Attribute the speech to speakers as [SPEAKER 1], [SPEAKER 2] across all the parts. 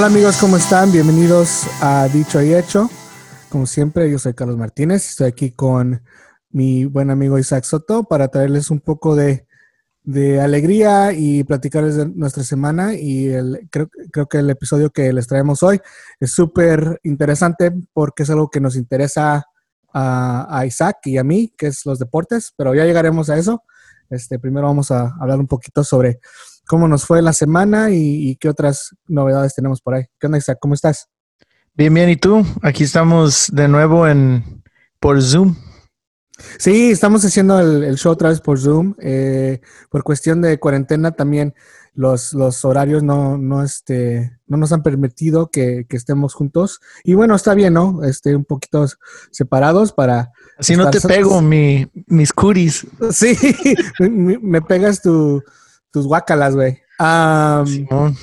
[SPEAKER 1] Hola amigos, ¿cómo están? Bienvenidos a Dicho y Hecho. Como siempre, yo soy Carlos Martínez. Estoy aquí con mi buen amigo Isaac Soto para traerles un poco de, alegría y platicarles de nuestra semana. Y creo que el episodio que les traemos hoy es súper interesante porque es algo que nos interesa a, a, Isaac y a mí, que es los deportes, pero ya llegaremos a eso. Este, primero vamos a hablar un poquito sobre cómo nos fue la semana y, y, qué otras novedades tenemos por ahí. ¿Qué onda, Isaac? ¿Cómo estás?
[SPEAKER 2] Bien, bien. ¿Y tú? Aquí estamos de nuevo en por Zoom.
[SPEAKER 1] Sí, estamos haciendo el, el show otra vez por Zoom. Eh, por cuestión de cuarentena también los, los horarios no, no, este, no nos han permitido que, que, estemos juntos. Y bueno, está bien, ¿no? Este, un poquito separados para...
[SPEAKER 2] Así no te pego mi, mis curis.
[SPEAKER 1] Sí, me pegas tu, tus guacalas, güey. Um,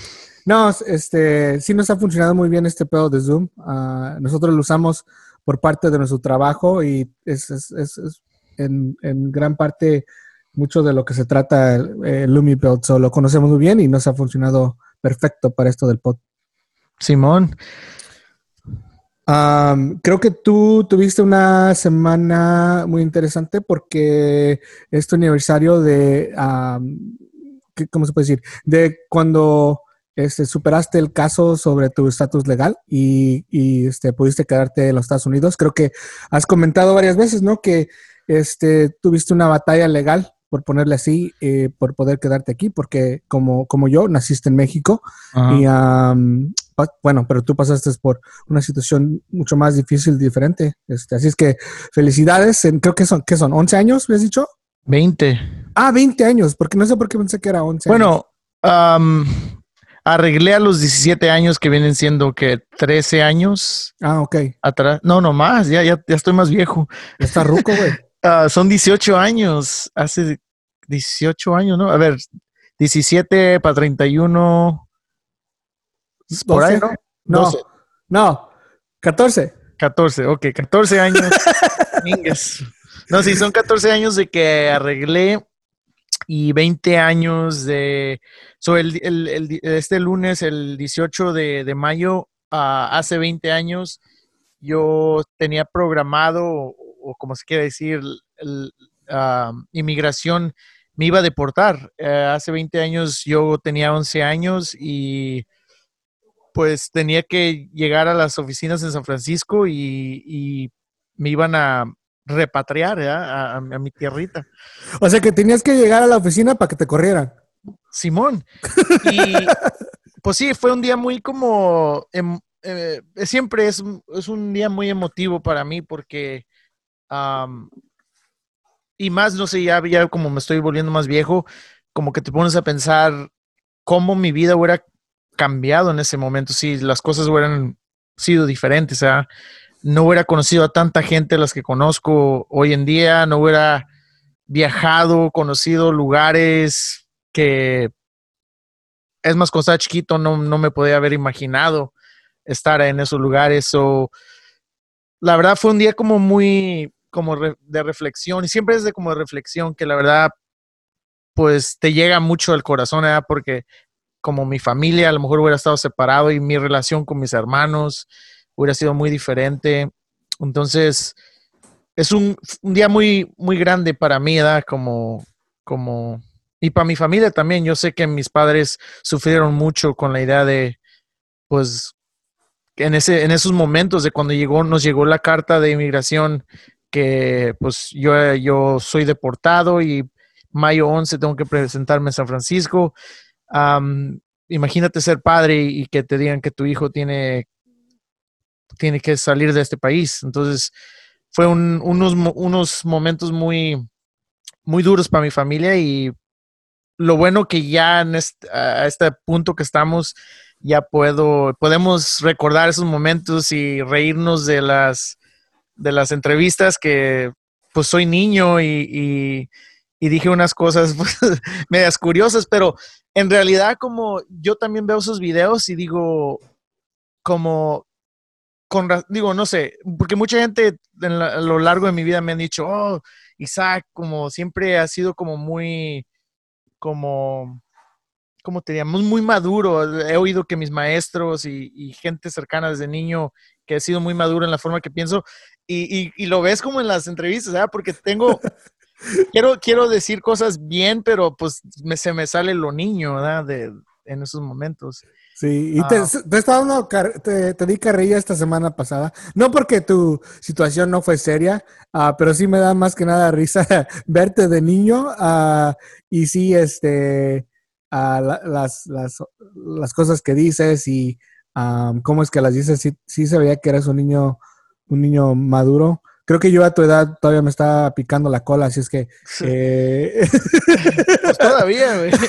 [SPEAKER 1] no, este, sí nos ha funcionado muy bien este pedo de Zoom. Uh, nosotros lo usamos por parte de nuestro trabajo y es, es, es, es en, en, gran parte mucho de lo que se trata el, el Lumi. So, lo conocemos muy bien y nos ha funcionado perfecto para esto del pod.
[SPEAKER 2] Simón.
[SPEAKER 1] Um, creo que tú tuviste una semana muy interesante porque es tu aniversario de, um, ¿cómo se puede decir? De cuando este, superaste el caso sobre tu estatus legal y, y este, pudiste quedarte en los Estados Unidos. Creo que has comentado varias veces, ¿no? Que este, tuviste una batalla legal, por ponerle así, eh, por poder quedarte aquí, porque como, como yo, naciste en México Ajá. y, um, bueno, pero tú pasaste por una situación mucho más difícil, diferente. Este, así es que felicidades, en, creo que son, ¿qué son? ¿11 años, me has dicho?
[SPEAKER 2] 20.
[SPEAKER 1] Ah, 20 años, porque no sé por qué pensé que era 11.
[SPEAKER 2] Bueno, um, arreglé a los 17 años que vienen siendo que 13 años.
[SPEAKER 1] Ah, ok.
[SPEAKER 2] Atrás. No, no más, ya, ya, ya estoy más viejo.
[SPEAKER 1] Está ruco, güey.
[SPEAKER 2] uh, son 18 años, hace 18 años, ¿no? A ver, 17 para 31.
[SPEAKER 1] Por ahí, ¿no? No, 12. no, 14.
[SPEAKER 2] 14, ok, 14 años. no, sí, son 14 años de que arreglé y 20 años de... So, el, el, este lunes, el 18 de, de mayo, uh, hace 20 años, yo tenía programado, o, como se quiere decir, uh, inmigración me iba a deportar. Uh, hace 20 años yo tenía 11 años y pues tenía que llegar a las oficinas en San Francisco y, y me iban a repatriar ¿eh? a, a, a, mi tierrita.
[SPEAKER 1] O sea que tenías que llegar a la oficina para que te corrieran.
[SPEAKER 2] Simón. Y pues sí, fue un día muy como... Eh, eh, siempre es, es, un día muy emotivo para mí porque... Um, y más, no sé, ya, ya como me estoy volviendo más viejo, como que te pones a pensar cómo mi vida hubiera cambiado en ese momento si las cosas hubieran sido diferentes. O sea, no hubiera conocido a tanta gente las que conozco hoy en día, no hubiera viajado, conocido lugares que es más, cuando estaba chiquito no, no me podía haber imaginado estar en esos lugares. O la verdad fue un día como muy como de reflexión y siempre es de como de reflexión que la verdad pues te llega mucho al corazón, ¿verdad? Porque como mi familia a lo mejor hubiera estado separado y mi relación con mis hermanos hubiera sido muy diferente. Entonces, es un, día muy, muy grande para mí, ¿verdad? Como, como, y para mi familia también. Yo sé que mis padres sufrieron mucho con la idea de, pues, en, ese, en esos momentos de cuando llegó, nos llegó la carta de inmigración que, pues, yo, yo soy deportado y mayo 11 tengo que presentarme en San Francisco. Imagínate ser padre y que te digan que tu hijo tiene tiene que salir de este país. Entonces, fue un, unos, unos momentos muy, muy duros para mi familia y lo bueno que ya en este, a este punto que estamos, ya puedo, podemos recordar esos momentos y reírnos de las, de las entrevistas que pues soy niño y dije unas cosas pues, medias curiosas, pero en realidad como yo también veo esos videos y digo, como con, digo, no sé, porque mucha gente la, a lo largo de mi vida me han dicho, oh, Isaac, como siempre ha sido como muy, como, ¿cómo te diríamos? Muy maduro. He oído que mis maestros y, gente cercana desde niño que he sido muy maduro en la forma que pienso y, y, lo ves como en las entrevistas, ¿verdad? Porque tengo, quiero, quiero decir cosas bien, pero pues me, se me sale lo niño, ¿verdad? De, en esos momentos.
[SPEAKER 1] Sí, y te, ah. te, te, di carrilla esta semana pasada. No porque tu situación no fue seria, uh, pero sí me da más que nada risa verte de niño. Uh, y sí, este, uh, las, las, las, cosas que dices y cómo es que las dices, sí, sí se veía que eres un niño, un niño maduro creo que yo a tu edad todavía me estaba picando la cola, así es que... Eh,
[SPEAKER 2] pues todavía, güey.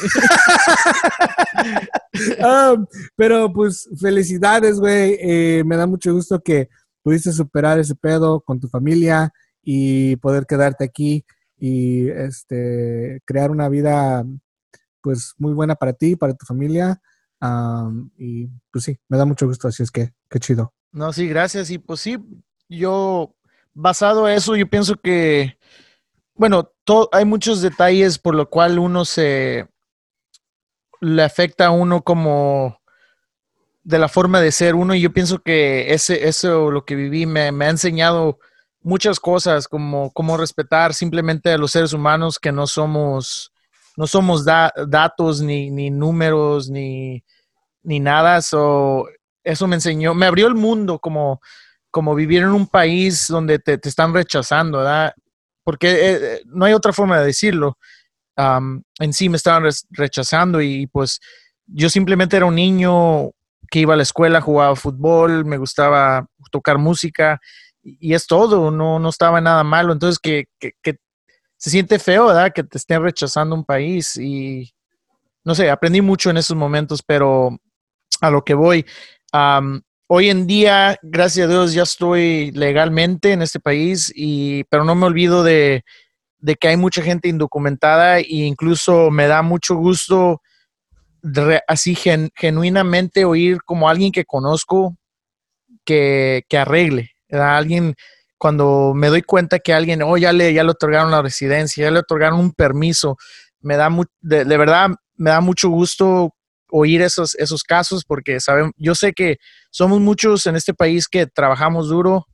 [SPEAKER 1] Ah, pero pues felicidades, güey. Eh, me da mucho gusto que pudiste superar ese pedo con tu familia y poder quedarte aquí y este crear una vida pues muy buena para ti, para tu familia. y pues sí, me da mucho gusto, así es que qué chido.
[SPEAKER 2] No, sí, gracias. Y pues sí, yo basado a eso, yo pienso que, bueno, hay muchos detalles por lo cual uno se le afecta a uno como de la forma de ser uno y yo pienso que ese, eso lo que viví me, ha enseñado muchas cosas como cómo respetar simplemente a los seres humanos que no somos no somos datos ni, ni números ni, ni nada. So, eso me enseñó me abrió el mundo como como vivir en un país donde te, están rechazando, ¿verdad? Porque eh, eh, no hay otra forma de decirlo. en sí me estaban rechazando y pues yo simplemente era un niño que iba a la escuela, jugaba fútbol, me gustaba tocar música y, es todo, no, no estaba nada malo. Entonces que, se siente feo, ¿verdad? Que te estén rechazando un país y no sé, aprendí mucho en esos momentos, pero a lo que voy, hoy en día, gracias a Dios, ya estoy legalmente en este país, y, pero no me olvido de, que hay mucha gente indocumentada e incluso me da mucho gusto así genuinamente oír como alguien que conozco que, arregle, alguien cuando me doy cuenta que alguien, oh, ya le, ya le otorgaron la residencia, ya le otorgaron un permiso, me da de, de verdad, me da mucho gusto oír esos, esos casos porque saben, yo sé que somos muchos en este país que trabajamos duro,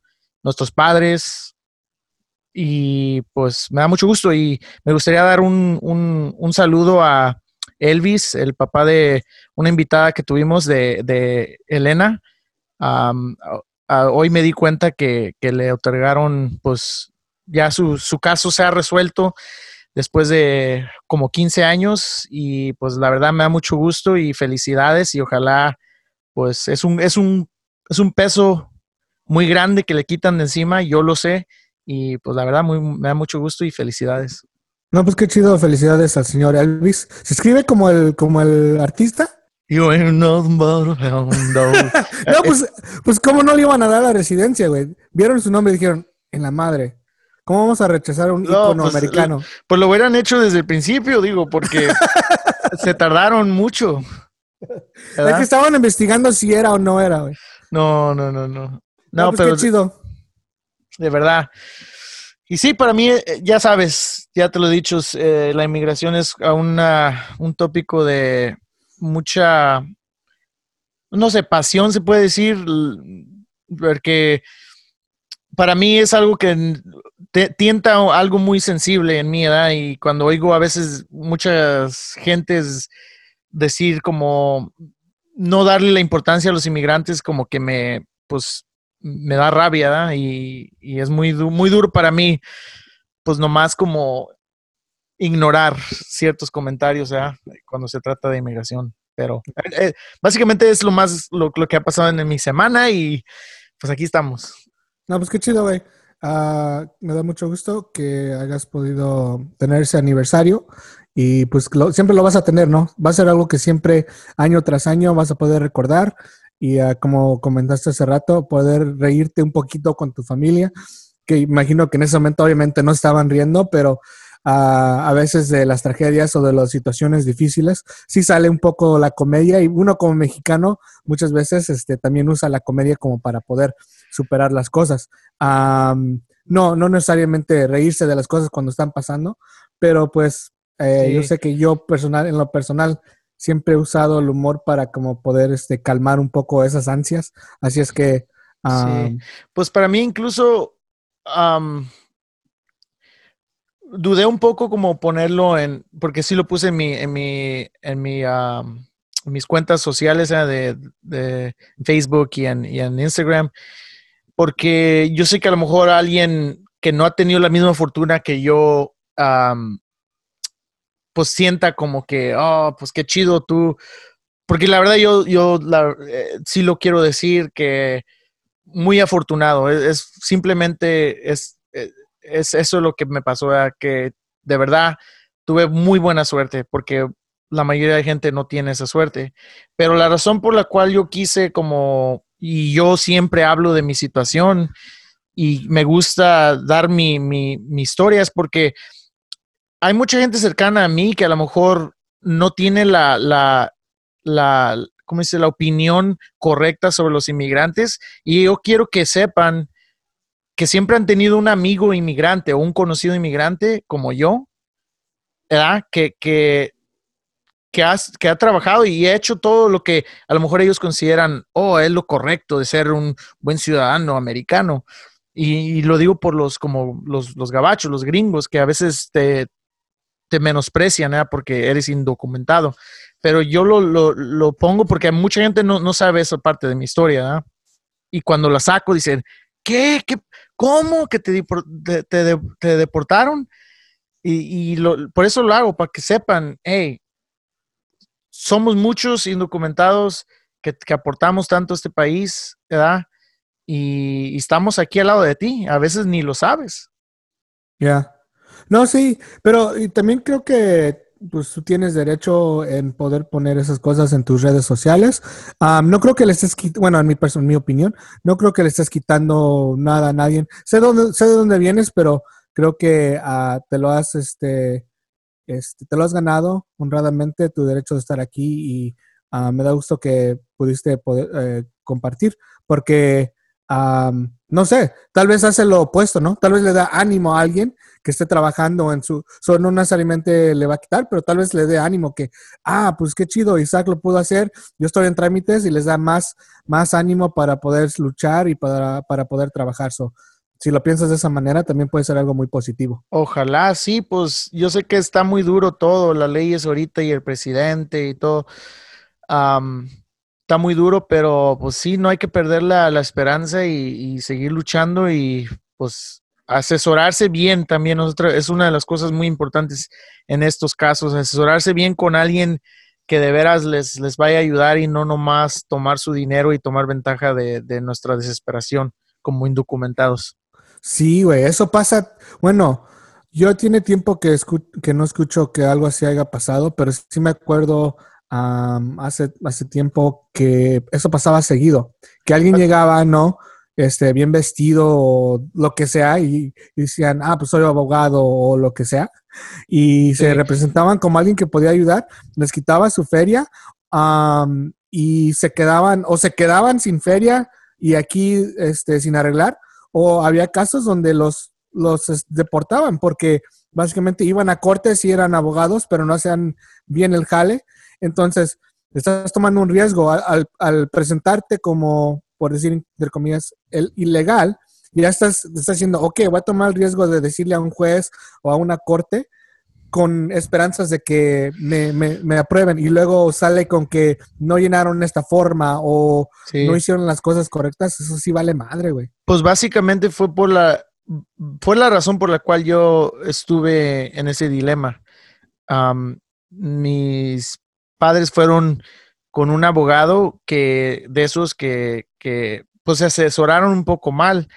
[SPEAKER 2] nuestros padres, y pues me da mucho gusto y me gustaría dar un, un, saludo a Elvis, el papá de una invitada que tuvimos de, de Elena. hoy me di cuenta que, que, le otorgaron, pues ya su, su caso se ha resuelto después de como 15 años y pues la verdad me da mucho gusto y felicidades y ojalá pues es un, es un, es un peso muy grande que le quitan de encima, yo lo sé y pues la verdad muy, me da mucho gusto y felicidades.
[SPEAKER 1] No, pues qué chido, felicidades al señor Elvis. ¿Se escribe como el, como el artista? no, pues, pues cómo no le iban a dar la residencia, güey. Vieron su nombre y dijeron, en la madre. ¿Cómo vamos a rechazar un icono pues, americano?
[SPEAKER 2] Pues lo hubieran hecho desde el principio, digo, porque se tardaron mucho.
[SPEAKER 1] Es que estaban investigando si era o no era, güey.
[SPEAKER 2] No, no, no, no. No,
[SPEAKER 1] pues pero. Qué chido.
[SPEAKER 2] De verdad. Y sí, para mí, eh, ya sabes, ya te lo he dicho, eh, la inmigración es una, un tópico de mucha, no sé, pasión se puede decir, porque para mí es algo que tienta algo muy sensible en mi edad y cuando oigo a veces muchas gentes decir como no darle la importancia a los inmigrantes como que me pues me da rabia y, y, es muy, muy duro para mí pues nomás como ignorar ciertos comentarios cuando se trata de inmigración pero eh, eh, básicamente es lo más lo, lo que ha pasado en mi semana y pues aquí estamos.
[SPEAKER 1] No, pues qué chido, güey. Ah, me da mucho gusto que hayas podido tener ese aniversario y pues siempre lo vas a tener, ¿no? Va a ser algo que siempre, año tras año, vas a poder recordar y ah, como comentaste hace rato, poder reírte un poquito con tu familia, que imagino que en ese momento obviamente no estaban riendo, pero a veces de las tragedias o de las situaciones difíciles, sí sale un poco la comedia y uno como mexicano muchas veces este, también usa la comedia como para poder superar las cosas. no, no necesariamente reírse de las cosas cuando están pasando, pero pues eh, yo sé que yo personal, en lo personal, siempre he usado el humor para como poder este, calmar un poco esas ansias. Así es que...
[SPEAKER 2] sí. Pues para mí incluso dudé un poco como ponerlo en, porque sí lo puse en mi, en mi, en mi, mis cuentas sociales de, de, Facebook y en, y en Instagram, porque yo sé que a lo mejor alguien que no ha tenido la misma fortuna que yo, pues sienta como que, oh, pues qué chido tú. Porque la verdad yo, yo eh, sí lo quiero decir que muy afortunado. Es, simplemente, es, eh, es, eso lo que me pasó, que de verdad tuve muy buena suerte porque la mayoría de gente no tiene esa suerte. Pero la razón por la cual yo quise como, y yo siempre hablo de mi situación, y me gusta dar mi, mi, historia es porque hay mucha gente cercana a mí que a lo mejor no tiene la, la, la, ¿cómo dice? la opinión correcta sobre los inmigrantes y yo quiero que sepan que siempre han tenido un amigo inmigrante o un conocido inmigrante como yo, ¿verdad? Que, que, que, que ha trabajado y ha hecho todo lo que a lo mejor ellos consideran, oh, es lo correcto de ser un buen ciudadano americano. Y, lo digo por los, como los, los gabachos, los gringos, que a veces te, te menosprecian ¿eh? porque eres indocumentado. Pero yo lo, lo, pongo porque mucha gente no, no sabe esa parte de mi historia. ¿eh? Y cuando la saco, dicen, ¿qué? ¿Qué? ¿Cómo? ¿Que te, te, deportaron? Y, por eso lo hago, para que sepan, hey, somos muchos indocumentados que, aportamos tanto a este país, ¿verdad? y, estamos aquí al lado de ti. A veces ni lo sabes.
[SPEAKER 1] Ya. No, sí, pero también creo que pues tú tienes derecho en poder poner esas cosas en tus redes sociales. no creo que le estés quitando, bueno, en mi, en mi opinión, no creo que le estés quitando nada a nadie. Sé, dónde, sé de dónde vienes, pero creo que uh, te lo has, este, este, te lo has ganado honradamente, tu derecho de estar aquí y uh, me da gusto que pudiste poder eh, compartir, porque no sé, tal vez hace lo opuesto, ¿no? Tal vez le da ánimo a alguien que esté trabajando en su, no necesariamente le va a quitar, pero tal vez le dé ánimo que, ah, pues qué chido, Isaac lo pudo hacer, yo estoy en trámites y les da más, más ánimo para poder luchar y para, para poder trabajar. So, si lo piensas de esa manera, también puede ser algo muy positivo.
[SPEAKER 2] Ojalá, sí, pues yo sé que está muy duro todo, las leyes ahorita y el presidente y todo está muy duro, pero pues sí, no hay que perder la, esperanza y, seguir luchando y pues asesorarse bien también es una de las cosas muy importantes en estos casos, asesorarse bien con alguien que de veras les, les vaya a ayudar y no nomás tomar su dinero y tomar ventaja de, nuestra desesperación como indocumentados.
[SPEAKER 1] Sí, güey, eso pasa, bueno, yo tiene tiempo que, que no escucho que algo así haya pasado, pero sí me acuerdo hace, hace tiempo que eso pasaba seguido, que alguien llegaba, ¿no? Este, bien vestido o lo que sea y, decían, ah, pues soy abogado o lo que sea, y se representaban como alguien que podía ayudar, les quitaba su feria y se quedaban o se quedaban sin feria y aquí este, sin arreglar, o había casos donde los, los deportaban porque básicamente iban a cortes y eran abogados, pero no hacían bien el jale. Entonces, estás tomando un riesgo al, presentarte como, por decir, entre comillas, el ilegal, ya estás, estás diciendo, ok, voy a tomar el riesgo de decirle a un juez o a una corte con esperanzas de que me, me, aprueben y luego sale con que no llenaron esta forma o no hicieron las cosas correctas, eso sí vale madre, güey.
[SPEAKER 2] Pues básicamente fue por la, fue la razón por la cual yo estuve en ese dilema. mis padres fueron con un abogado que de esos que, que pues se asesoraron un poco mal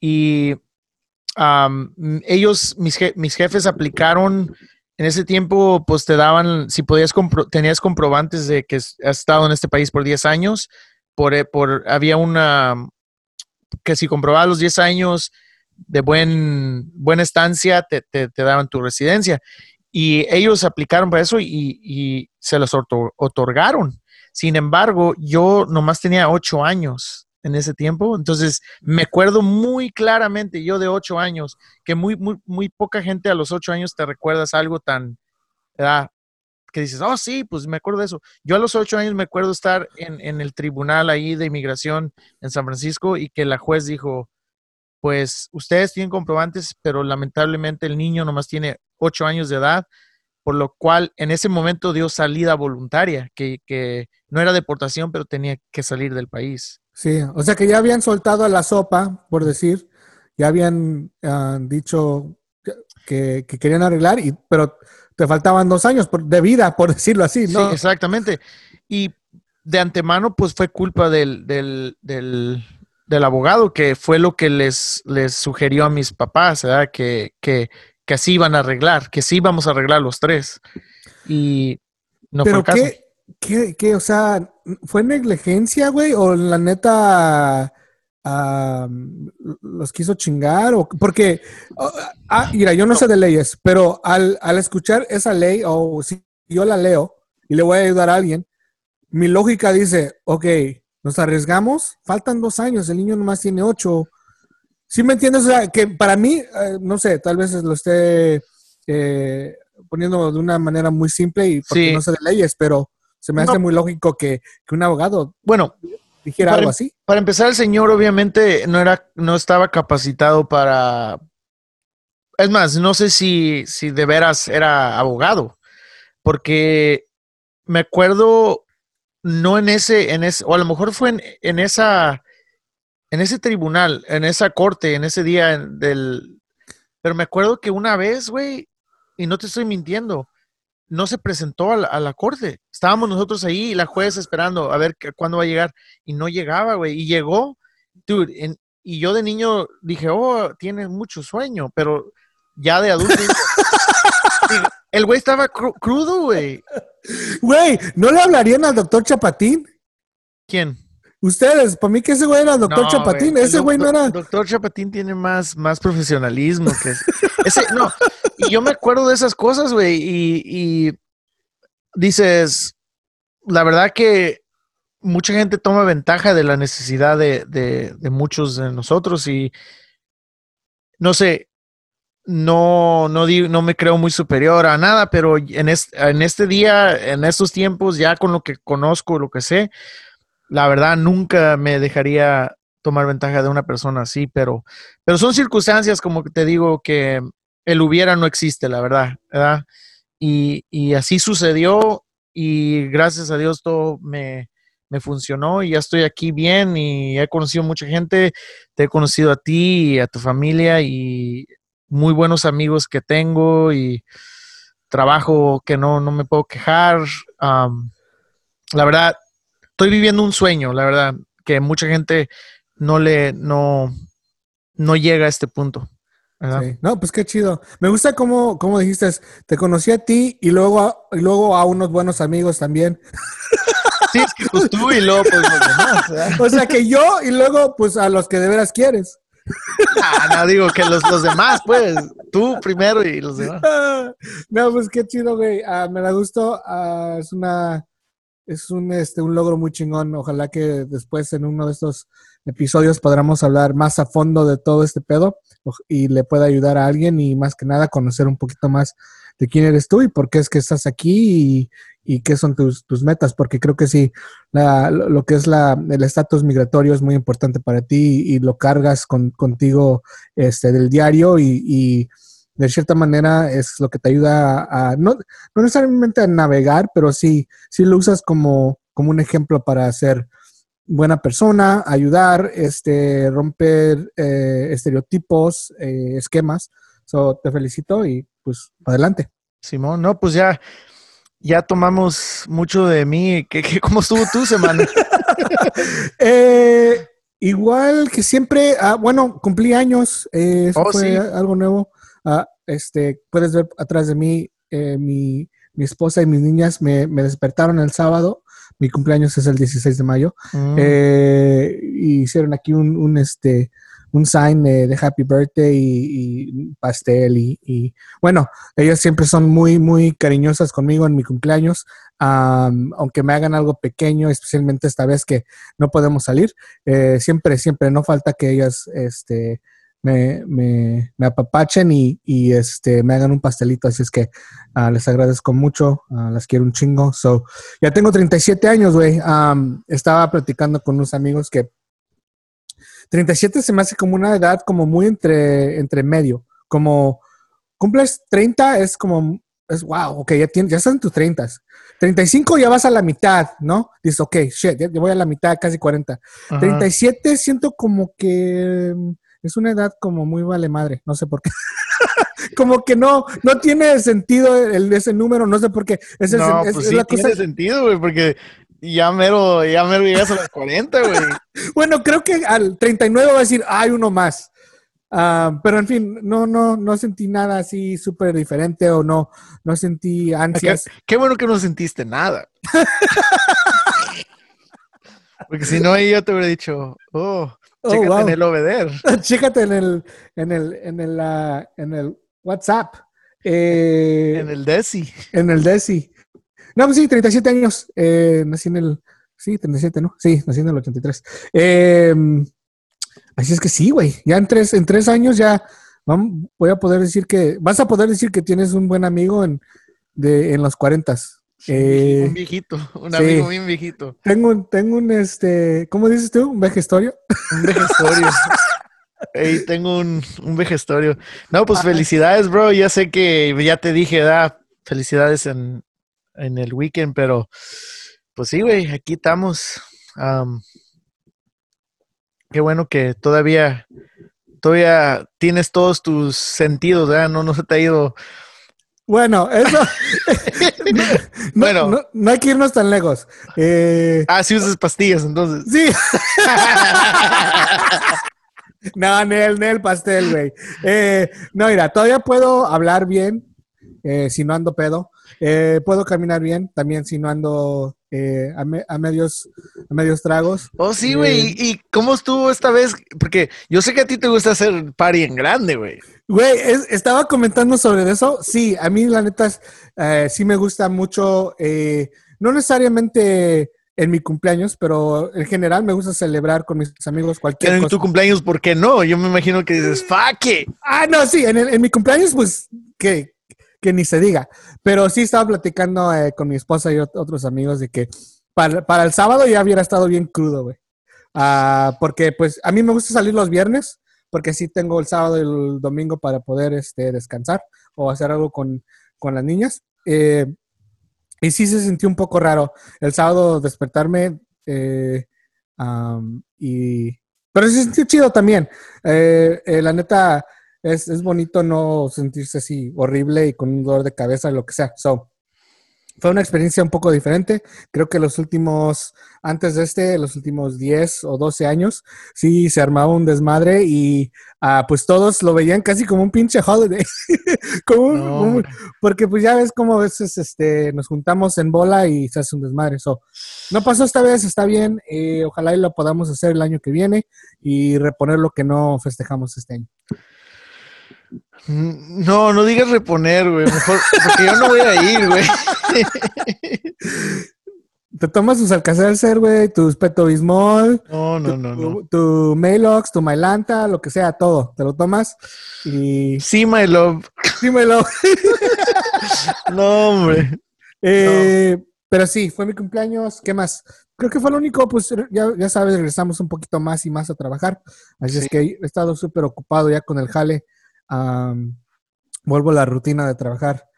[SPEAKER 2] y ellos, mis, mis, jefes aplicaron en ese tiempo, pues te daban, si podías, tenías comprobantes de que has estado en este país por 10 años, por, eh, por, había una, que si comprobabas los 10 años de buen, buena estancia, te, te, daban tu residencia. Y ellos aplicaron para eso y, se los otorgaron. Sin embargo, yo nomás tenía ocho años en ese tiempo. Entonces, me acuerdo muy claramente, yo de ocho años, que muy, muy, muy poca gente a los ocho años te recuerdas algo tan, que dices, oh, sí, pues me acuerdo de eso. Yo a los ocho años me acuerdo estar en, en el tribunal ahí de inmigración en San Francisco y que la juez dijo, pues ustedes tienen comprobantes, pero lamentablemente el niño nomás tiene ocho años de edad, por lo cual en ese momento dio salida voluntaria, que, que no era deportación, pero tenía que salir del país.
[SPEAKER 1] Sí, o sea que ya habían soltado a la sopa, por decir, ya habían ah, dicho que, que, querían arreglar, y, pero te faltaban dos años de vida, por decirlo así, ¿no?
[SPEAKER 2] Sí, exactamente. Y de antemano, pues fue culpa del, del, del, del abogado, que fue lo que les, les sugirió a mis papás, ¿verdad? Que, que, que así iban a arreglar, que sí íbamos a arreglar los tres. Y no
[SPEAKER 1] Pero
[SPEAKER 2] fue el caso.
[SPEAKER 1] ¿qué, qué, qué, o sea, fue negligencia, güey? ¿O la neta uh, los quiso chingar? O, porque, ah, mira, yo no, no, sé de leyes, pero al, al escuchar esa ley, o si yo la leo y le voy a ayudar a alguien, mi lógica dice, ok, nos arriesgamos, faltan dos años, el niño nomás tiene ocho. ¿Sí me entiendes? O sea, que para mí, eh, no sé, tal vez lo esté eh, poniendo de una manera muy simple y porque sí. no sé de leyes, pero se me hace muy lógico que, que, un abogado
[SPEAKER 2] bueno,
[SPEAKER 1] dijera
[SPEAKER 2] para,
[SPEAKER 1] algo así.
[SPEAKER 2] Para empezar, el señor obviamente no era, no estaba capacitado para. Es más, no sé si, si de veras era abogado, porque me acuerdo no en ese, en ese, o a lo mejor fue en, en esa, en ese tribunal, en esa corte, en ese día del, pero me acuerdo que una vez, güey, y no te estoy mintiendo, no se presentó a la, a la, corte. Estábamos nosotros ahí, la juez esperando a ver cuándo va a llegar, y no llegaba, güey, y llegó, dude, en, y yo de niño dije, oh, tiene mucho sueño, pero ya de adulto, el güey estaba cru crudo, güey.
[SPEAKER 1] Güey, ¿no le hablarían al doctor Chapatín?
[SPEAKER 2] ¿Quién?
[SPEAKER 1] Ustedes, para mí que ese güey era el doctor no, Chapatín, ese güey no era.
[SPEAKER 2] El doctor Chapatín tiene más, más profesionalismo que ese. no, y yo me acuerdo de esas cosas, güey, y, y, dices, la verdad que mucha gente toma ventaja de la necesidad de, de, de muchos de nosotros y no sé, no, no, digo, no me creo muy superior a nada, pero en, es, en este día, en estos tiempos, ya con lo que conozco, lo que sé, la verdad nunca me dejaría tomar ventaja de una persona así, pero, pero son circunstancias, como te digo, que el hubiera no existe, la verdad, ¿verdad? Y, y así sucedió y gracias a Dios todo me, me funcionó y ya estoy aquí bien y he conocido mucha gente, te he conocido a ti y a tu familia y muy buenos amigos que tengo y trabajo que no, no me puedo quejar. La verdad, estoy viviendo un sueño, la verdad, que mucha gente no le, no, no llega a este punto.
[SPEAKER 1] Sí. No, pues qué chido. Me gusta cómo, cómo dijiste, te conocí a ti y luego a, y luego a unos buenos amigos también.
[SPEAKER 2] Sí, es que pues tú y luego pues los demás.
[SPEAKER 1] O sea que yo y luego pues a los que de veras quieres.
[SPEAKER 2] Ah, no, digo que los, los demás, pues, tú primero y los demás.
[SPEAKER 1] No, pues qué chido, güey. Uh, me da gusto. Uh, es una, es un, este, un logro muy chingón. Ojalá que después en uno de estos episodios podamos hablar más a fondo de todo este pedo y le pueda ayudar a alguien y más que nada conocer un poquito más de quién eres tú y por qué es que estás aquí y, y qué son tus, tus, metas, porque creo que sí, la, lo que es la, el estatus migratorio es muy importante para ti y, y lo cargas con, contigo este, del diario y, y, de cierta manera es lo que te ayuda a, a no, no, necesariamente a navegar, pero sí, sí lo usas como, como un ejemplo para ser buena persona, ayudar, este, romper eh, estereotipos, eh, esquemas. So, te felicito y pues adelante.
[SPEAKER 2] Simón, no, pues ya, ya tomamos mucho de mí. ¿Qué, qué, cómo estuvo tu semana?
[SPEAKER 1] eh, igual que siempre, ah, bueno, cumplí años, eh,
[SPEAKER 2] oh,
[SPEAKER 1] fue
[SPEAKER 2] sí.
[SPEAKER 1] algo nuevo. Ah, este, puedes ver atrás de mí, eh, mi, mi, esposa y mis niñas me, me, despertaron el sábado. Mi cumpleaños es el 16 de mayo. Mm. Eh, hicieron aquí un, un este, un sign de, de happy birthday y, y pastel y, y, bueno, ellas siempre son muy, muy cariñosas conmigo en mi cumpleaños, um, aunque me hagan algo pequeño, especialmente esta vez que no podemos salir, eh, siempre, siempre no falta que ellas este, me, me, me apapachen y, y, este, me hagan un pastelito. Así es que uh, les agradezco mucho, uh, las quiero un chingo. So, ya tengo 37 años, güey. Um, estaba platicando con unos amigos que 37 se me hace como una edad como muy entre, entre medio. Como cumples 30 es como, es wow, ok, ya, tienes, ya estás en tus 30. 35 ya vas a la mitad, ¿no? Dices, ok, shit, ya, voy a la mitad, casi 40. Ajá. 37 siento como que es una edad como muy vale madre, no sé por qué. como que no, no tiene sentido el, ese número, no sé por qué. Es, el,
[SPEAKER 2] no,
[SPEAKER 1] es,
[SPEAKER 2] pues
[SPEAKER 1] es
[SPEAKER 2] sí
[SPEAKER 1] la
[SPEAKER 2] tiene
[SPEAKER 1] cosa-
[SPEAKER 2] sentido, güey, porque ya mero, ya mero llegas a los 40, güey.
[SPEAKER 1] Bueno, creo que al 39 va a decir, hay uno más. Ah, pero en fin, no, no, no sentí nada así súper diferente o no, no sentí ansias.
[SPEAKER 2] Qué bueno que no sentiste nada. Porque si no, ahí yo te hubiera dicho, oh,
[SPEAKER 1] Oh,
[SPEAKER 2] chécate
[SPEAKER 1] wow.
[SPEAKER 2] en el obeder.
[SPEAKER 1] Chécate en el, en el, en el, ah, en el WhatsApp. Eh,
[SPEAKER 2] En el Desi.
[SPEAKER 1] En el DESI. No, pues sí, 37 años. Eh, nací en el. Sí, 37, ¿no? Sí, nací en el 83. Eh, así es que sí, güey. Ya en tres, en tres años ya voy a poder decir que. Vas a poder decir que tienes un buen amigo en, de, en los 40. Eh,
[SPEAKER 2] un viejito, un
[SPEAKER 1] sí.
[SPEAKER 2] amigo bien viejito.
[SPEAKER 1] tengo, un- tengo un, este. ¿Cómo dices tú? ¿Un vejestorio?
[SPEAKER 2] Un vejestorio. Ey, tengo un, un vejestorio. No, pues felicidades, bro. Ya sé que ya te dije, da, felicidades en, en el weekend, pero pues sí, güey, aquí estamos. Am, qué bueno que todavía, todavía tienes todos tus sentidos, ¿verdad? No, no se te ha ido.
[SPEAKER 1] Bueno, eso. no,
[SPEAKER 2] Bueno.
[SPEAKER 1] no, no hay que irnos tan lejos. Eh,
[SPEAKER 2] Ah, sí usas pastillas, entonces.
[SPEAKER 1] Sí. no, Nel, Nel pastel, güey. Eh, no, mira, todavía puedo hablar bien eh, si no ando pedo. Eh, puedo caminar bien también si no ando eh, a, me- a medios, a medios tragos.
[SPEAKER 2] Oh, sí, güey.
[SPEAKER 1] Eh,
[SPEAKER 2] ¿Y, cómo estuvo esta vez? Porque yo sé que a ti te gusta hacer party en grande, güey.
[SPEAKER 1] Güey, es- estaba comentando sobre eso. Sí, a mí la neta eh, sí me gusta mucho, eh, no necesariamente en mi cumpleaños, pero en general me gusta celebrar con mis amigos cualquier
[SPEAKER 2] Pero en
[SPEAKER 1] cosa.
[SPEAKER 2] tu cumpleaños, ¿por qué no? Yo me imagino que dices, fuck it.
[SPEAKER 1] Ah, no, sí, en, el- en mi cumpleaños, pues, que, que ni se diga. Pero sí estaba platicando eh, con mi esposa y ot- otros amigos de que para, para el sábado ya hubiera estado bien crudo, güey. Ah, porque, pues, a mí me gusta salir los viernes, porque sí tengo el sábado y el domingo para poder este, descansar o hacer algo con, con las niñas. Eh, y sí se sintió un poco raro el sábado despertarme eh, am, y... Pero se sintió chido también. Eh, la neta, es, es bonito no sentirse así horrible y con un dolor de cabeza, lo que sea. So, fue una experiencia un poco diferente. Creo que los últimos, antes de este, los últimos 10 o 12 años, sí se armaba un desmadre y ah, pues todos lo veían casi como un pinche holiday. como un-
[SPEAKER 2] No,
[SPEAKER 1] un-
[SPEAKER 2] hombre.
[SPEAKER 1] porque pues ya ves como a veces este, nos juntamos en bola y se hace un desmadre. So, no pasó esta vez, está bien. eh, ojalá y lo podamos hacer el año que viene y reponer lo que no festejamos este año.
[SPEAKER 2] No, no digas reponer, güey. Mejor, porque yo no voy a ir, güey.
[SPEAKER 1] Te tomas tus Alcacelser, güey, tus Peto Bismol,
[SPEAKER 2] No, no,
[SPEAKER 1] tu,
[SPEAKER 2] no, no.
[SPEAKER 1] tu, tu Mailox, tu Mailanta, lo que sea, todo. Te lo tomas y
[SPEAKER 2] Sí, my love.
[SPEAKER 1] dímelo.
[SPEAKER 2] No, hombre.
[SPEAKER 1] Eh, Pero sí, fue mi cumpleaños. ¿Qué más? Creo que fue lo único, pues ya, ya sabes, regresamos un poquito más y más a trabajar. Así es
[SPEAKER 2] Sí.
[SPEAKER 1] que he estado súper ocupado ya con el jale. Vuelvo a la rutina de trabajar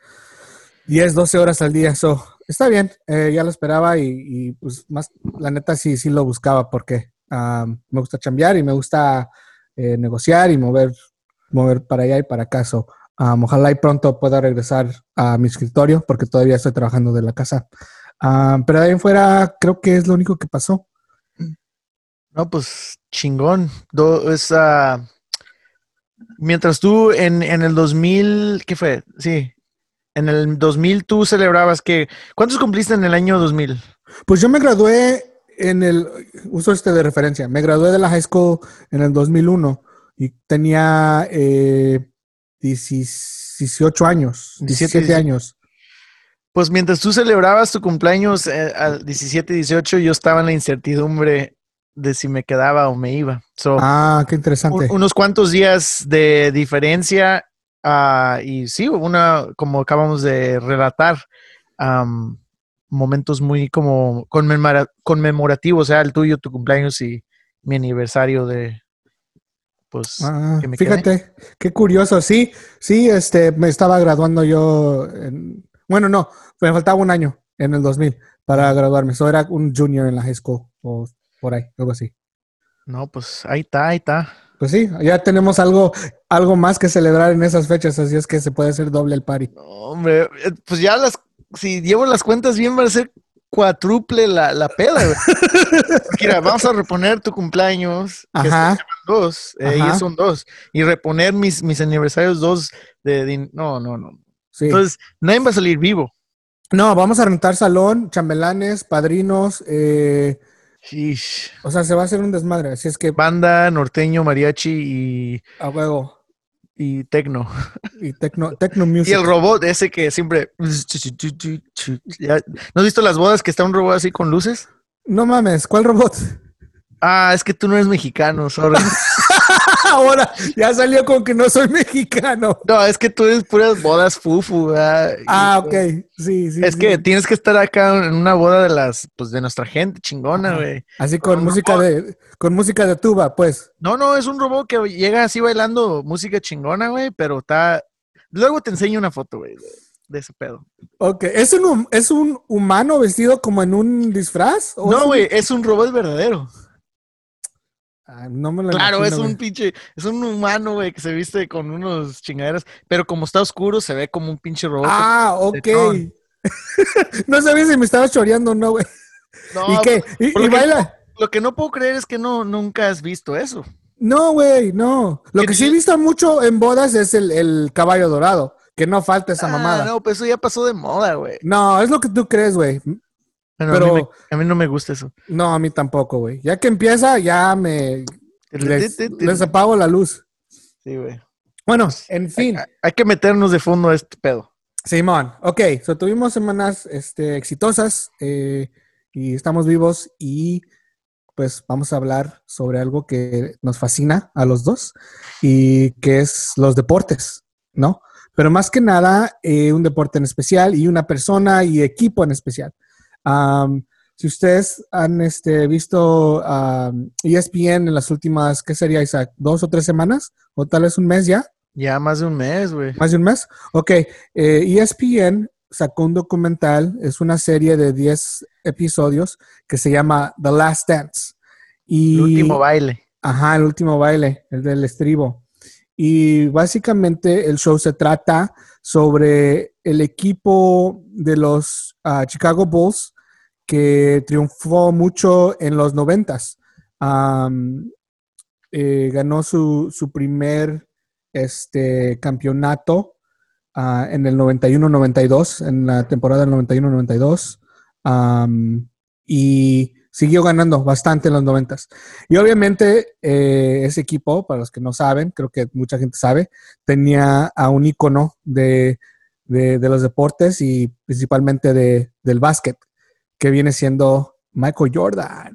[SPEAKER 1] 10, 12 horas al día. So, está bien, eh, ya lo esperaba y, pues más, la neta sí, sí lo buscaba porque me gusta chambear y me gusta eh, negociar y mover, mover para allá y para acá. So, ojalá y pronto pueda regresar a mi escritorio porque todavía estoy trabajando de la casa. Pero de ahí en fuera creo que es lo único que pasó.
[SPEAKER 2] No, pues chingón. Do- mientras tú en, en el 2000, ¿qué fue? Sí. En el 2000 tú celebrabas que... ¿Cuántos cumpliste en el año 2000?
[SPEAKER 1] Pues yo me gradué en el, uso este de referencia, me gradué de la high school en el 2001 y tenía eh, 18 años, 17,
[SPEAKER 2] 17.
[SPEAKER 1] años.
[SPEAKER 2] Pues mientras tú celebrabas tu cumpleaños eh, al 17, 18, yo estaba en la incertidumbre de si me quedaba o me iba. So,
[SPEAKER 1] Ah, qué interesante.
[SPEAKER 2] un- unos cuantos días de diferencia ah, y sí, una, como acabamos de relatar, am, momentos muy como conmemora- conmemorativos, o sea, el tuyo, tu cumpleaños y mi aniversario de, pues,
[SPEAKER 1] Ah,
[SPEAKER 2] que me quedé.
[SPEAKER 1] fíjate, qué curioso. Sí, sí, este, me estaba graduando yo. en- bueno, no, me faltaba un año en el 2000 para graduarme. So era un junior en la high school o por ahí, algo así.
[SPEAKER 2] no, pues ahí está, ahí está.
[SPEAKER 1] Pues sí, ya tenemos algo, algo más que celebrar en esas fechas, así es que se puede hacer doble el party.
[SPEAKER 2] No, hombre, eh, pues ya las, si llevo las cuentas bien, va a ser cuádruple la, la peda, güey. Mira, vamos a reponer tu cumpleaños, que
[SPEAKER 1] Ajá.
[SPEAKER 2] dos, eh,
[SPEAKER 1] Ajá.
[SPEAKER 2] y son dos, y reponer mis, mis aniversarios dos de, de- no, no, no.
[SPEAKER 1] Sí.
[SPEAKER 2] Entonces, nadie va a salir vivo.
[SPEAKER 1] no, vamos a rentar salón, chambelanes, padrinos, eh, O sea, se va a hacer un desmadre, así es que
[SPEAKER 2] Banda, norteño, mariachi y,
[SPEAKER 1] a huevo.
[SPEAKER 2] y tecno.
[SPEAKER 1] Y techno, techno
[SPEAKER 2] Y
[SPEAKER 1] music.
[SPEAKER 2] el robot ese que siempre... ¿No has visto las bodas que está un robot así con luces?
[SPEAKER 1] No mames, ¿cuál robot?
[SPEAKER 2] Ah, es que tú no eres mexicano, sorry.
[SPEAKER 1] Ahora ya salió con que no soy mexicano.
[SPEAKER 2] No, es que tú eres puras bodas fufu, ¿verdad? Y,
[SPEAKER 1] Ah,
[SPEAKER 2] pues,
[SPEAKER 1] ok. Sí, sí.
[SPEAKER 2] Es
[SPEAKER 1] sí.
[SPEAKER 2] que tienes que estar acá en una boda de las, pues de nuestra gente chingona, güey.
[SPEAKER 1] Así
[SPEAKER 2] con
[SPEAKER 1] música
[SPEAKER 2] robot.
[SPEAKER 1] de con música de tuba, pues.
[SPEAKER 2] No, no, es un robot que llega así bailando música chingona, güey, pero está. Luego te enseño una foto, güey, de, de ese pedo.
[SPEAKER 1] Ok. ¿Es un, ¿Es un humano vestido como en un disfraz? ¿O es
[SPEAKER 2] No,
[SPEAKER 1] un-
[SPEAKER 2] güey, es un robot verdadero.
[SPEAKER 1] Ah, no me lo
[SPEAKER 2] Claro,
[SPEAKER 1] imagino,
[SPEAKER 2] es un pinche, es un humano, güey, que se viste con unos chingaderas, pero como está oscuro, se ve como un pinche robot.
[SPEAKER 1] Ah, ok. no sabía si me estaba choreando o no, güey.
[SPEAKER 2] No,
[SPEAKER 1] ¿Y qué? ¿Y,
[SPEAKER 2] que-
[SPEAKER 1] baila?
[SPEAKER 2] Lo que no puedo creer es que no, nunca has visto eso.
[SPEAKER 1] No, güey, no. Lo
[SPEAKER 2] ¿Qué
[SPEAKER 1] que sí he visto mucho en bodas es el, el caballo dorado. Que no falta esa
[SPEAKER 2] Ah,
[SPEAKER 1] mamada. No.
[SPEAKER 2] no, pues eso ya pasó de moda, güey.
[SPEAKER 1] es lo que tú crees, güey.
[SPEAKER 2] Bueno,
[SPEAKER 1] Pero-
[SPEAKER 2] a, mí me- a mí no me gusta eso.
[SPEAKER 1] No, a mí tampoco, güey. Ya que empieza, ya me les, les apago la luz.
[SPEAKER 2] Sí, güey.
[SPEAKER 1] Bueno, en fin.
[SPEAKER 2] Hay, hay que meternos de fondo a este pedo.
[SPEAKER 1] Simón, ok, so tuvimos semanas este, exitosas eh, y estamos vivos y pues vamos a hablar sobre algo que nos fascina a los dos y que es los deportes, ¿no? Pero más que nada, eh, un deporte en especial y una persona y equipo en especial. Am, si ustedes han este, visto ESPN en las últimas, ¿qué sería, Isaac? ¿Dos o tres semanas? ¿O tal vez un mes ya?
[SPEAKER 2] Ya más de un mes, güey.
[SPEAKER 1] ¿Más de un mes? Ok. eh, ESPN sacó un documental, es una serie de 10 episodios que se llama The Last Dance. Y,
[SPEAKER 2] El último baile.
[SPEAKER 1] Ajá, el último baile, el del estribo. Y básicamente el show se trata sobre el equipo de los ah, Chicago Bulls que triunfó mucho en los noventas. Eh, ganó su, su primer este, campeonato ah, en el 91-92, en la temporada del 91-92. am, y siguió ganando bastante en los noventas. Y obviamente eh, ese equipo, para los que no saben, creo que mucha gente sabe, tenía a un ícono de, de- de los deportes y principalmente de, del básquet, que viene siendo Michael Jordan.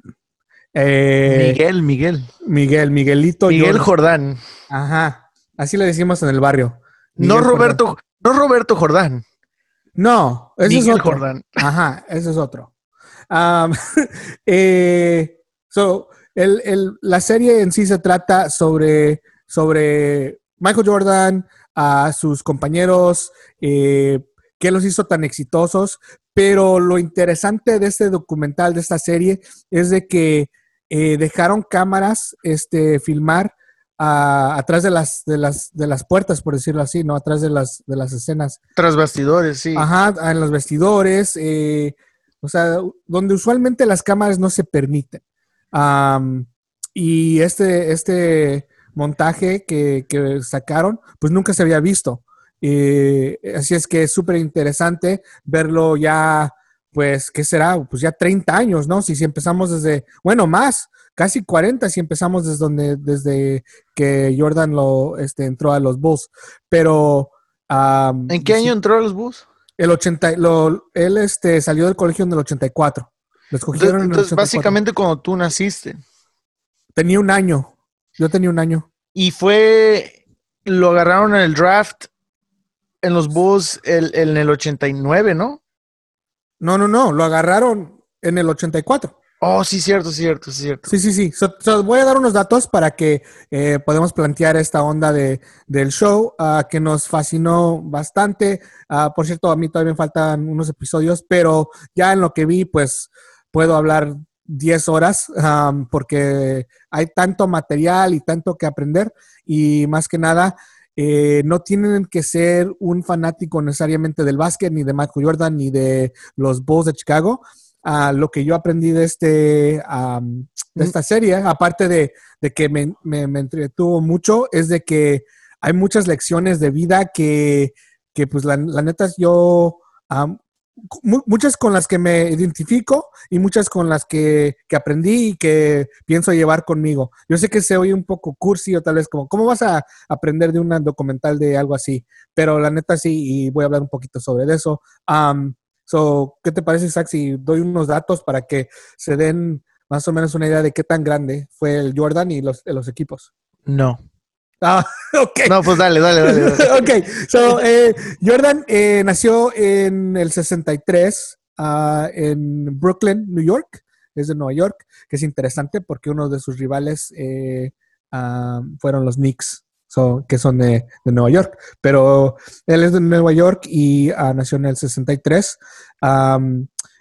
[SPEAKER 1] Eh,
[SPEAKER 2] Miguel, Miguel.
[SPEAKER 1] Miguel, Miguelito
[SPEAKER 2] Miguel
[SPEAKER 1] Jordan.
[SPEAKER 2] Jordán.
[SPEAKER 1] Ajá, así le decimos en el barrio.
[SPEAKER 2] No Roberto, no Roberto Jordán.
[SPEAKER 1] Jordán. No, ese
[SPEAKER 2] Miguel
[SPEAKER 1] es otro.
[SPEAKER 2] Jordán.
[SPEAKER 1] Ajá, ese es otro. Eh, so, el- el- la serie en sí se trata sobre, sobre Michael Jordan, a sus compañeros, eh, qué los hizo tan exitosos, pero lo interesante de este documental, de esta serie, es de que eh, dejaron cámaras este, filmar atrás de las, de, las, de las puertas, por decirlo así, ¿no? Atrás de las, de las escenas.
[SPEAKER 2] Tras bastidores, sí.
[SPEAKER 1] Ajá, en los vestidores, eh, o sea, donde usualmente las cámaras no se permiten. Y este, este montaje que, que sacaron, pues nunca se había visto. Eh, así es que es súper interesante verlo ya, pues, ¿qué será? Pues ya 30 años, ¿no? Si, si empezamos desde, bueno, más, casi 40 si empezamos desde donde, desde que Jordan lo este, entró a los Bulls. Pero
[SPEAKER 2] ¿En qué año entró a los Bus?
[SPEAKER 1] el 80, lo- él este, salió del colegio en el 84. Lo escogieron en el
[SPEAKER 2] Entonces,
[SPEAKER 1] 84.
[SPEAKER 2] básicamente cuando tú naciste.
[SPEAKER 1] Tenía un año. Yo tenía un año.
[SPEAKER 2] Y fue, lo agarraron en el draft en los Bulls el, en el 89, ¿no?
[SPEAKER 1] No, no, no, lo agarraron en el 84.
[SPEAKER 2] Oh, sí, cierto, cierto, cierto.
[SPEAKER 1] Sí, sí, sí. voy a dar unos datos para que eh, podamos plantear esta onda de, del show ah, que nos fascinó bastante. Ah, por cierto, a mí todavía me faltan unos episodios, pero ya en lo que vi, pues puedo hablar 10 horas porque hay tanto material y tanto que aprender y más que nada eh, no tienen que ser un fanático necesariamente del básquet, ni de Michael Jordan, ni de los Bulls de Chicago. Uh, lo que yo aprendí de, este, de mm. esta serie, aparte de, que me, entretuvo mucho, es de que hay muchas lecciones de vida que, pues la, la neta yo muchas con las que me identifico y muchas con las que, aprendí y que pienso llevar conmigo. Yo sé que se oye un poco cursi o tal vez como, ¿cómo vas a aprender de un documental de algo así? Pero la neta sí, y voy a hablar un poquito sobre eso. so, ¿Qué te parece, Zach, si doy unos datos para que se den más o menos una idea de qué tan grande fue el Jordan y los, los equipos?
[SPEAKER 2] No.
[SPEAKER 1] Ah, ok.
[SPEAKER 2] No, pues dale, dale, dale.
[SPEAKER 1] ok, so eh, Jordan eh, nació en el 63 ah, en Brooklyn, New York. Es de Nueva York, que es interesante porque uno de sus rivales eh, ah, fueron los Knicks, que son de, Nueva York. Pero él es de Nueva York y nació en el 63.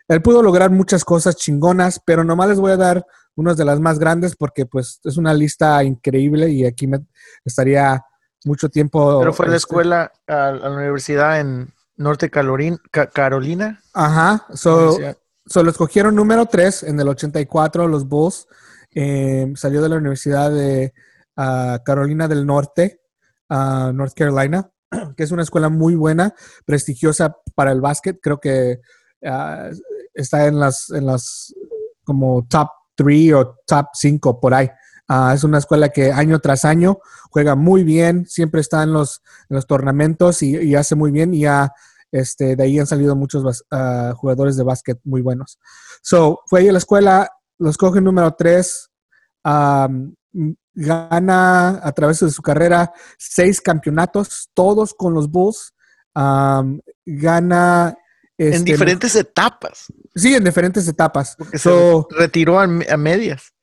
[SPEAKER 1] él pudo lograr muchas cosas chingonas, pero nomás les voy a dar unas de las más grandes porque pues es una lista increíble y aquí me estaría mucho tiempo.
[SPEAKER 2] Pero fue a la este escuela, a, la universidad en Norte Carolina.
[SPEAKER 1] Ajá, solo escogieron número 3 en el 84 los Bulls. Eh, salió de la Universidad de ah, Carolina del Norte, uh, North Carolina, que es una escuela muy buena, prestigiosa para el básquet. Creo que ah, está en las, en las como top 3 o top 5 por ahí. Ah, es una escuela que año tras año juega muy bien, siempre está en los, en los tornamentos y, hace muy bien y ya este, de ahí han salido muchos uh, jugadores de básquet muy buenos. So, fue ahí a la escuela, los coge número 3, gana a través de su carrera seis campeonatos, todos con los Bulls, gana
[SPEAKER 2] en este, diferentes etapas.
[SPEAKER 1] Sí, en diferentes etapas.
[SPEAKER 2] Porque se retiró a, medias.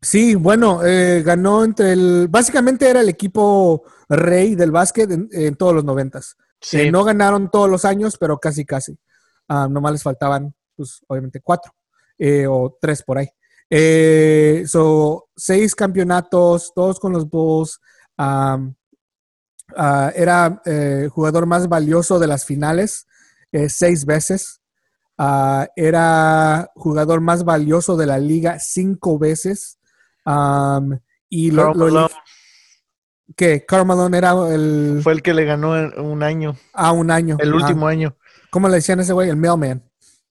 [SPEAKER 1] Sí, bueno, eh, ganó entre el. Básicamente era el equipo rey del básquet en, todos los noventas. Eh, no ganaron todos los años, pero casi, casi. Ah, nomás les faltaban, pues, obviamente, cuatro eh, o tres por ahí. so, seis campeonatos, todos con los Bulls. Ah, era jugador más valioso de las finales eh, seis veces. Ah, era jugador más valioso de la liga cinco veces. y lo, lo que Carmelo era el...
[SPEAKER 2] Fue el que le ganó un año.
[SPEAKER 1] Ah, un año.
[SPEAKER 2] El último año.
[SPEAKER 1] ¿Cómo le decían a ese güey? El mailman.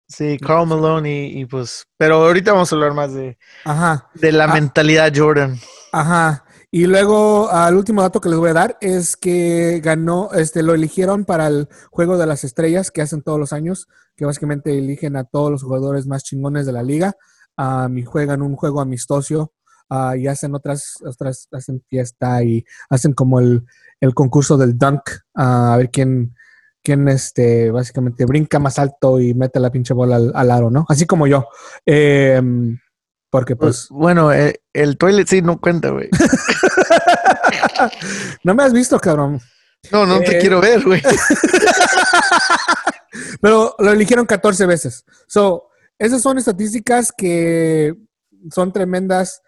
[SPEAKER 2] Sí, Carl Malone y, pues... Pero ahorita vamos a hablar más de... Ajá. De la ah. mentalidad Jordan.
[SPEAKER 1] Ajá. Y luego, al último dato que les voy a dar es que ganó, este, lo eligieron para el Juego de las Estrellas que hacen todos los años, que básicamente eligen a todos los jugadores más chingones de la liga um, y juegan un juego amistoso uh, y hacen otras, otras, hacen fiesta y hacen como el, concurso del dunk, a ver quién, quién este, básicamente brinca más alto y mete la pinche bola al, aro, ¿no? Así como yo. Eh, porque pues...
[SPEAKER 2] Bueno, eh, el toilet sí no cuenta, güey.
[SPEAKER 1] no me has visto, cabrón.
[SPEAKER 2] No, no te eh, quiero ver, güey.
[SPEAKER 1] Pero lo eligieron 14 veces. So, esas son estadísticas que son tremendas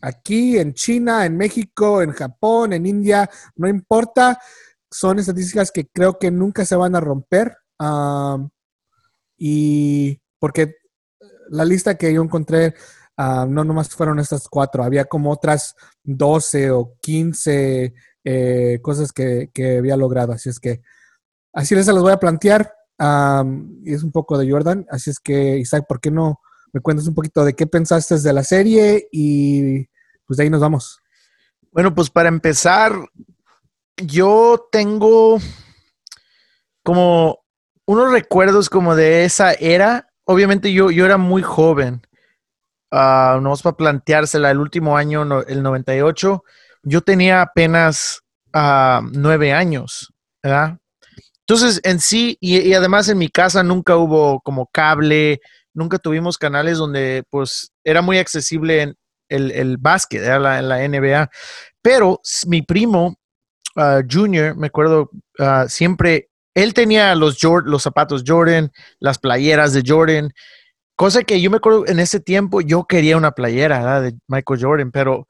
[SPEAKER 1] aquí, en China, en México, en Japón, en India, no importa. Son estadísticas que creo que nunca se van a romper. y porque la lista que yo encontré, ah, no nomás fueron estas cuatro, había como otras 12 o 15 eh, cosas que, había logrado. Así es que así les las voy a plantear. y es un poco de Jordan. Así es que, Isaac, ¿por qué no me cuentas un poquito de qué pensaste de la serie? Y pues de ahí nos vamos.
[SPEAKER 2] Bueno, pues para empezar, yo tengo como unos recuerdos como de esa era obviamente yo, yo era muy joven. uh, nomás para planteársela, el último año, el 98, yo tenía apenas uh, nueve años, ¿verdad? Entonces, en sí, y, además en mi casa nunca hubo como cable, nunca tuvimos canales donde pues era muy accesible en el, el básquet, en la, la, NBA. Pero mi primo, uh, Junior, me acuerdo, siempre, él tenía los, los zapatos Jordan, las playeras de Jordan, cosa que yo me acuerdo en ese tiempo yo quería una playera de Michael Jordan, pero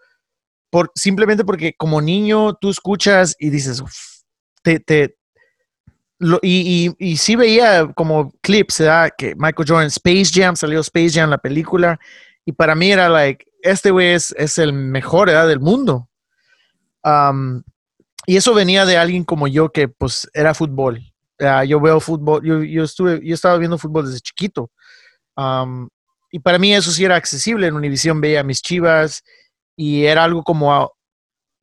[SPEAKER 2] por, simplemente porque como niño tú escuchas y dices, te, te, y, y, sí veía como clips, ¿verdad? Que Michael Jordan, Space Jam, salió Space Jam, la película, y para mí era like, este güey es, el mejor ¿verdad? del mundo. Y eso venía de alguien como yo que pues era fútbol. Yo veo fútbol, yo, yo, estuve, yo estaba viendo fútbol desde chiquito. Y para mí eso sí era accesible. En Univision veía mis chivas y era algo como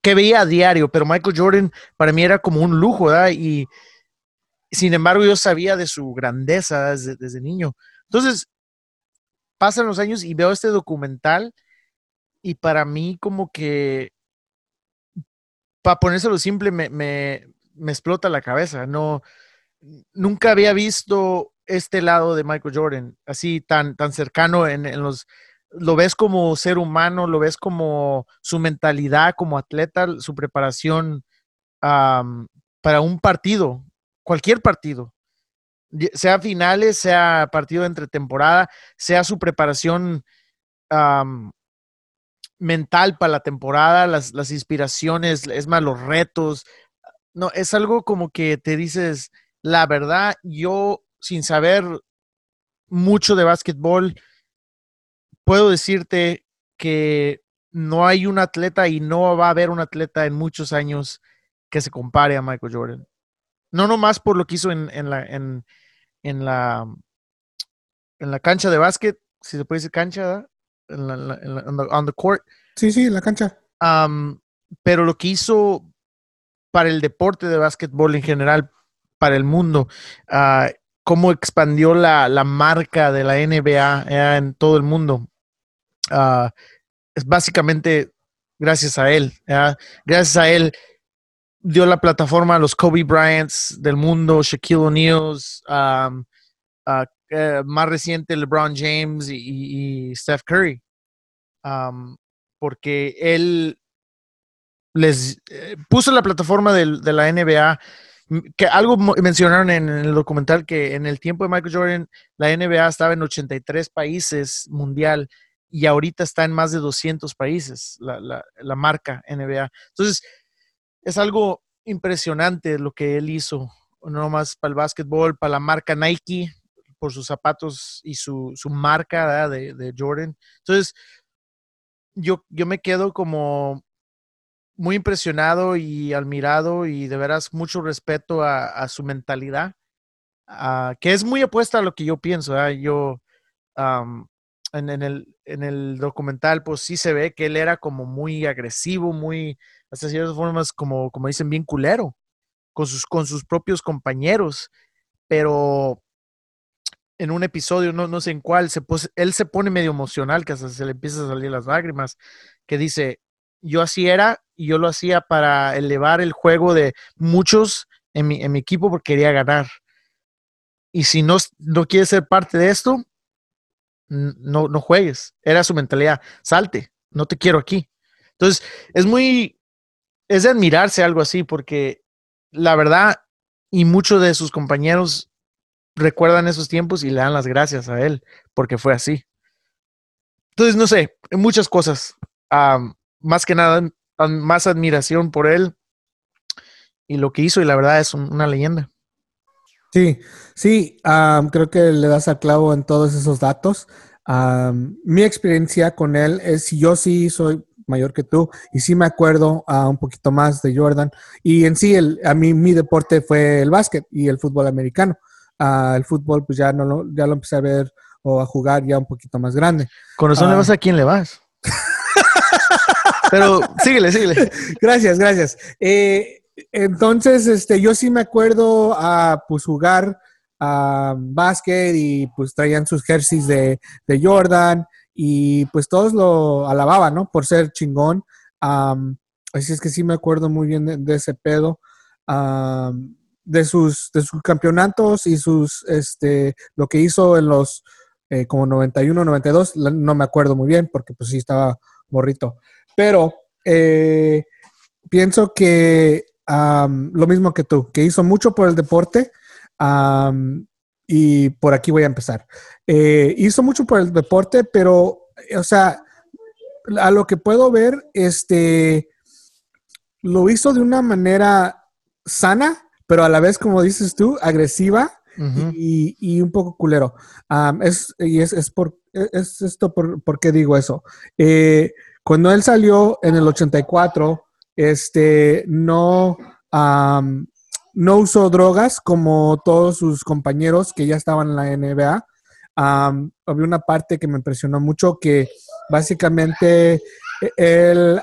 [SPEAKER 2] que veía a diario, pero Michael Jordan para mí era como un lujo, ¿verdad? Y sin embargo, yo sabía de su grandeza desde, niño. Entonces, pasan los años y veo este documental y para mí como que, para ponérselo simple, me, me, me, explota la cabeza. No, nunca había visto este lado de Michael Jordan así tan, tan cercano en, los... Lo ves como ser humano, lo ves como su mentalidad como atleta, su preparación para un partido, cualquier partido, sea finales, sea partido entre temporada, sea su preparación mental para la temporada, las, las, inspiraciones, es más, los retos. No, es algo como que te dices, la verdad, yo sin saber mucho de básquetbol, puedo decirte que no hay un atleta y no va a haber un atleta en muchos años que se compare a Michael Jordan. No nomás por lo que hizo en, la, en, la, en la cancha de básquet, si se puede decir cancha, en la, en on, the, court.
[SPEAKER 1] Sí, sí, en la cancha.
[SPEAKER 2] pero lo que hizo para el deporte de básquetbol en general, para el mundo, uh, cómo expandió la, marca de la NBA en todo el mundo. Ah, es básicamente gracias a él. Gracias a él dio la plataforma a los Kobe Bryants del mundo, Shaquille O'Neal, eh, más reciente LeBron James y, Steph Curry, porque él les eh, puso la plataforma de, la NBA, que algo mencionaron en, el documental que en el tiempo de Michael Jordan la NBA estaba en 83 países mundial y ahorita está en más de 200 países la, la, marca NBA. Entonces, es algo impresionante lo que él hizo, no más para el básquetbol, para la marca Nike, por sus zapatos y su, marca de, Jordan. Entonces, yo, yo me quedo como muy impresionado y admirado y de veras mucho respeto a, su mentalidad, que es muy opuesta a lo que yo pienso. Yo, en, el, en el documental, pues sí se ve que él era como muy agresivo, muy hasta ciertas formas, como, como dicen, bien culero con sus, con sus propios compañeros, pero en un episodio, no, no sé en cuál, se él se pone medio emocional, que hasta se le empiezan a salir las lágrimas, que dice, yo así era y yo lo hacía para elevar el juego de muchos en mi, en mi equipo porque quería ganar. Y si no, no quieres ser parte de esto, no, no juegues. Era su mentalidad, salte, no te quiero aquí. Entonces, es muy, es de admirarse algo así, porque la verdad, y muchos de sus compañeros recuerdan esos tiempos y le dan las gracias a él, porque fue así. Entonces, no sé, muchas cosas. más que nada, más admiración por él y lo que hizo, y la verdad es una leyenda.
[SPEAKER 1] Sí, sí, creo que le das al clavo en todos esos datos. mi experiencia con él es, yo sí soy mayor que tú y sí me acuerdo a un poquito más de Jordan y en sí el, a mí mi deporte fue el básquet y el fútbol americano. Uh, el fútbol pues ya no lo, ya lo empecé a ver o a jugar ya un poquito más grande.
[SPEAKER 2] Con eso le vas a quién le vas. Pero síguele, síguele.
[SPEAKER 1] Gracias, gracias. Eh, entonces, este, yo sí me acuerdo a pues jugar a básquet y pues traían sus jerseys de, de Jordan y pues todos lo alababan, ¿no? Por ser chingón. así es que sí me acuerdo muy bien de, ese pedo. de, sus, de sus campeonatos y sus, este, lo que hizo en los eh, como 91, 92, no me acuerdo muy bien porque pues sí estaba morrito. Pero eh, pienso que lo mismo que tú, que hizo mucho por el deporte y por aquí voy a empezar. Eh, hizo mucho por el deporte, pero, o sea, a lo que puedo ver, este, lo hizo de una manera sana, pero a la vez, como dices tú, agresiva y, un poco culero. es, y es, por, es esto por, por qué digo eso. Eh, cuando él salió en el 84, este, no, no usó drogas como todos sus compañeros que ya estaban en la NBA. había una parte que me impresionó mucho que básicamente él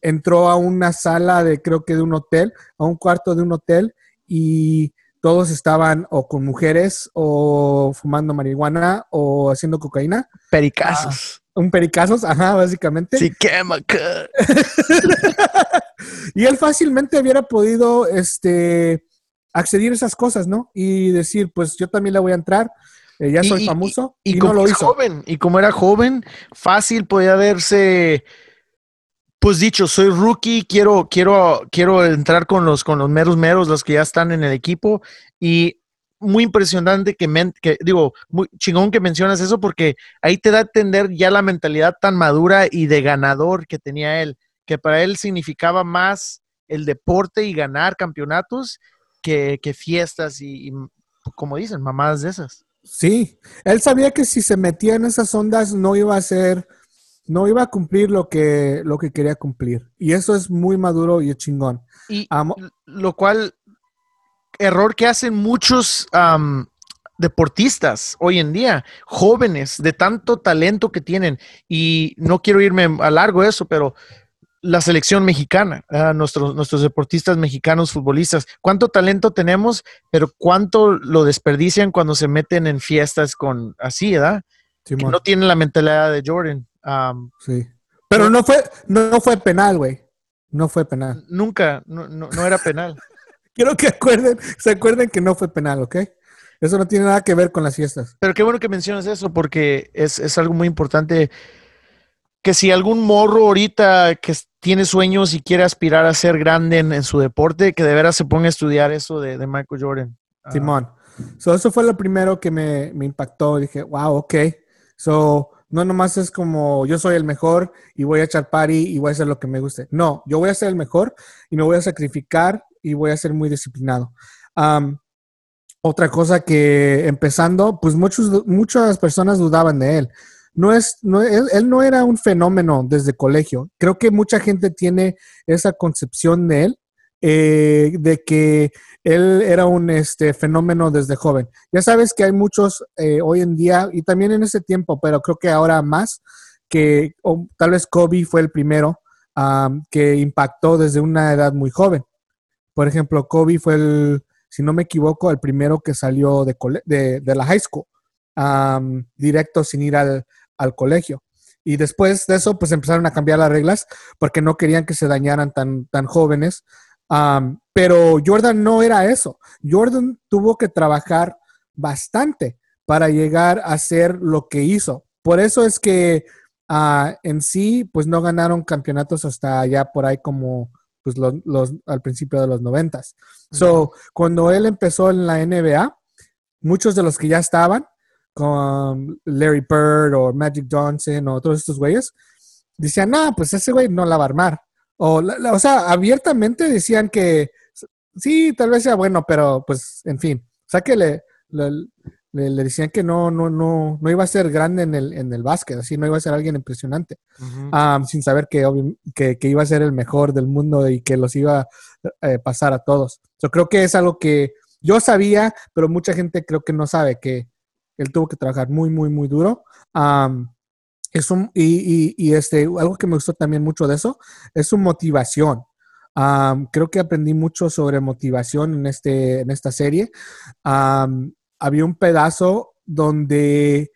[SPEAKER 1] entró a una sala de creo que de un hotel, a un cuarto de un hotel y todos estaban o con mujeres o fumando marihuana o haciendo cocaína.
[SPEAKER 2] Pericazos.
[SPEAKER 1] Un pericazos, ajá, básicamente.
[SPEAKER 2] Sí, quema.
[SPEAKER 1] y él fácilmente hubiera podido este, acceder a esas cosas, ¿no? Y decir, pues yo también le voy a entrar, eh, ya soy famoso.
[SPEAKER 2] Y, como no lo hizo. joven, y como era joven, fácil podía verse pues dicho, soy rookie, quiero, quiero, quiero entrar con los, con los meros meros, los que ya están en el equipo. Y muy impresionante que, que, digo, muy chingón que mencionas eso porque ahí te da a entender ya la mentalidad tan madura y de ganador que tenía él, que para él significaba más el deporte y ganar campeonatos que, fiestas y, y, como dicen, mamadas de esas.
[SPEAKER 1] Sí, él sabía que si se metía en esas ondas no iba a ser no iba a cumplir lo que, lo que quería cumplir. Y eso es muy maduro y chingón.
[SPEAKER 2] Y lo cual, error que hacen muchos deportistas hoy en día, jóvenes de tanto talento que tienen. Y no quiero irme a largo eso, pero la selección mexicana, nuestros, nuestros deportistas mexicanos, futbolistas, cuánto talento tenemos, pero cuánto lo desperdician cuando se meten en fiestas con así, ¿verdad? no tienen la mentalidad de Jordan
[SPEAKER 1] sí. Pero no fue, no, fue penal, güey. No fue penal.
[SPEAKER 2] Nunca, no, no, era penal.
[SPEAKER 1] Quiero que acuerden, se acuerden que no fue penal, ¿ok? Eso no tiene nada que ver con las fiestas.
[SPEAKER 2] Pero qué bueno que mencionas eso, porque es, es algo muy importante. Que si algún morro ahorita que tiene sueños y quiere aspirar a ser grande en, su deporte, que de veras se ponga a estudiar eso de, Michael Jordan.
[SPEAKER 1] Ah. Simón. eso fue lo primero que me, me impactó. Dije, wow, ok. So, no nomás es como yo soy el mejor y voy a echar party y voy a hacer lo que me guste. No, yo voy a ser el mejor y me voy a sacrificar y voy a ser muy disciplinado. otra cosa que empezando, pues muchos, muchas personas dudaban de él. No es, no, él, él, no era un fenómeno desde colegio. Creo que mucha gente tiene esa concepción de él, eh, de que él era un este, fenómeno desde joven. Ya sabes que hay muchos eh, hoy en día y también en ese tiempo, pero creo que ahora más, que tal vez Kobe fue el primero que impactó desde una edad muy joven. Por ejemplo, Kobe fue el, si no me equivoco, el primero que salió de, de, la high school, directo sin ir al, colegio. Y después de eso, pues empezaron a cambiar las reglas porque no querían que se dañaran tan, tan jóvenes pero Jordan no era eso. Jordan tuvo que trabajar bastante para llegar a ser lo que hizo. Por eso es que ah, en sí, pues no ganaron campeonatos hasta ya por ahí como pues los, al principio de los noventas. So, cuando él empezó en la NBA, muchos de los que ya estaban, con Larry Bird o Magic Johnson o todos estos güeyes, decían, no, pues ese güey no la va a armar. O, o sea, abiertamente decían que sí, tal vez sea bueno, pero pues, en fin. O sea, que le, le, decían que no, no, no, no iba a ser grande en el, en el básquet, así no iba a ser alguien impresionante, sin saber que, que, iba a ser el mejor del mundo y que los iba a eh, pasar a todos. Yo creo que es algo que yo sabía, pero mucha gente creo que no sabe que él tuvo que trabajar muy, muy, muy duro. Es un, y, y, este, algo que me gustó también mucho de eso es su motivación. creo que aprendí mucho sobre motivación en, este, en esta serie. Había un pedazo donde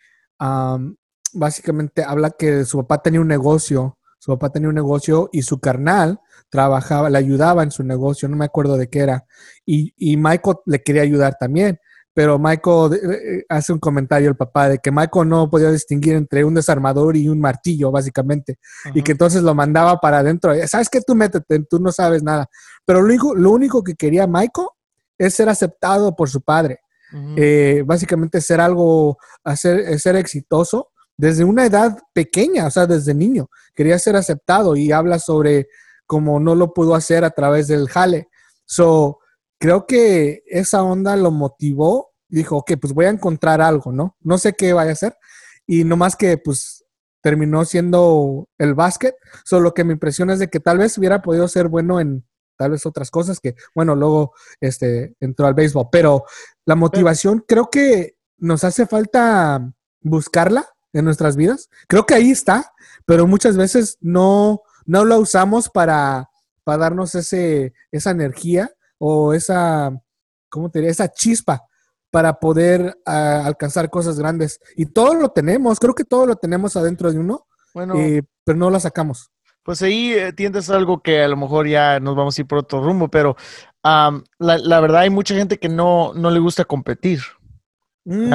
[SPEAKER 1] básicamente habla que su papá tenía un negocio, su papá tenía un negocio y su carnal trabajaba, le ayudaba en su negocio, no me acuerdo de qué era, y, y Michael le quería ayudar también pero Michael eh, eh, hace un comentario el papá de que Michael no podía distinguir entre un desarmador y un martillo, básicamente, y que entonces lo mandaba para adentro. ¿Sabes qué? Tú métete, tú no sabes nada. Pero lo único, lo único que quería Michael es ser aceptado por su padre. Eh, básicamente ser algo, hacer, ser exitoso desde una edad pequeña, o sea, desde niño. Quería ser aceptado y habla sobre cómo no lo pudo hacer a través del jale. So, creo que esa onda lo motivó. Dijo, ok, pues voy a encontrar algo, ¿no? No sé qué vaya a hacer. Y nomás que, pues, terminó siendo el básquet. Solo que mi impresión es de que tal vez hubiera podido ser bueno en tal vez otras cosas que, bueno, luego este, entró al béisbol. Pero la motivación creo que nos hace falta buscarla en nuestras vidas. Creo que ahí está, pero muchas veces no, no la usamos para, para darnos ese, esa energía o esa, ¿cómo te diría? Esa chispa para poder ah, alcanzar cosas grandes. Y todo lo tenemos, creo que todo lo tenemos adentro de uno, bueno, eh, pero no lo sacamos.
[SPEAKER 2] Pues ahí eh, tiendes algo que a lo mejor ya nos vamos a ir por otro rumbo, pero la, verdad hay mucha gente que no, no le gusta competir. Mm,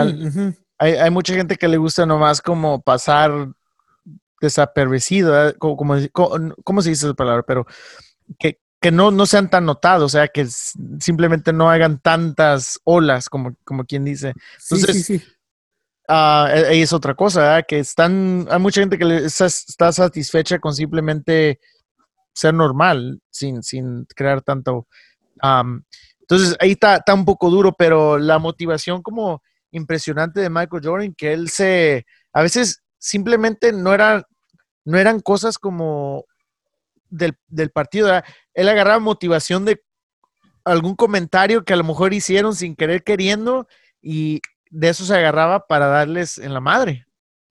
[SPEAKER 2] hay, hay, mucha gente que le gusta nomás como pasar desapercibido, como, como, ¿cómo se dice esa palabra? Pero que, que no, no sean tan notados, o sea, que simplemente no hagan tantas olas, como, como quien dice. Entonces, sí, sí, e, es otra cosa, que están, hay mucha gente que está, satisfecha con simplemente ser normal, sin, sin crear tanto. entonces, ahí está, está un poco duro, pero la motivación como impresionante de Michael Jordan, que él se, a veces simplemente no, era, no eran cosas como del, del partido. Él agarraba motivación de algún comentario que a lo mejor hicieron sin querer queriendo y de eso se agarraba para darles en la madre.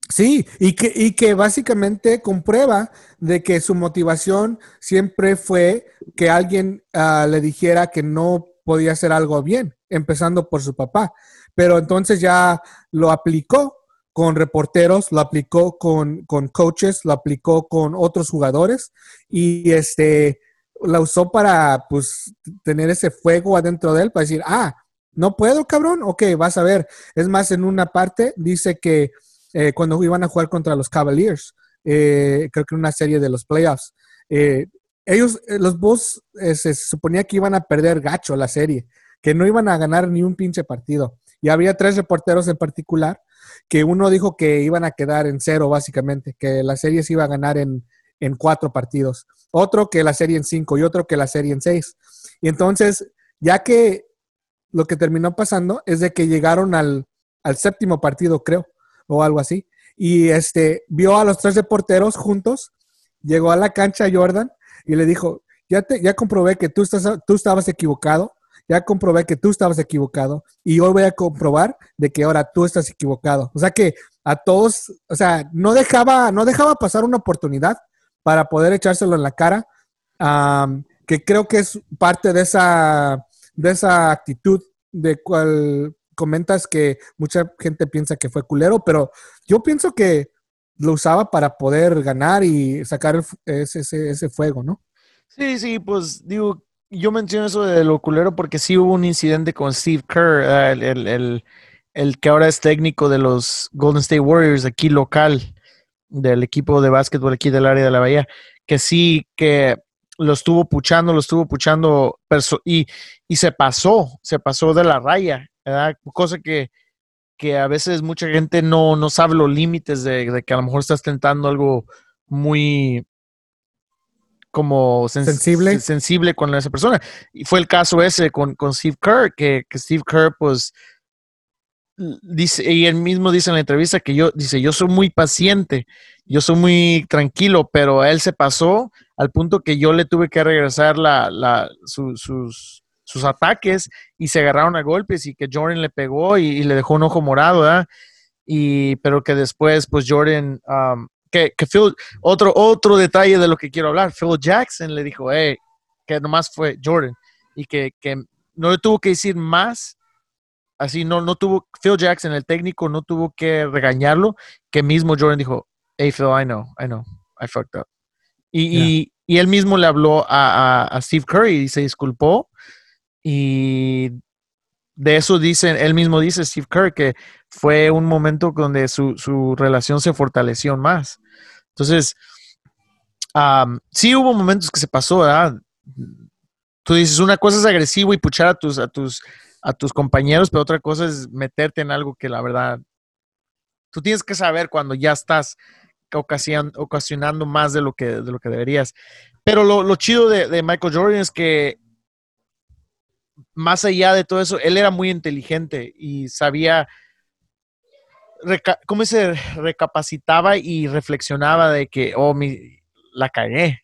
[SPEAKER 1] Sí, y que, y que básicamente comprueba de que su motivación siempre fue que alguien ah, le dijera que no podía hacer algo bien, empezando por su papá. Pero entonces ya lo aplicó con reporteros, lo aplicó con, con coaches, lo aplicó con otros jugadores y este la usó para pues tener ese fuego adentro de él para decir, ah, no puedo, cabrón, ok, vas a ver. Es más, en una parte dice que eh, cuando iban a jugar contra los Cavaliers, eh, creo que en una serie de los playoffs, eh, ellos, los Bulls, se suponía que iban a perder gacho la serie, que no iban a ganar ni un pinche partido. Y había tres reporteros en particular que uno dijo que iban a quedar en cero, básicamente, que la serie se iba a ganar en, cuatro partidos, otro que la serie en cinco y otro que la serie en seis. Y entonces, ya que lo que terminó pasando es de que llegaron al, séptimo partido, creo, o algo así, y este, vio a los tres reporteros juntos, llegó a la cancha Jordan y le dijo, ya, te, ya comprobé que tú, estás, tú estabas equivocado, ya comprobé que tú estabas equivocado y hoy voy a comprobar de que ahora tú estás equivocado. O sea que a todos, o sea, no dejaba, no dejaba pasar una oportunidad para poder echárselo en la cara, que creo que es parte de esa, de esa actitud de cual comentas que mucha gente piensa que fue culero, pero yo pienso que lo usaba para poder ganar y sacar ese, ese, ese fuego, ¿no?
[SPEAKER 2] Sí, sí, pues digo, yo menciono eso de lo culero porque sí hubo un incidente con Steve Kerr, ah, el, que ahora es técnico de los Golden State Warriors aquí local, del equipo de básquetbol aquí del área de la Bahía, que sí que lo estuvo puchando, lo estuvo puchando y, y se pasó, se pasó de la raya, ¿verdad? cosa que, que a veces mucha gente no, no sabe los límites de, de que a lo mejor estás tentando algo muy, como sensible. sensible con esa persona. Y fue el caso ese con, con Steve Kerr, que, Steve Kerr, pues, dice, y él mismo dice en la entrevista que yo, dice, yo soy muy paciente, yo soy muy tranquilo, pero él se pasó al punto que yo le tuve que regresar la, la, sus, sus ataques y se agarraron a golpes y que Jordan le pegó y, le dejó un ojo morado, ¿verdad? Y, pero que después, pues Jordan um, que, Phil, otro, otro detalle de lo que quiero hablar, Phil Jackson le dijo, hey, que nomás fue Jordan y que, no le tuvo que decir más así no, no tuvo, Phil Jackson, el técnico, no tuvo que regañarlo, que mismo Jordan dijo, hey Phil, I know, I know, I fucked up. Y, y, él mismo le habló a, a, Steve Curry y se disculpó. Y de eso dicen, él mismo dice, Steve Curry, que fue un momento donde su, su relación se fortaleció más. Entonces, sí hubo momentos que se pasó, ¿verdad? Tú dices, una cosa es agresivo y puchar a tus, a tus, a tus compañeros, pero otra cosa es meterte en algo que la verdad, tú tienes que saber cuando ya estás ocasionando más de lo que, de lo que deberías. Pero lo, chido de, Michael Jordan es que más allá de todo eso, él era muy inteligente y sabía cómo se recapacitaba y reflexionaba de que, oh, mi, la cagué.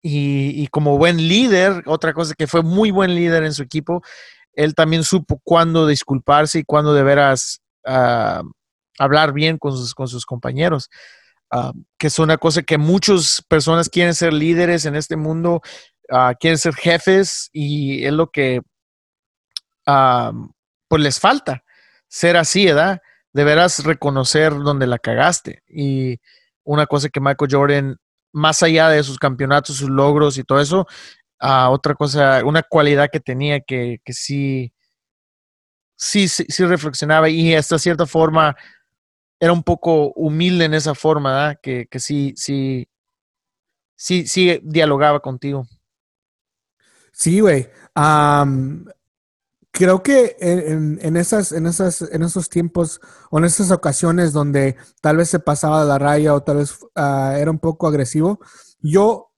[SPEAKER 2] Y, como buen líder, otra cosa que fue muy buen líder en su equipo, él también supo cuándo disculparse y cuándo de veras ah, hablar bien con sus, con sus compañeros. Ah, que es una cosa que muchas personas quieren ser líderes en este mundo, uh, quieren ser jefes y es lo que pues les falta ser así, ¿verdad? Deberás reconocer donde la cagaste. Y una cosa que Michael Jordan más allá de sus campeonatos, sus logros y todo eso, otra cosa, una cualidad que tenía que, que sí, sí, sí, reflexionaba y hasta cierta forma era un poco humilde en esa forma, Que, que sí, sí, sí, sí dialogaba contigo.
[SPEAKER 1] Sí, güey creo que en, esas, en, esas, en esos tiempos o en esas ocasiones donde tal vez se pasaba de la raya o tal vez ah, era un poco agresivo, yo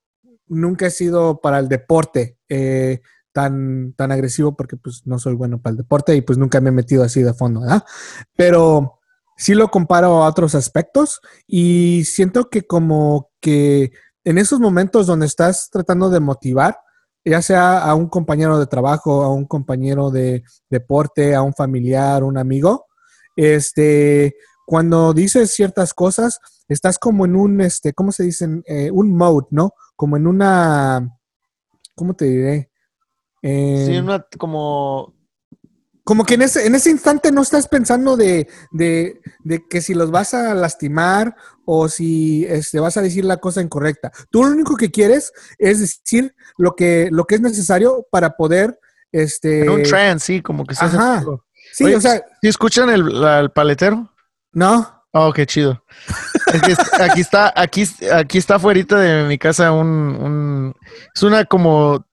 [SPEAKER 1] nunca he sido para el deporte eh, tan, tan agresivo porque pues no soy bueno para el deporte y pues nunca me he metido así de fondo, ¿verdad? Pero sí lo comparo a otros aspectos y siento que como que en esos momentos donde estás tratando de motivar, ya sea a un compañero de trabajo, a un compañero de deporte, a un familiar, un amigo, este, cuando dices ciertas cosas, estás como en un, este, ¿cómo se dice? Eh, un mode, ¿no? Como en una, ¿cómo te diré?
[SPEAKER 2] sí, una, como
[SPEAKER 1] como que en ese, en ese instante no estás pensando de, que si los vas a lastimar o si este, vas a decir la cosa incorrecta. Tú lo único que quieres es decir lo que, lo que es necesario para poder... Este...
[SPEAKER 2] un trance, sí, como que
[SPEAKER 1] estás... Ajá. Sí, o sea...
[SPEAKER 2] ¿Sí escuchan el, paletero?
[SPEAKER 1] No.
[SPEAKER 2] Oh, qué chido. aquí está, aquí, aquí está afuera de mi casa un, un, es una como,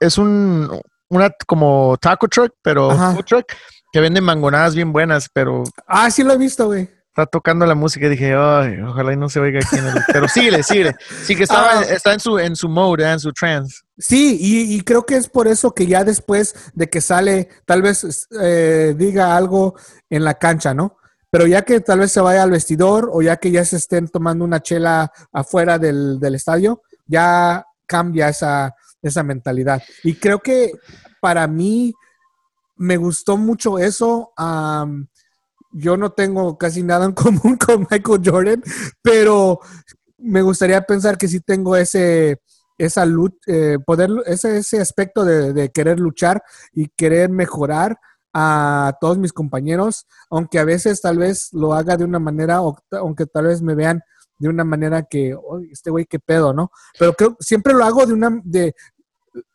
[SPEAKER 2] es un, una como taco truck, pero food truck, que vende mangonadas bien buenas, pero...
[SPEAKER 1] Ah, sí lo he visto, güey.
[SPEAKER 2] Está tocando la música y dije, ay, ojalá y no se oiga aquí en el... Pero síguele, síguele. Sí que estaba, ah. está en su, en su mode, ¿eh? en su trance.
[SPEAKER 1] Sí, y, creo que es por eso que ya después de que sale, tal vez eh, diga algo en la cancha, ¿no? Pero ya que tal vez se vaya al vestidor o ya que ya se estén tomando una chela afuera del, del estadio, ya cambia esa, esa mentalidad. Y creo que para mí me gustó mucho eso. yo no tengo casi nada en común con Michael Jordan, pero me gustaría pensar que sí tengo ese, esa eh, poder, ese, ese aspecto de, querer luchar y querer mejorar a todos mis compañeros, aunque a veces tal vez lo haga de una manera, aunque tal vez me vean de una manera que, este güey, qué pedo, ¿no? Pero creo siempre lo hago de una, de,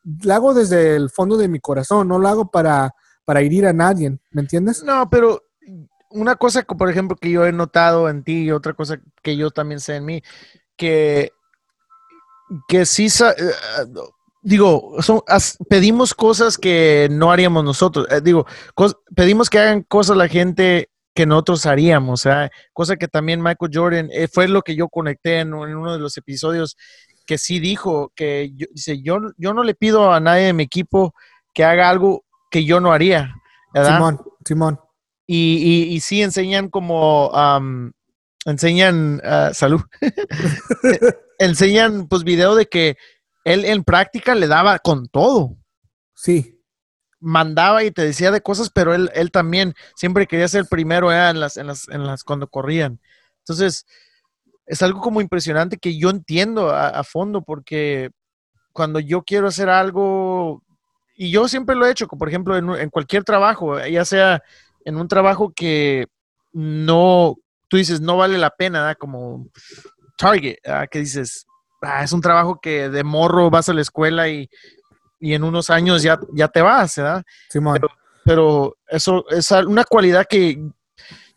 [SPEAKER 1] lo hago desde el fondo de mi corazón, no lo hago para, para herir a nadie, ¿me entiendes?
[SPEAKER 2] No, pero una cosa, que, por ejemplo, que yo he notado en ti y otra cosa que yo también sé en mí, que, que sí, eh, digo, son, pedimos cosas que no haríamos nosotros, eh, digo, pedimos que hagan cosas la gente que nosotros haríamos, sea, cosa que también Michael Jordan, eh, fue lo que yo conecté en, uno de los episodios que sí dijo que yo, dice, yo, yo no le pido a nadie de mi equipo que haga algo que yo no haría.
[SPEAKER 1] Simón, Simón.
[SPEAKER 2] Y, y, sí enseñan como, enseñan, uh, salud, enseñan pues video de que él en práctica le daba con todo.
[SPEAKER 1] Sí.
[SPEAKER 2] Mandaba y te decía de cosas, pero él, él también siempre quería ser el primero en, las, en, las, en las cuando corrían. Entonces, es algo como impresionante que yo entiendo a, fondo porque cuando yo quiero hacer algo, y yo siempre lo he hecho, por ejemplo, en, cualquier trabajo, ya sea en un trabajo que no, tú dices, no vale la pena, como Target, que dices, ah, es un trabajo que de morro vas a la escuela y, y en unos años ya, ya te vas, ¿verdad?
[SPEAKER 1] Simón.
[SPEAKER 2] Pero, pero eso es una cualidad que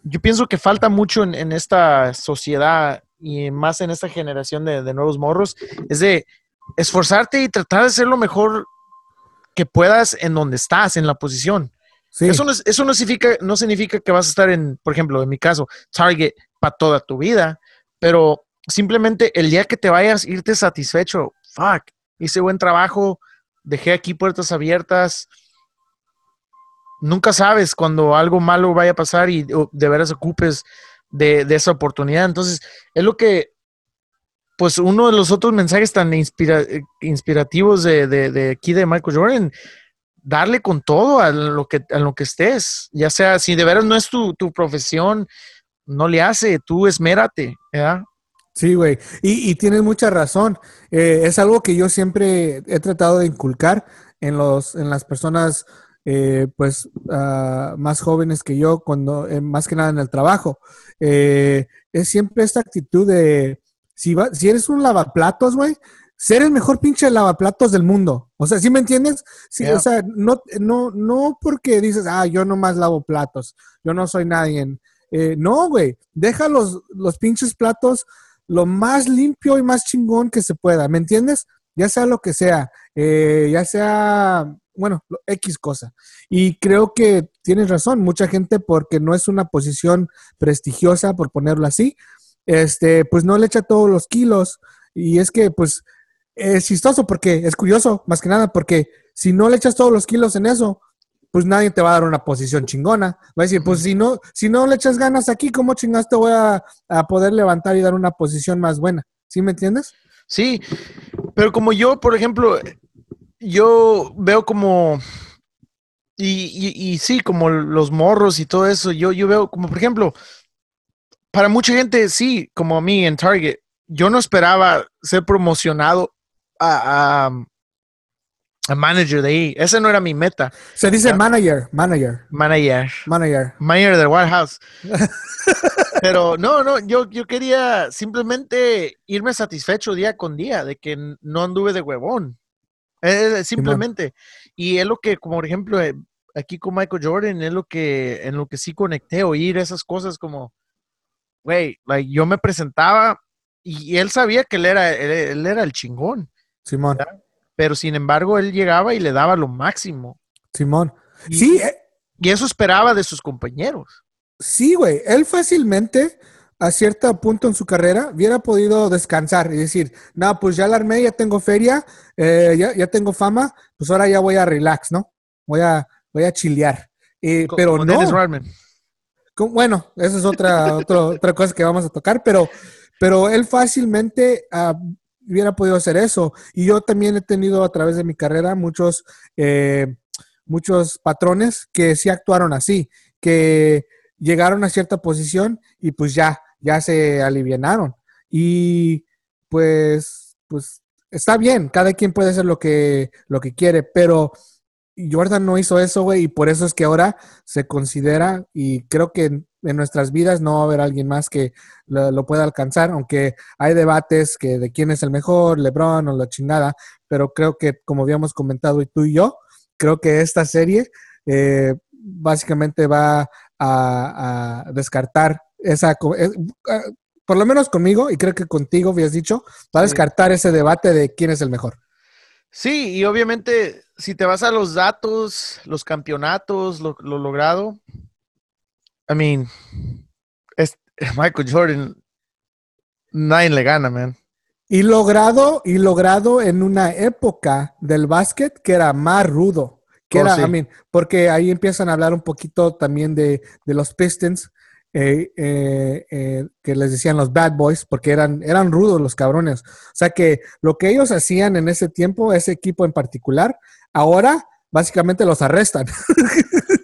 [SPEAKER 2] yo pienso que falta mucho en, en esta sociedad y más en esta generación de, de, nuevos morros, es de esforzarte y tratar de hacer lo mejor que puedas en donde estás, en la posición. Sí. Eso, no, eso no, significa, no significa que vas a estar en, por ejemplo, en mi caso, Target para toda tu vida, pero simplemente el día que te vayas, irte satisfecho, fuck, hice buen trabajo, dejé aquí puertas abiertas. Nunca sabes cuando algo malo vaya a pasar y de veras ocupes de, de esa oportunidad. Entonces, es lo que, pues uno de los otros mensajes tan inspira, inspirativos de, de, de, aquí de Michael Jordan, darle con todo a lo que, a lo que estés, ya sea, si de veras no es tu, tu profesión, no le hace, tú esmérate, ¿verdad?
[SPEAKER 1] Sí, güey, y, y, tienes mucha razón. Eh, es algo que yo siempre he tratado de inculcar en, los, en las personas eh, pues uh, más jóvenes que yo, cuando eh, más que nada en el trabajo. Eh, es siempre esta actitud de, si, va, si eres un lavaplatos, güey, ser el mejor pinche lavaplatos del mundo. O sea, ¿sí me entiendes? Sí, yeah. O sea, no, no, no porque dices, ah, yo nomás lavo platos, yo no soy nadie. Eh, no, güey, deja los, los pinches platos lo más limpio y más chingón que se pueda, ¿me entiendes? Ya sea lo que sea, eh, ya sea, bueno, X cosa. Y creo que tienes razón, mucha gente porque no es una posición prestigiosa, por ponerlo así, este, pues no le echa todos los kilos. Y es que, pues, es chistoso porque es curioso, más que nada, porque si no le echas todos los kilos en eso, pues nadie te va a dar una posición chingona. Va a decir, pues si no, si no le echas ganas aquí, ¿cómo chingas te voy a, a, poder levantar y dar una posición más buena? ¿Sí me entiendes?
[SPEAKER 2] Sí, pero como yo, por ejemplo, yo veo como, y, y, y sí, como los morros y todo eso, yo, yo veo como, por ejemplo, para mucha gente, sí, como a mí en Target, yo no esperaba ser promocionado a, a a manager de ahí. Ese no era mi meta.
[SPEAKER 1] Se dice manager, manager.
[SPEAKER 2] Manager.
[SPEAKER 1] Manager.
[SPEAKER 2] Manager del White House. Pero no, no, yo, yo quería simplemente irme satisfecho día con día de que no anduve de huevón. Eh, simplemente. Y es lo que, como por ejemplo, eh, aquí con Michael Jordan, es lo que, en lo que sí conecté, oír esas cosas como, güey, like, yo me presentaba y él sabía que él era, él, él era el chingón.
[SPEAKER 1] Simón.
[SPEAKER 2] ¿verdad? pero sin embargo él llegaba y le daba lo máximo.
[SPEAKER 1] Simón.
[SPEAKER 2] Y,
[SPEAKER 1] sí. eh,
[SPEAKER 2] Y eso esperaba de sus compañeros.
[SPEAKER 1] Sí, güey. Él fácilmente, a cierto punto en su carrera, hubiera podido descansar y decir, no, pues ya la armé, ya tengo feria, eh, ya, ya, tengo fama, pues ahora ya voy a relax, ¿no? Voy a, voy a chilear. Eh, pero no.
[SPEAKER 2] Dennis Rodman.
[SPEAKER 1] Bueno, esa es otra, otra, otra cosa que vamos a tocar, pero, pero él fácilmente uh, hubiera podido hacer eso. Y yo también he tenido a través de mi carrera muchos, eh, muchos patrones que sí actuaron así, que llegaron a cierta posición y pues ya, ya se alivianaron. Y pues, pues está bien, cada quien puede hacer lo que, lo que quiere, pero Jordan no hizo eso, güey, y por eso es que ahora se considera, y creo que en, nuestras vidas no va a haber alguien más que lo, pueda alcanzar, aunque hay debates que de quién es el mejor, LeBron o la chingada, pero creo que, como habíamos comentado y tú y yo, creo que esta serie eh, básicamente va a descartar esa, eh, por lo menos conmigo, y creo que contigo habías dicho, va a descartar ese debate de quién es el mejor.
[SPEAKER 2] Sí, y obviamente si te vas a los datos, los campeonatos, lo, lo logrado, I mean, es Michael Jordan, nadie le gana, man.
[SPEAKER 1] Y logrado, y logrado en una época del básquet que era más rudo. Que oh, era, sí. I mean, porque ahí empiezan a hablar un poquito también de, de los Pistons, eh, eh, eh, que les decían los bad boys, porque eran, eran rudos los cabrones. O sea que lo que ellos hacían en ese tiempo, ese equipo en particular, ahora básicamente los arrestan.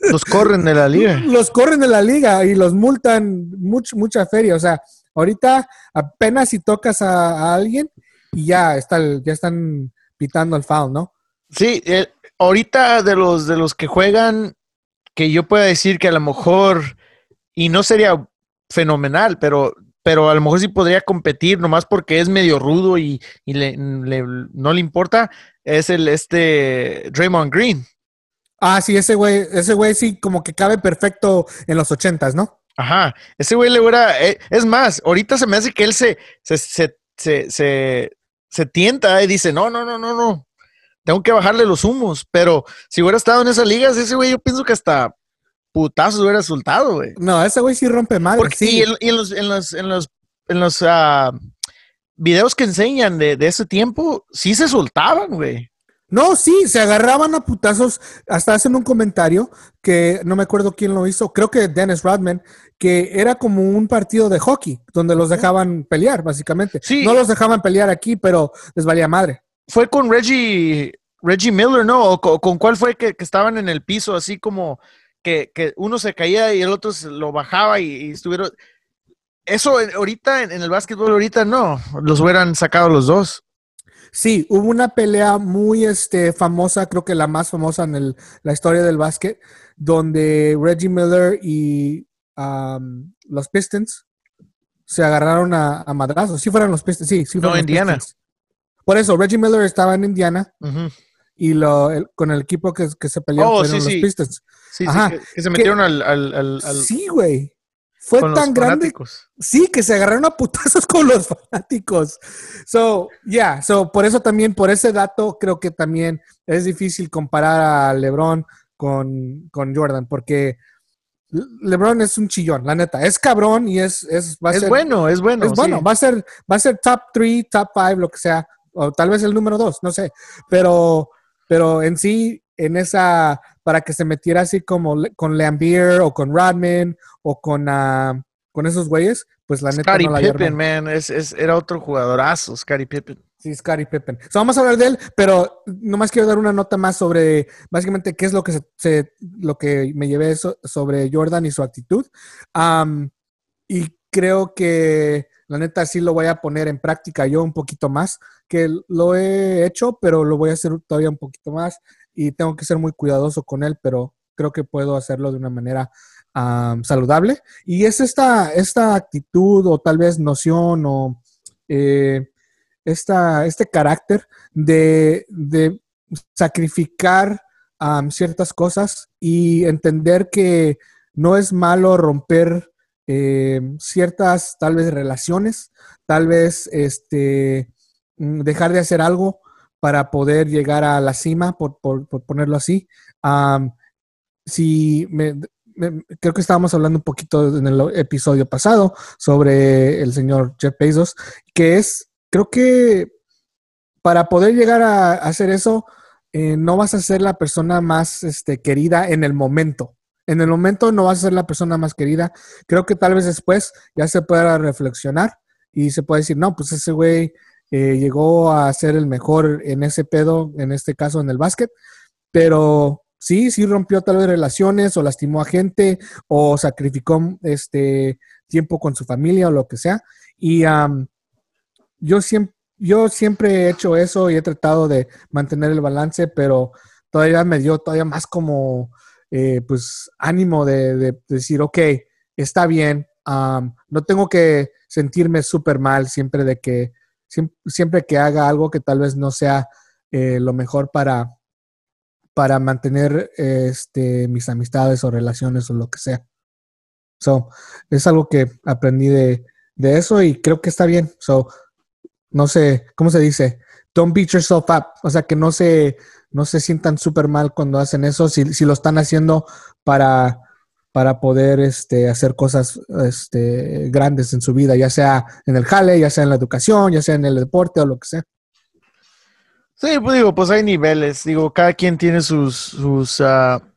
[SPEAKER 2] Los corren de la liga.
[SPEAKER 1] Los corren de la liga y los multan much, mucha feria. O sea, ahorita apenas si tocas a, a alguien y ya, está el, ya están pitando el foul, ¿no?
[SPEAKER 2] Sí, ahorita de los, de los que juegan que yo pueda decir que a lo mejor, y no sería fenomenal, pero, pero a lo mejor sí podría competir, nomás porque es medio rudo y, no le importa, es el este Draymond Green.
[SPEAKER 1] Ah, sí, ese güey, ese güey sí como que cabe perfecto en los ochentas, ¿no?
[SPEAKER 2] Ajá, ese güey le hubiera, eh, es más, ahorita se me hace que él se, se, se, se, se tienta y dice, no, no, no, no, no, tengo que bajarle los humos, pero si hubiera estado en esas ligas, ese güey yo pienso que hasta putazos hubiera resultado, güey.
[SPEAKER 1] No, ese güey sí rompe mal.
[SPEAKER 2] sí. Y, en, los, en los, en los, en los uh, videos que enseñan de, de, ese tiempo, sí se soltaban, güey.
[SPEAKER 1] No, sí, se agarraban a putazos. Hasta hacen un comentario que no me acuerdo quién lo hizo, creo que Dennis Rodman, que era como un partido de hockey, donde los dejaban pelear, básicamente. Sí. No los dejaban pelear aquí, pero les valía madre.
[SPEAKER 2] Fue con Reggie, Reggie Miller, ¿no? ¿O con, cuál fue que, estaban en el piso, así como que, uno se caía y el otro lo bajaba y, estuvieron. Eso ahorita en, en el básquetbol, ahorita no, los hubieran sacado los dos.
[SPEAKER 1] Sí, hubo una pelea muy este, famosa, creo que la más famosa en el, la historia del básquet, donde Reggie Miller y los Pistons se agarraron a, a, madrazos. Sí fueron los Pistons, sí, sí
[SPEAKER 2] fueron
[SPEAKER 1] No,
[SPEAKER 2] Indiana.
[SPEAKER 1] Por eso, Reggie Miller estaba en Indiana y lo, con el equipo que, se peleó oh, fueron los Pistons.
[SPEAKER 2] Sí, sí, que, se metieron al, al, al,
[SPEAKER 1] Sí, güey fue tan grande. Sí, que se agarraron a putazos con los fanáticos. So, yeah, so por eso también, por ese dato, creo que también es difícil comparar a LeBron con, Jordan, porque LeBron es un chillón, la neta. Es cabrón y es, es,
[SPEAKER 2] va a es bueno, es bueno.
[SPEAKER 1] Es bueno, va a ser, va a ser top 3, top 5, lo que sea, o tal vez el número 2, no sé. Pero, pero en sí, en esa para que se metiera así como con Lambier o con Rodman o con, uh, con esos güeyes, pues la neta
[SPEAKER 2] no la Pippen, man, es, es, era otro jugadorazo, Scottie Pippen.
[SPEAKER 1] Sí, Scottie Pippen. vamos a hablar de él, pero nomás quiero dar una nota más sobre básicamente qué es lo que se, lo que me llevé sobre Jordan y su actitud. y creo que la neta sí lo voy a poner en práctica yo un poquito más, que lo he hecho, pero lo voy a hacer todavía un poquito más y tengo que ser muy cuidadoso con él, pero creo que puedo hacerlo de una manera saludable. Y es esta, esta actitud o tal vez noción o eh, esta, este carácter de, sacrificar ciertas cosas y entender que no es malo romper eh, ciertas tal vez relaciones, tal vez este, mm, dejar de hacer algo para poder llegar a la cima, por, ponerlo así. si creo que estábamos hablando un poquito en el episodio pasado sobre el señor Jeff Bezos, que es, creo que para poder llegar a, hacer eso, eh, no vas a ser la persona más este, querida en el momento. En el momento no vas a ser la persona más querida. Creo que tal vez después ya se pueda reflexionar y se puede decir, no, pues ese güey eh, llegó a ser el mejor en ese pedo, en este caso en el básquet, pero sí, sí rompió tal vez relaciones o lastimó a gente o sacrificó este tiempo con su familia o lo que sea. Y yo, siempre, yo siempre he hecho eso y he tratado de mantener el balance, pero todavía me dio todavía más como eh, pues ánimo de, decir, ok, está bien, no tengo que sentirme súper mal siempre de que siempre, que haga algo que tal vez no sea eh, lo mejor para, para mantener este, mis amistades o relaciones o lo que sea. So, es algo que aprendí de, eso y creo que está bien. So, no sé, ¿cómo se dice? Don't beat yourself up. O sea, que no se, no se sientan súper mal cuando hacen eso, si, si lo están haciendo para, para poder este, hacer cosas este, grandes en su vida, ya sea en el jale, ya sea en la educación, ya sea en el deporte o lo que sea.
[SPEAKER 2] Sí, pues digo, pues hay niveles, digo, cada quien tiene sus, uh,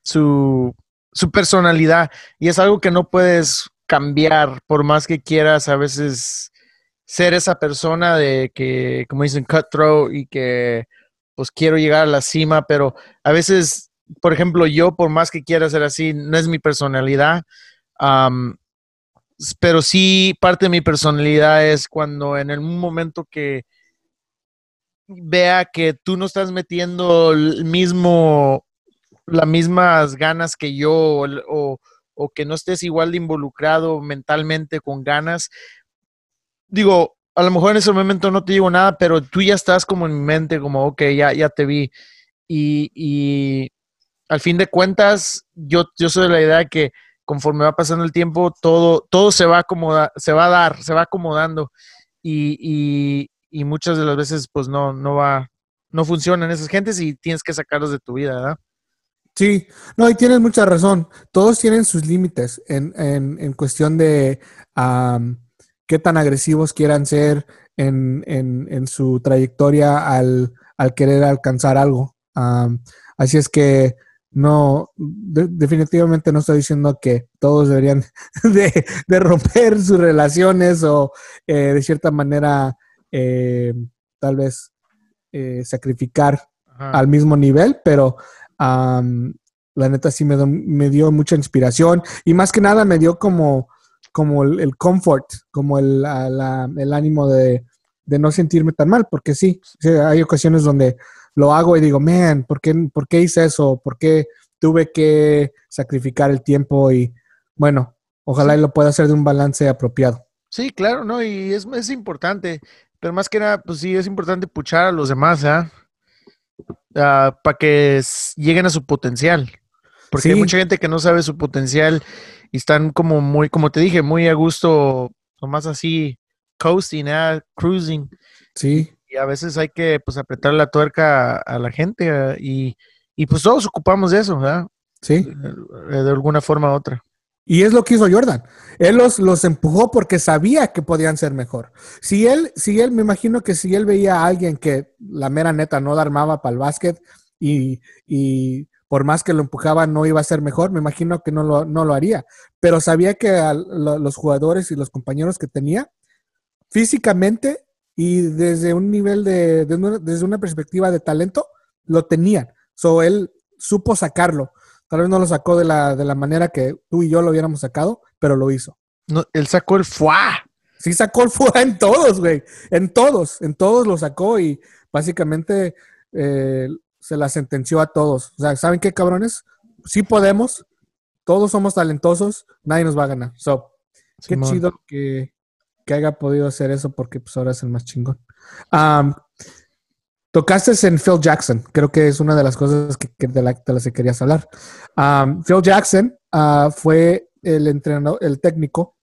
[SPEAKER 2] su, su personalidad y es algo que no puedes cambiar por más que quieras a veces ser esa persona de que, como dicen, cutthroat y que pues quiero llegar a la cima, pero a veces por ejemplo, yo, por más que quiera ser así, no es mi personalidad. pero sí, parte de mi personalidad es cuando en el momento que vea que tú no estás metiendo el mismo, las mismas ganas que yo o, o que no estés igual de involucrado mentalmente con ganas. Digo, a lo mejor en ese momento no te digo nada, pero tú ya estás como en mi mente, como, ok, ya, ya te vi. Y, y al fin de cuentas, yo, yo soy de la idea que conforme va pasando el tiempo, todo, todo se va a se va a dar, se va acomodando. Y, y, y, muchas de las veces, pues no, no va, no funcionan esas gentes y tienes que sacarlos de tu vida, ¿verdad?
[SPEAKER 1] Sí, no, y tienes mucha razón. Todos tienen sus límites en, en, en cuestión de qué tan agresivos quieran ser en, en su trayectoria al, al, querer alcanzar algo. así es que no, definitivamente no estoy diciendo que todos deberían de, de romper sus relaciones o eh, de cierta manera eh, tal vez eh, sacrificar al mismo nivel, pero la neta sí me, me, dio mucha inspiración y más que nada me dio como, como el, comfort, como el, el ánimo de, de, no sentirme tan mal, porque sí, hay ocasiones donde lo hago y digo, man, ¿por qué, ¿por qué hice eso? ¿Por qué tuve que sacrificar el tiempo? Y bueno, ojalá y lo pueda hacer de un balance apropiado.
[SPEAKER 2] Sí, claro, ¿no? Y es, es importante, pero más que nada, pues sí, es importante puchar a los demás, ¿ah? para que lleguen a su potencial. Porque hay mucha gente que no sabe su potencial y están como muy, como te dije, muy a gusto, nomás así, coasting, ¿eh? cruising.
[SPEAKER 1] Sí.
[SPEAKER 2] Y a veces hay que pues apretar la tuerca a, la gente y, y, pues todos ocupamos de eso, ¿verdad?
[SPEAKER 1] Sí.
[SPEAKER 2] De, de alguna forma u otra.
[SPEAKER 1] Y es lo que hizo Jordan. Él los, los empujó porque sabía que podían ser mejor. Si él, si él, me imagino que si él veía a alguien que la mera neta no armaba para el básquet y, y, por más que lo empujaba no iba a ser mejor, me imagino que no lo, no lo haría. Pero sabía que los jugadores y los compañeros que tenía, físicamente y desde un nivel de, desde una perspectiva de talento, lo tenían. So él supo sacarlo. Tal vez no lo sacó de la, de la manera que tú y yo lo hubiéramos sacado, pero lo hizo.
[SPEAKER 2] No, él sacó el fuá.
[SPEAKER 1] Sí, sacó el fuá en todos, güey. En todos, en todos lo sacó y básicamente eh, se la sentenció a todos. O sea, ¿saben qué, cabrones? Sí podemos, todos somos talentosos, nadie nos va a ganar. So, qué chido que, que, haya podido hacer eso porque pues ahora es el más chingón. Tocaste en Phil Jackson, creo que es una de las cosas que, de, las que querías hablar. Phil Jackson ah, fue el entrenador, el técnico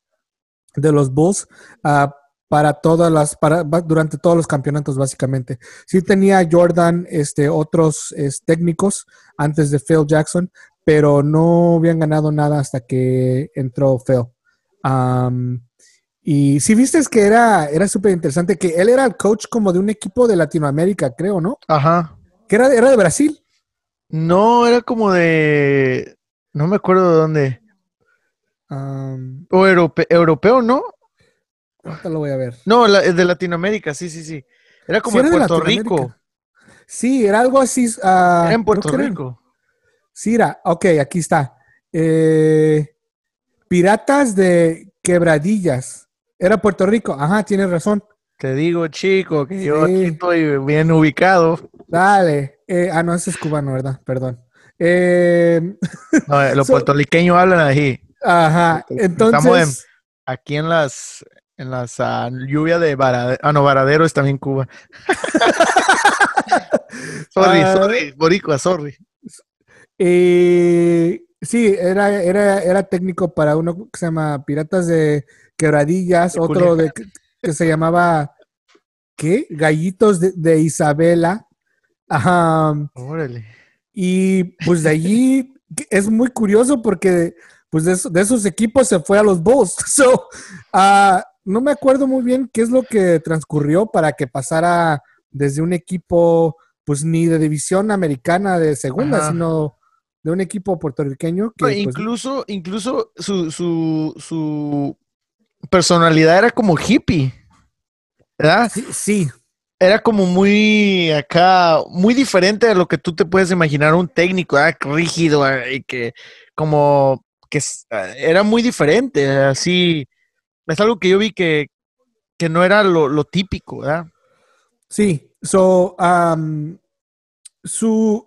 [SPEAKER 1] de los Bulls ah, para todas las, para, durante todos los campeonatos básicamente. Sí tenía Jordan este, otros técnicos antes de Phil Jackson, pero no habían ganado nada hasta que entró Phil. Y si viste que era, era súper interesante, que él era el coach como de un equipo de Latinoamérica, creo, ¿no?
[SPEAKER 2] Ajá.
[SPEAKER 1] Que era, era de Brasil.
[SPEAKER 2] No, era como de. No me acuerdo de dónde. o europeo, ¿no?
[SPEAKER 1] Ahorita lo voy a ver.
[SPEAKER 2] No, de Latinoamérica, sí, sí, sí. Era como de Puerto Rico.
[SPEAKER 1] Sí, era algo así.
[SPEAKER 2] era en Puerto Rico.
[SPEAKER 1] Sí, era. Ok, aquí está. Eh, piratas de Quebradillas. Era Puerto Rico. Ajá, tienes razón.
[SPEAKER 2] Te digo, chico, que yo aquí estoy bien ubicado.
[SPEAKER 1] Dale. Eh, ah, no, ese es cubano, ¿verdad? Perdón. Eh,
[SPEAKER 2] no, eh, los puertorriqueños hablan ahí.
[SPEAKER 1] Ajá. Entonces. Estamos
[SPEAKER 2] aquí en las en las uh, lluvias de Varadero. Ah, no, Varadero está también Cuba. sorry, uh, sorry, Boricua, sorry.
[SPEAKER 1] Sí, era, era, era técnico para uno que se llama Piratas de quebradillas, otro de, que, se llamaba, ¿qué? Gallitos de, Isabela.
[SPEAKER 2] Órale.
[SPEAKER 1] Y pues de allí es muy curioso porque pues de, esos equipos se fue a los Bulls. So, uh, no me acuerdo muy bien qué es lo que transcurrió para que pasara desde un equipo, pues ni de división americana de segunda, sino de un equipo puertorriqueño. Que, pues,
[SPEAKER 2] incluso, incluso su, su, su personalidad era como hippie, ¿verdad?
[SPEAKER 1] Sí,
[SPEAKER 2] Era como muy acá, muy diferente de lo que tú te puedes imaginar un técnico, rígido y que como que era muy diferente, así. Es algo que yo vi que, que no era lo, típico, ¿verdad?
[SPEAKER 1] Sí, so, um, su,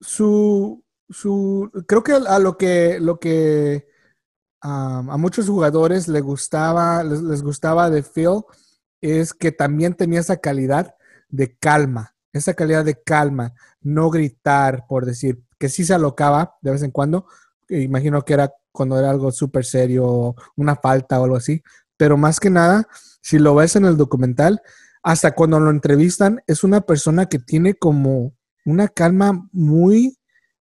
[SPEAKER 1] su, su, creo que a lo que, lo que a muchos jugadores les gustaba, les, les, gustaba de Phil es que también tenía esa calidad de calma, esa calidad de calma, no gritar, por decir, que sí se alocaba de vez en cuando. Imagino que era cuando era algo súper serio, una falta o algo así. Pero más que nada, si lo ves en el documental, hasta cuando lo entrevistan, es una persona que tiene como una calma muy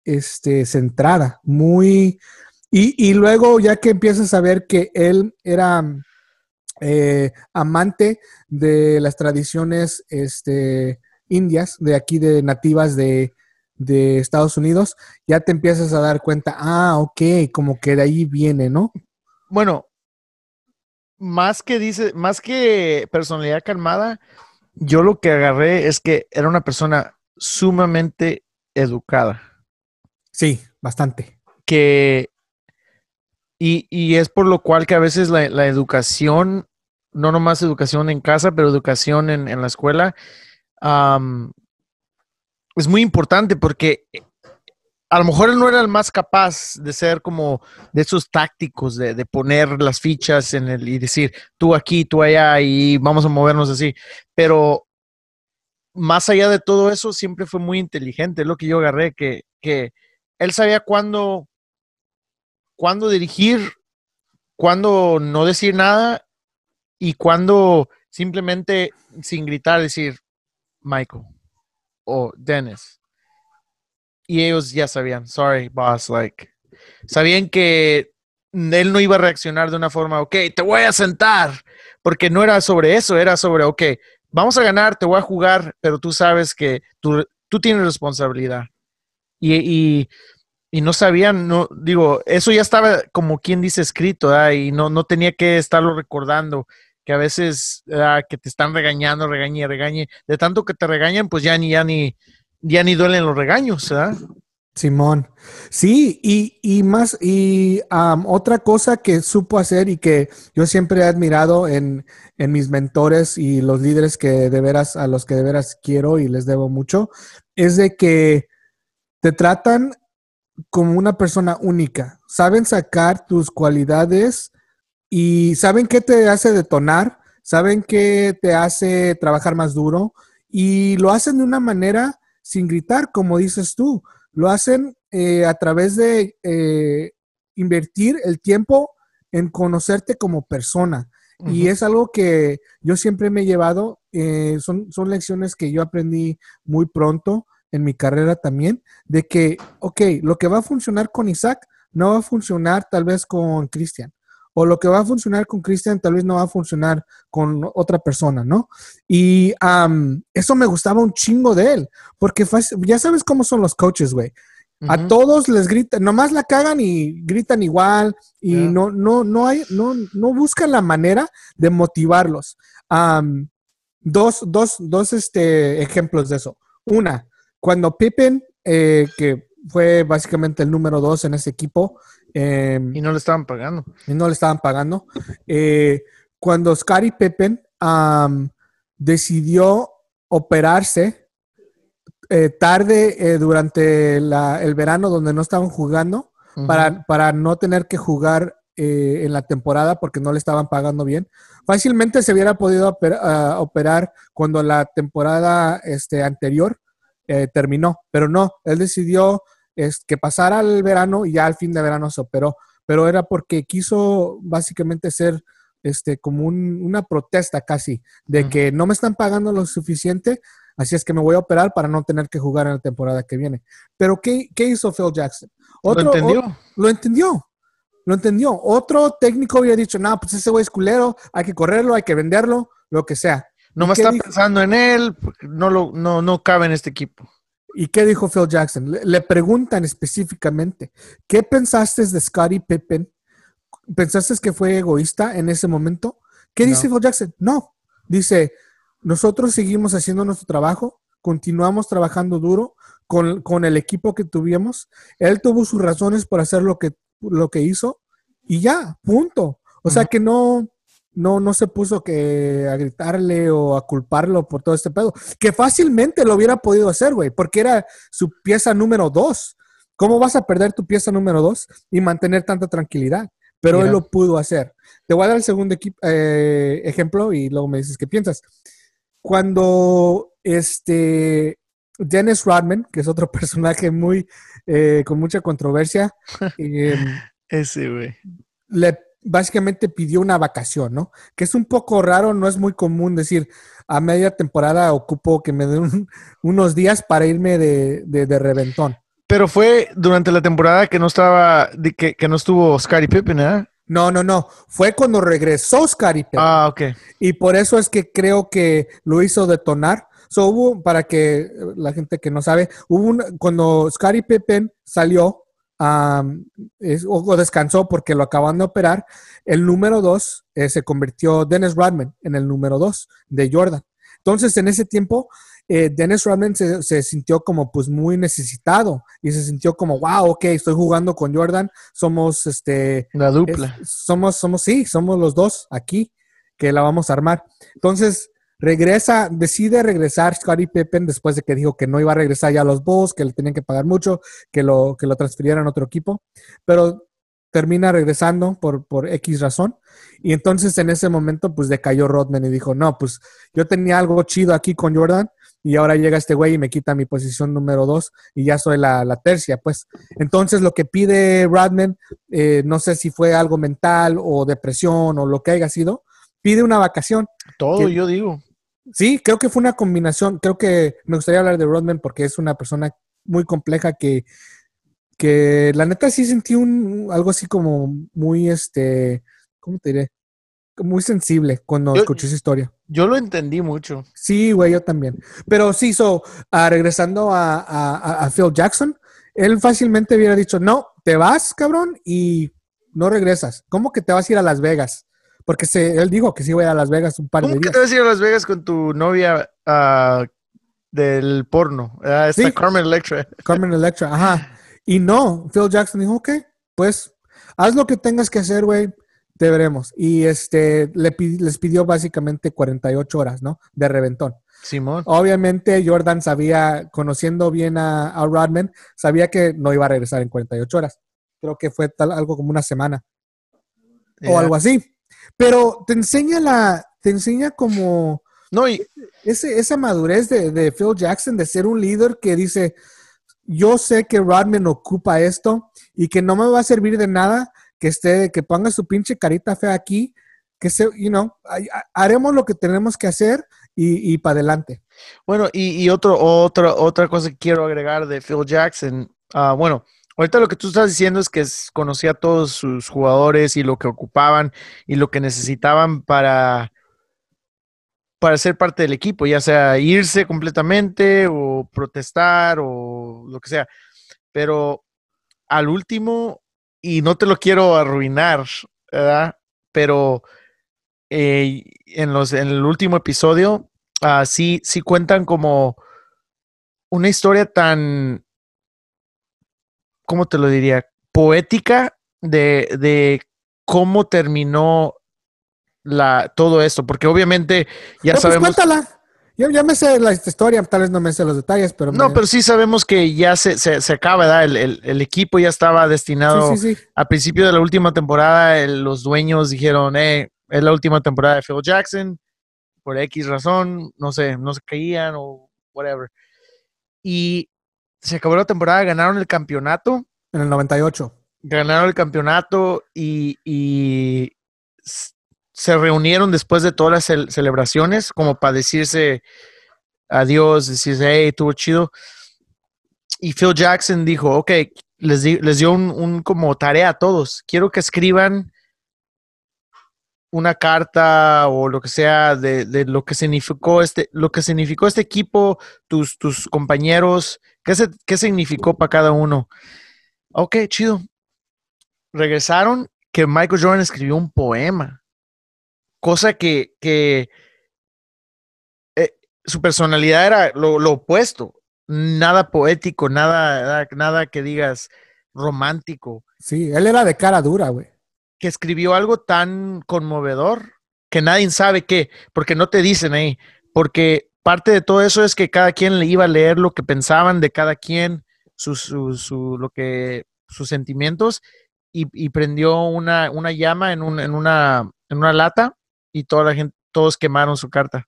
[SPEAKER 1] este, centrada, muy... Y, luego ya que empiezas a ver que él era eh, amante de las tradiciones este, indias, de aquí, de nativas de, de Estados Unidos, ya te empiezas a dar cuenta, ah, ok, como que de ahí viene, ¿no?
[SPEAKER 2] Bueno, más que dice, más que personalidad calmada, yo lo que agarré es que era una persona sumamente educada.
[SPEAKER 1] Sí, bastante.
[SPEAKER 2] Que, y, y es por lo cual que a veces la, la, educación, no nomás educación en casa, pero educación en, en la escuela, um, es muy importante porque eh, a lo mejor él no era el más capaz de ser como de esos tácticos, de, de, poner las fichas en el y decir tú aquí, tú allá y vamos a movernos así. Pero más allá de todo eso, siempre fue muy inteligente. Lo que yo agarré, que, que él sabía cuándo, cuándo dirigir, cuándo no decir nada y cuándo simplemente sin gritar decir Michael o Dennis. Y ellos ya sabían, sorry, boss, like, sabían que él no iba a reaccionar de una forma, ok, te voy a sentar, porque no era sobre eso, era sobre, ok, vamos a ganar, te voy a jugar, pero tú sabes que tú, tienes responsabilidad. Y, y, no sabían, no, digo, eso ya estaba como quien dice escrito, ¿eh? y no, no tenía que estarlo recordando que a veces que te están regañando, regañe, regañe, de tanto que te regañan, pues ya ni, ya ni, ya ni duelen los regaños, ¿verdad?
[SPEAKER 1] Simón. Sí, y, y más, y otra cosa que supo hacer y que yo siempre he admirado en, en, mis mentores y los líderes que de veras, a los que de veras quiero y les debo mucho, es de que te tratan como una persona única. Saben sacar tus cualidades y saben qué te hace detonar, saben qué te hace trabajar más duro y lo hacen de una manera sin gritar, como dices tú. Lo hacen eh, a través de eh, invertir el tiempo en conocerte como persona. Uh -huh. Y es algo que yo siempre me he llevado, eh, son, son lecciones que yo aprendí muy pronto en mi carrera también, de que, ok, lo que va a funcionar con Isaac no va a funcionar tal vez con Cristian o lo que va a funcionar con Cristian tal vez no va a funcionar con otra persona, ¿no? Y um, eso me gustaba un chingo de él, porque ya sabes cómo son los coaches, güey. Uh -huh. A todos les gritan, nomás la cagan y gritan igual y yeah. no, no, no hay, no, no buscan la manera de motivarlos. Um, dos, dos, dos este, ejemplos de eso. Una, cuando Pippen, eh, que fue básicamente el número dos en ese equipo,
[SPEAKER 2] eh, y no le estaban pagando.
[SPEAKER 1] Y no le estaban pagando. Eh, cuando Scottie Pippen um, decidió operarse eh, tarde eh, durante la, el verano donde no estaban jugando, uh -huh. para, para, no tener que jugar eh, en la temporada porque no le estaban pagando bien, fácilmente se hubiera podido oper, uh, operar cuando la temporada este, anterior terminó, pero no, él decidió es que pasara el verano y ya al fin de verano se operó, pero era porque quiso básicamente ser este como un, una protesta casi de uh -huh. que no me están pagando lo suficiente, así es que me voy a operar para no tener que jugar en la temporada que viene. Pero ¿qué, qué hizo Phil Jackson?
[SPEAKER 2] Otro, ¿Lo entendió?
[SPEAKER 1] O, lo entendió. Lo entendió. Otro técnico había dicho, no, pues ese güey es culero, hay que correrlo, hay que venderlo, lo que sea.
[SPEAKER 2] No me está dijo? pensando en él, no, lo, no, no cabe en este equipo.
[SPEAKER 1] ¿Y qué dijo Phil Jackson? Le, le, preguntan específicamente, ¿qué pensaste de Scottie Pippen? ¿Pensaste que fue egoísta en ese momento? ¿Qué no. dice Phil Jackson? No. Dice, nosotros seguimos haciendo nuestro trabajo, continuamos trabajando duro con, con, el equipo que tuvimos. Él tuvo sus razones por hacer lo que, lo que hizo y ya, punto. O uh -huh. sea que no, no, no se puso que a gritarle o a culparlo por todo este pedo. Que fácilmente lo hubiera podido hacer, güey, porque era su pieza número dos. ¿Cómo vas a perder tu pieza número dos y mantener tanta tranquilidad? Pero él lo pudo hacer. Te voy a dar el segundo eh, ejemplo y luego me dices qué piensas. Cuando este Dennis Rodman, que es otro personaje muy eh, con mucha controversia,
[SPEAKER 2] em, ese güey,
[SPEAKER 1] le básicamente pidió una vacación, ¿no? Que es un poco raro, no es muy común decir a media temporada ocupo que me den unos días para irme de, de, reventón.
[SPEAKER 2] Pero fue durante la temporada que no estaba, que, que no estuvo Scottie Pippen, ¿eh?
[SPEAKER 1] No, no, no. Fue cuando regresó Scottie Pippen.
[SPEAKER 2] Ah, ok.
[SPEAKER 1] Y por eso es que creo que lo hizo detonar. So, hubo, para que la gente que no sabe, hubo un, cuando Scottie Pippen salió, o descansó porque lo acaban de operar, el número dos eh, se convirtió Dennis Rodman en el número dos de Jordan. Entonces, en ese tiempo, eh, Dennis Rodman se, sintió como pues muy necesitado y se sintió como, wow, ok, estoy jugando con Jordan, somos este...
[SPEAKER 2] La dupla.
[SPEAKER 1] somos, somos, sí, somos los dos aquí que la vamos a armar. Entonces, Regresa, decide regresar Scottie Pippen después de que dijo que no iba a regresar ya a los Bulls, que le tenían que pagar mucho, que lo, que lo transfirieran a otro equipo, pero termina regresando por, por X razón. Y entonces en ese momento pues decayó Rodman y dijo, no, pues yo tenía algo chido aquí con Jordan y ahora llega este güey y me quita mi posición número dos y ya soy la, tercia, pues. Entonces lo que pide Rodman, eh, no sé si fue algo mental o depresión o lo que haya sido, pide una vacación.
[SPEAKER 2] Todo, yo digo.
[SPEAKER 1] Sí, creo que fue una combinación. Creo que me gustaría hablar de Rodman porque es una persona muy compleja que, que la neta sí sentí un algo así como muy este, ¿cómo te diré? Muy sensible cuando escuché esa historia.
[SPEAKER 2] Yo lo entendí mucho.
[SPEAKER 1] Sí, güey, yo también. Pero sí, so, ah, regresando a, a, Phil Jackson, él fácilmente hubiera dicho, no, te vas, cabrón, y no regresas. ¿Cómo que te vas a ir a Las Vegas? Porque se, él dijo que sí iba a, Las Vegas un par de días. ¿Cómo
[SPEAKER 2] te vas a ir a Las Vegas con tu novia uh, del porno? Uh, esta Carmen Electra.
[SPEAKER 1] Carmen Electra, ajá. Y no, Phil Jackson dijo, ok, pues haz lo que tengas que hacer, güey, te veremos. Y este, le les pidió básicamente 48 horas, ¿no? De reventón.
[SPEAKER 2] Simón.
[SPEAKER 1] Obviamente Jordan sabía, conociendo bien a, a, Rodman, sabía que no iba a regresar en 48 horas. Creo que fue tal, algo como una semana. O algo así. Pero te enseña la, te enseña como
[SPEAKER 2] no, y,
[SPEAKER 1] ese, esa madurez de, Phil Jackson de ser un líder que dice, yo sé que Rodman ocupa esto y que no me va a servir de nada que esté, que ponga su pinche carita fea aquí, que se, you know, haremos lo que tenemos que hacer y, y para adelante.
[SPEAKER 2] Bueno, y, y otro, otra, otra cosa que quiero agregar de Phil Jackson, uh, bueno, Ahorita lo que tú estás diciendo es que conocía a todos sus jugadores y lo que ocupaban y lo que necesitaban para, para ser parte del equipo, ya sea irse completamente o protestar o lo que sea. Pero al último, y no te lo quiero arruinar, ¿verdad? Pero eh, en, los, en el último episodio, uh, sí, sí cuentan como una historia tan ¿cómo te lo diría? Poética de, de cómo terminó la, todo esto, porque obviamente ya pues, sabemos...
[SPEAKER 1] cuéntala. Yo ya me sé la historia, tal vez no me sé los detalles, pero...
[SPEAKER 2] No, pero sí sabemos que ya se, se, acaba, ¿verdad? El, el, equipo ya estaba destinado... Sí, Al principio de la última temporada, los dueños dijeron, eh, es la última temporada de Phil Jackson, por X razón, no sé, no se caían o whatever. Y se acabó la temporada, ganaron el campeonato.
[SPEAKER 1] En el 98.
[SPEAKER 2] Ganaron el campeonato y, se reunieron después de todas las celebraciones como para decirse adiós, decirse, hey, estuvo chido. Y Phil Jackson dijo, ok, les, les dio un, como tarea a todos. Quiero que escriban una carta o lo que sea de, lo que significó este, lo que significó este equipo, tus, tus compañeros, qué, qué significó para cada uno. Ok, chido. Regresaron que Michael Jordan escribió un poema, cosa que, que eh, su personalidad era lo, lo, opuesto, nada poético, nada, nada que digas romántico.
[SPEAKER 1] Sí, él era de cara dura, güey
[SPEAKER 2] que escribió algo tan conmovedor que nadie sabe qué, porque no te dicen ahí, porque parte de todo eso es que cada quien le iba a leer lo que pensaban de cada quien, su, su, lo que, sus sentimientos, y, prendió una, una llama en, un, en, una, en una lata y toda la gente, todos quemaron su carta.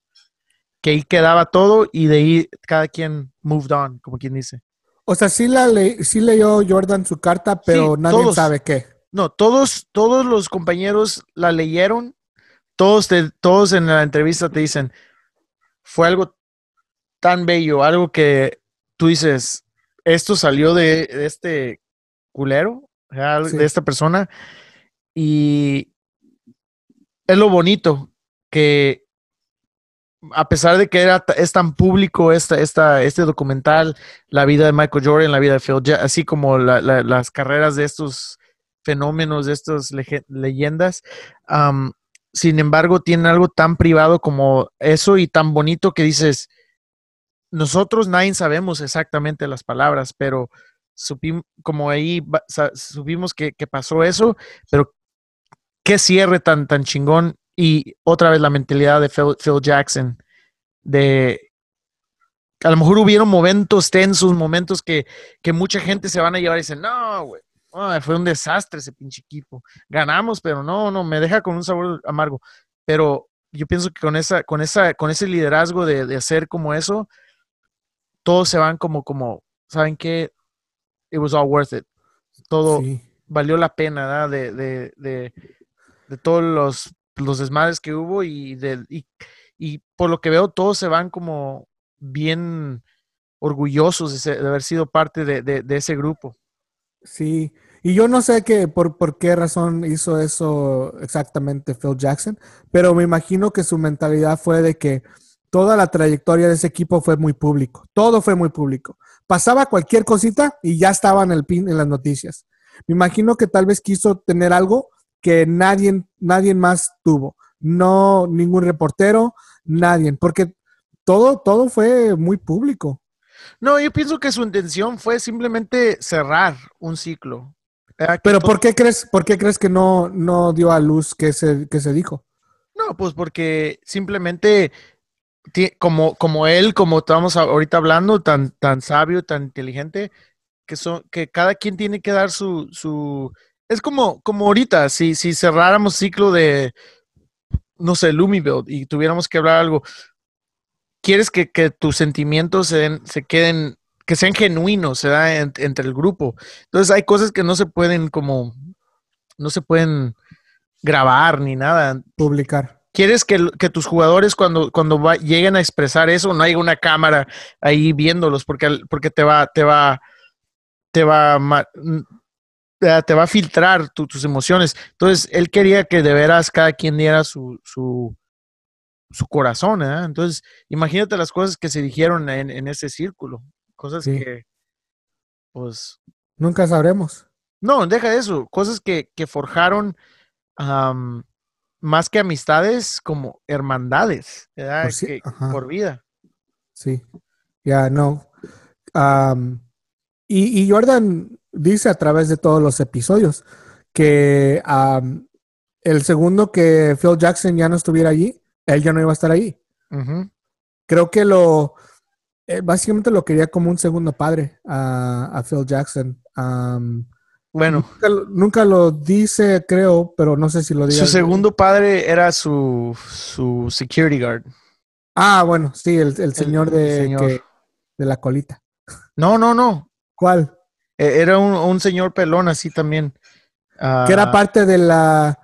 [SPEAKER 2] Que ahí quedaba todo y de ahí cada quien moved on, como quien dice.
[SPEAKER 1] O sea, sí, la sí leyó Jordan su carta, pero nadie sabe qué.
[SPEAKER 2] No, todos, todos los compañeros la leyeron, todos, todos en la entrevista te dicen, fue algo tan bello, algo que tú dices, esto salió de, este culero, de esta persona, y es lo bonito que a pesar de que era, es tan público esta, esta, este documental, la vida de Michael Jordan, la vida de Phil, así como las carreras de estos fenómenos, de estas leyendas, sin embargo, tienen algo tan privado como eso y tan bonito que dices, nosotros nadie sabemos exactamente las palabras, pero supimos, como ahí supimos que, pasó eso, pero qué cierre tan, tan chingón y otra vez la mentalidad de Phil, Jackson, de a lo mejor hubieron momentos tensos, momentos que, que mucha gente se van a llevar y dicen, no, güey, fue un desastre ese pinche equipo. Ganamos, pero no, no, me deja con un sabor amargo. Pero yo pienso que con esa, con esa, con ese liderazgo de, de hacer como eso, todos se van como, como, ¿saben qué? It was all worth it. Todo valió la pena, De, de, de, de, todos los, los desmadres que hubo y, de, y, y por lo que veo, todos se van como bien orgullosos de, haber sido parte de, de, ese grupo.
[SPEAKER 1] Sí, y yo no sé qué, por, por qué razón hizo eso exactamente Phil Jackson, pero me imagino que su mentalidad fue de que toda la trayectoria de ese equipo fue muy público, todo fue muy público. Pasaba cualquier cosita y ya estaba en, el pin, en las noticias. Me imagino que tal vez quiso tener algo que nadie, nadie más tuvo. No, ningún reportero, nadie, porque todo, todo fue muy público.
[SPEAKER 2] No, yo pienso que su intención fue simplemente cerrar un ciclo.
[SPEAKER 1] Pero ¿por qué crees, por qué crees que no, no dio a luz que se, que se dijo?
[SPEAKER 2] No, pues porque simplemente como, como él, como estamos ahorita hablando, tan, tan sabio, tan inteligente, que son, que cada quien tiene que dar su, su es como, como ahorita, si, si cerráramos ciclo de, no sé, Lumiville y tuviéramos que hablar algo, quieres que, que tus sentimientos se, se queden que sean genuinos, se da entre el grupo. Entonces hay cosas que no se pueden como, no se pueden grabar ni nada.
[SPEAKER 1] Publicar.
[SPEAKER 2] Quieres que, tus jugadores cuando, cuando lleguen a expresar eso, no haya una cámara ahí viéndolos, porque, porque te va, te va, te va, te va a filtrar tus emociones. Entonces, él quería que de veras cada quien diera su, su, su corazón, ¿eh? Entonces, imagínate las cosas que se dijeron en, en ese círculo. Cosas que, pues...
[SPEAKER 1] Nunca sabremos.
[SPEAKER 2] No, deja eso. Cosas que, que forjaron más que amistades, como hermandades, ¿verdad? Por, por vida.
[SPEAKER 1] Sí, ya no. y, Jordan dice a través de todos los episodios que el segundo que Phil Jackson ya no estuviera allí, él ya no iba a estar ahí. Creo que lo, eh, básicamente lo quería como un segundo padre a, Phil Jackson.
[SPEAKER 2] bueno.
[SPEAKER 1] Nunca, lo dice, creo, pero no sé si lo dice.
[SPEAKER 2] Su segundo padre era su, su security guard.
[SPEAKER 1] Ah, bueno, sí, el, señor, de, de la colita.
[SPEAKER 2] No, no, no.
[SPEAKER 1] ¿Cuál?
[SPEAKER 2] E, era un, señor pelón así también.
[SPEAKER 1] que era ah, parte de la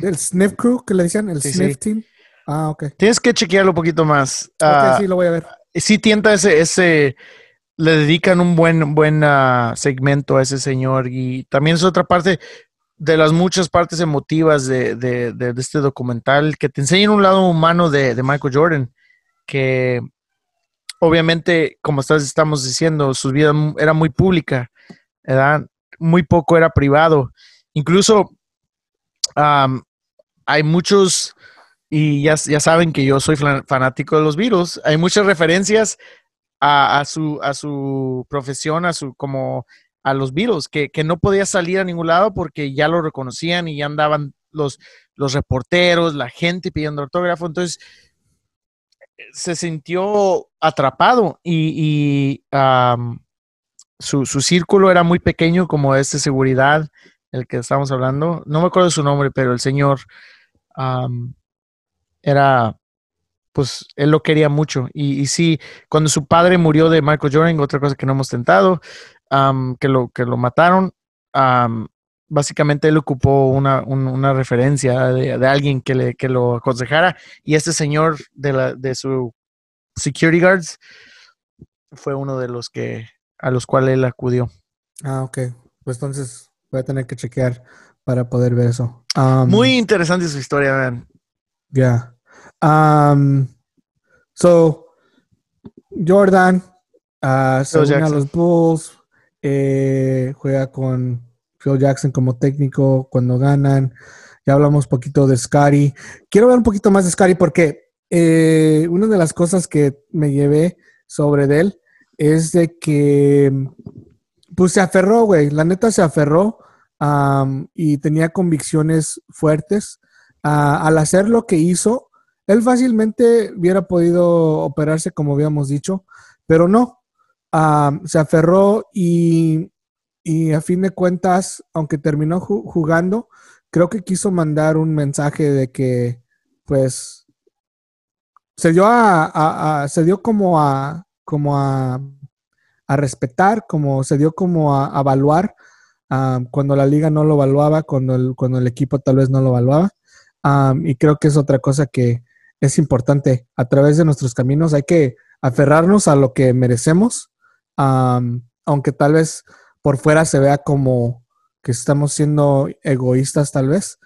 [SPEAKER 1] del Sniff Crew, que le decían, el Sniff Team. Ah, ok.
[SPEAKER 2] Tienes que chequearlo un poquito más.
[SPEAKER 1] Ok, ah, sí, lo voy a ver
[SPEAKER 2] sí tienta ese, ese, le dedican un buen, buen ah, segmento a ese señor y también es otra parte de las muchas partes emotivas de, de, este documental que te enseñan un lado humano de, Michael Jordan, que obviamente, como estamos diciendo, su vida era muy pública, muy poco era privado. Incluso hay muchos y ya, ya saben que yo soy fanático de los Beatles. Hay muchas referencias a, su, a su profesión, a su como a los Beatles, que, no podía salir a ningún lado porque ya lo reconocían y ya andaban los, los reporteros, la gente pidiendo autógrafo. Entonces, se sintió atrapado y, su, círculo era muy pequeño como este seguridad, el que estamos hablando. No me acuerdo su nombre, pero el señor era, pues él lo quería mucho. Y, y, sí, cuando su padre murió de Michael Jordan, otra cosa que no hemos tentado, que, lo, que lo mataron, básicamente él ocupó una, referencia de, alguien que, le, que lo aconsejara y este señor de, la, de su security guards fue uno de los que a los cuales él acudió.
[SPEAKER 1] Ah, ok. Pues entonces voy a tener que chequear para poder ver eso.
[SPEAKER 2] Muy interesante su historia, man.
[SPEAKER 1] Ya. So, Jordan uh, se une a los Bulls, eh, juega con Phil Jackson como técnico cuando ganan. Ya hablamos un poquito de Scary. Quiero ver un poquito más de Scary porque eh, una de las cosas que me llevé sobre él es de que pues se aferró, güey. La neta se aferró y tenía convicciones fuertes. al hacer lo que hizo, él fácilmente hubiera podido operarse como habíamos dicho, pero no. se aferró y y a fin de cuentas, aunque terminó jugando, creo que quiso mandar un mensaje de que, pues, se dio a, se dio como a, como a, respetar, como se dio como a, evaluar cuando la liga no lo evaluaba, cuando el, cuando el equipo tal vez no lo evaluaba. y creo que es otra cosa que es importante. A través de nuestros caminos hay que aferrarnos a lo que merecemos, aunque tal vez por fuera se vea como que estamos siendo egoístas tal vez,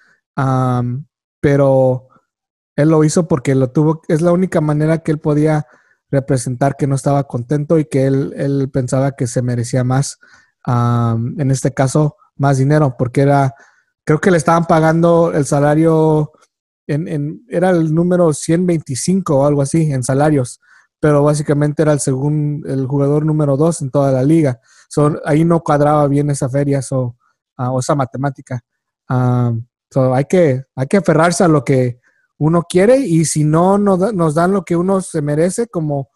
[SPEAKER 1] pero él lo hizo porque lo tuvo, es la única manera que él podía representar que no estaba contento y que él, él pensaba que se merecía más, en este caso, más dinero, porque era, creo que le estaban pagando el salario, en, era el número 125 o algo así en salarios, pero básicamente era el segundo, el jugador número dos en toda la liga ahí no cuadraba bien esa feria ah, o esa matemática. Ah, hay, que, hay que aferrarse a lo que uno quiere y si no nos, dan lo que uno se merece, como,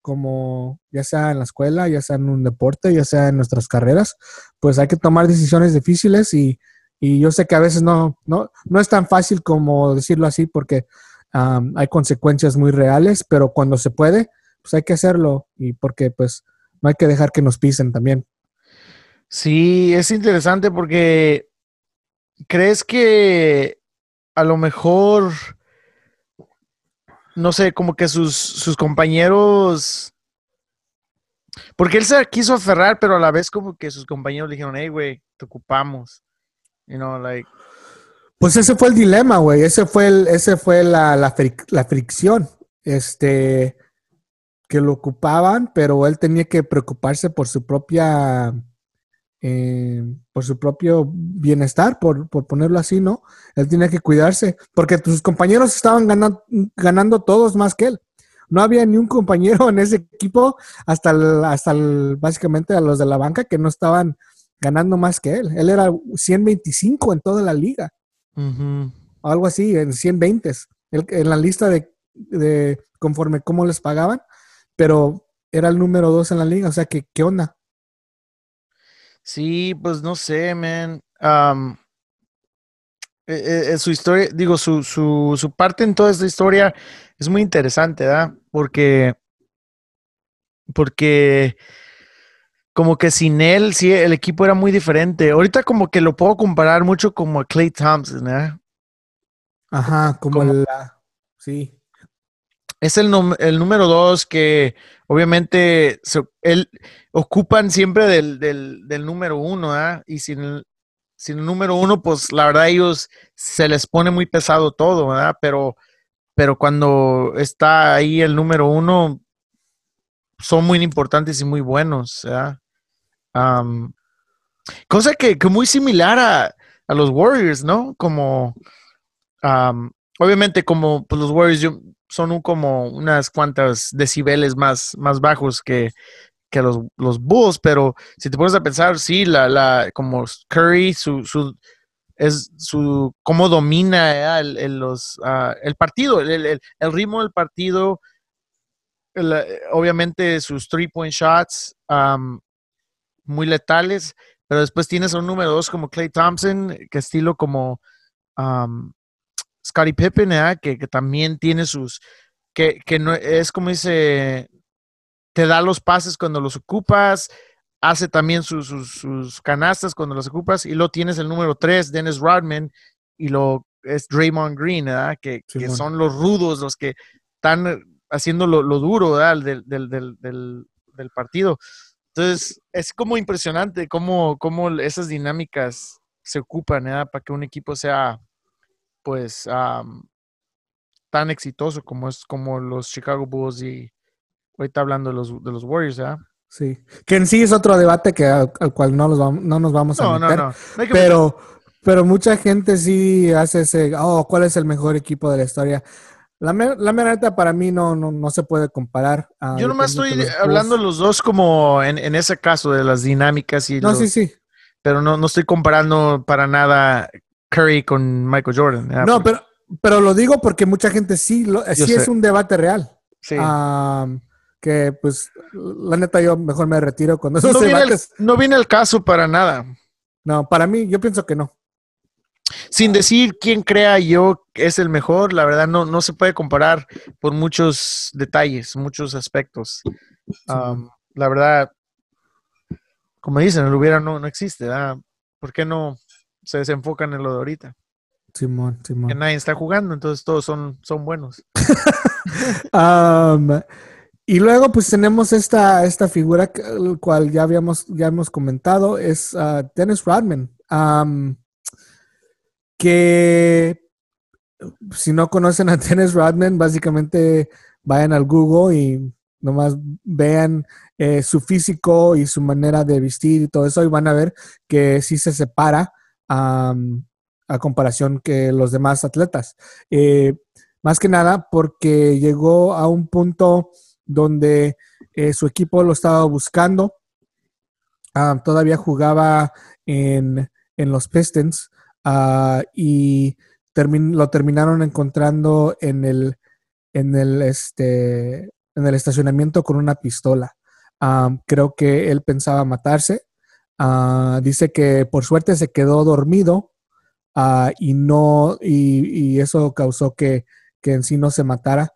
[SPEAKER 1] como ya sea en la escuela, ya sea en un deporte, ya sea en nuestras carreras, pues hay que tomar decisiones difíciles y, yo sé que a veces no, no, no es tan fácil como decirlo así porque hay consecuencias muy reales, pero cuando se puede, pues hay que hacerlo y porque pues no hay que dejar que nos pisen también.
[SPEAKER 2] Sí, es interesante porque crees que a lo mejor, no sé, como que sus, compañeros, porque él se quiso aferrar, pero a la vez como que sus compañeros le dijeron, hey, güey, te ocupamos. You know, like...
[SPEAKER 1] Pues ese fue el dilema, güey. Ese fue el, ese fue la, la, la fricción. Este, que lo ocupaban, pero él tenía que preocuparse por su propia, eh, por su propio bienestar, por, ponerlo así, ¿no? Él tenía que cuidarse, porque sus compañeros estaban ganando, ganando todos más que él. No había ni un compañero en ese equipo, hasta, hasta básicamente a los de la banca, que no estaban ganando más que él. Él era 125 en toda la liga. Algo así, en 120. en la lista de, de conforme cómo les pagaban, pero era el número dos en la liga, o sea, que, ¿qué onda?
[SPEAKER 2] Sí, pues no sé, man. E, e, e, su historia, digo, su, su, su parte en toda esta historia es muy interesante, ¿verdad? Porque, porque como que sin él, sí, el equipo era muy diferente. Ahorita como que lo puedo comparar mucho como a Clay Thompson, ¿verdad?
[SPEAKER 1] Ajá, como, como la, sí
[SPEAKER 2] es el, el número dos que obviamente él, ocupan siempre del, del, número uno, ¿ah? Y sin el, sin el número uno, pues la verdad ellos se les pone muy pesado todo, ¿verdad? Pero, pero cuando está ahí el número uno, son muy importantes y muy buenos, ¿verdad? Cosa que, que, muy similar a, a, los Warriors, ¿no? Como, obviamente como pues, los Warriors, son como unas cuantas decibeles más, más bajos que, los, los Bulls, pero si te pones a pensar, sí, la, la, como Curry, su, su es su cómo domina el, los, ah, el partido, el, ritmo del partido, obviamente sus three point shots muy letales, pero después tienes a un número dos como Clay Thompson, que estilo como Scottie Pippen, que, que, también tiene sus, que, que no es como dice, te da los pases cuando los ocupas, hace también sus, sus, canastas cuando los ocupas, y luego tienes el número 3, Dennis Rodman, y lo es Draymond Green, Que, que, son los rudos, los que están haciendo lo, duro del, del, del, del, partido. Entonces, es como impresionante cómo, cómo esas dinámicas se ocupan para que un equipo sea, pues, tan exitoso como es como los Chicago Bulls y ahorita hablando de los, de los Warriors, ¿verdad?
[SPEAKER 1] Sí, que en sí es otro debate que al, cual no, no nos vamos a meter. No, no, pero, pero mucha gente sí hace ese, oh, ¿cuál es el mejor equipo de la historia? La, la neta para mí no, no, no, se puede comparar.
[SPEAKER 2] Yo nomás estoy hablando los dos como en, en, ese caso de las dinámicas y
[SPEAKER 1] No, sí, sí.
[SPEAKER 2] Pero no, no estoy comparando para nada Curry con Michael Jordan.
[SPEAKER 1] No, pero, pero lo digo porque mucha gente sí, lo, sí es un debate real.
[SPEAKER 2] Sí
[SPEAKER 1] que pues la neta yo mejor me retiro cuando esos
[SPEAKER 2] no viene, el, no viene el caso para nada.
[SPEAKER 1] No, para mí yo pienso que no.
[SPEAKER 2] Sin decir quién crea yo es el mejor, la verdad no, no se puede comparar por muchos detalles, muchos aspectos. la verdad, como dicen, el hubiera no, no existe. ¿verdad? ¿Por qué no se desenfocan en lo de ahorita?
[SPEAKER 1] Simón, Simón.
[SPEAKER 2] Que nadie está jugando, entonces todos son, son buenos.
[SPEAKER 1] Y luego pues tenemos esta, esta figura, el cual ya habíamos, ya hemos comentado, es uh, Dennis Rodman, que si no conocen a Dennis Rodman, básicamente vayan al Google y nomás vean eh, su físico y su manera de vestir y todo eso y van a ver que sí se separa a comparación que los demás atletas. Eh, más que nada porque llegó a un punto donde eh, su equipo lo estaba buscando. Todavía jugaba en, los Pistons ah, y lo terminaron encontrando en el, en el, este, en el estacionamiento con una pistola. Ah, creo que él pensaba matarse. dice que por suerte se quedó dormido y no y, eso causó que, que, en sí no se matara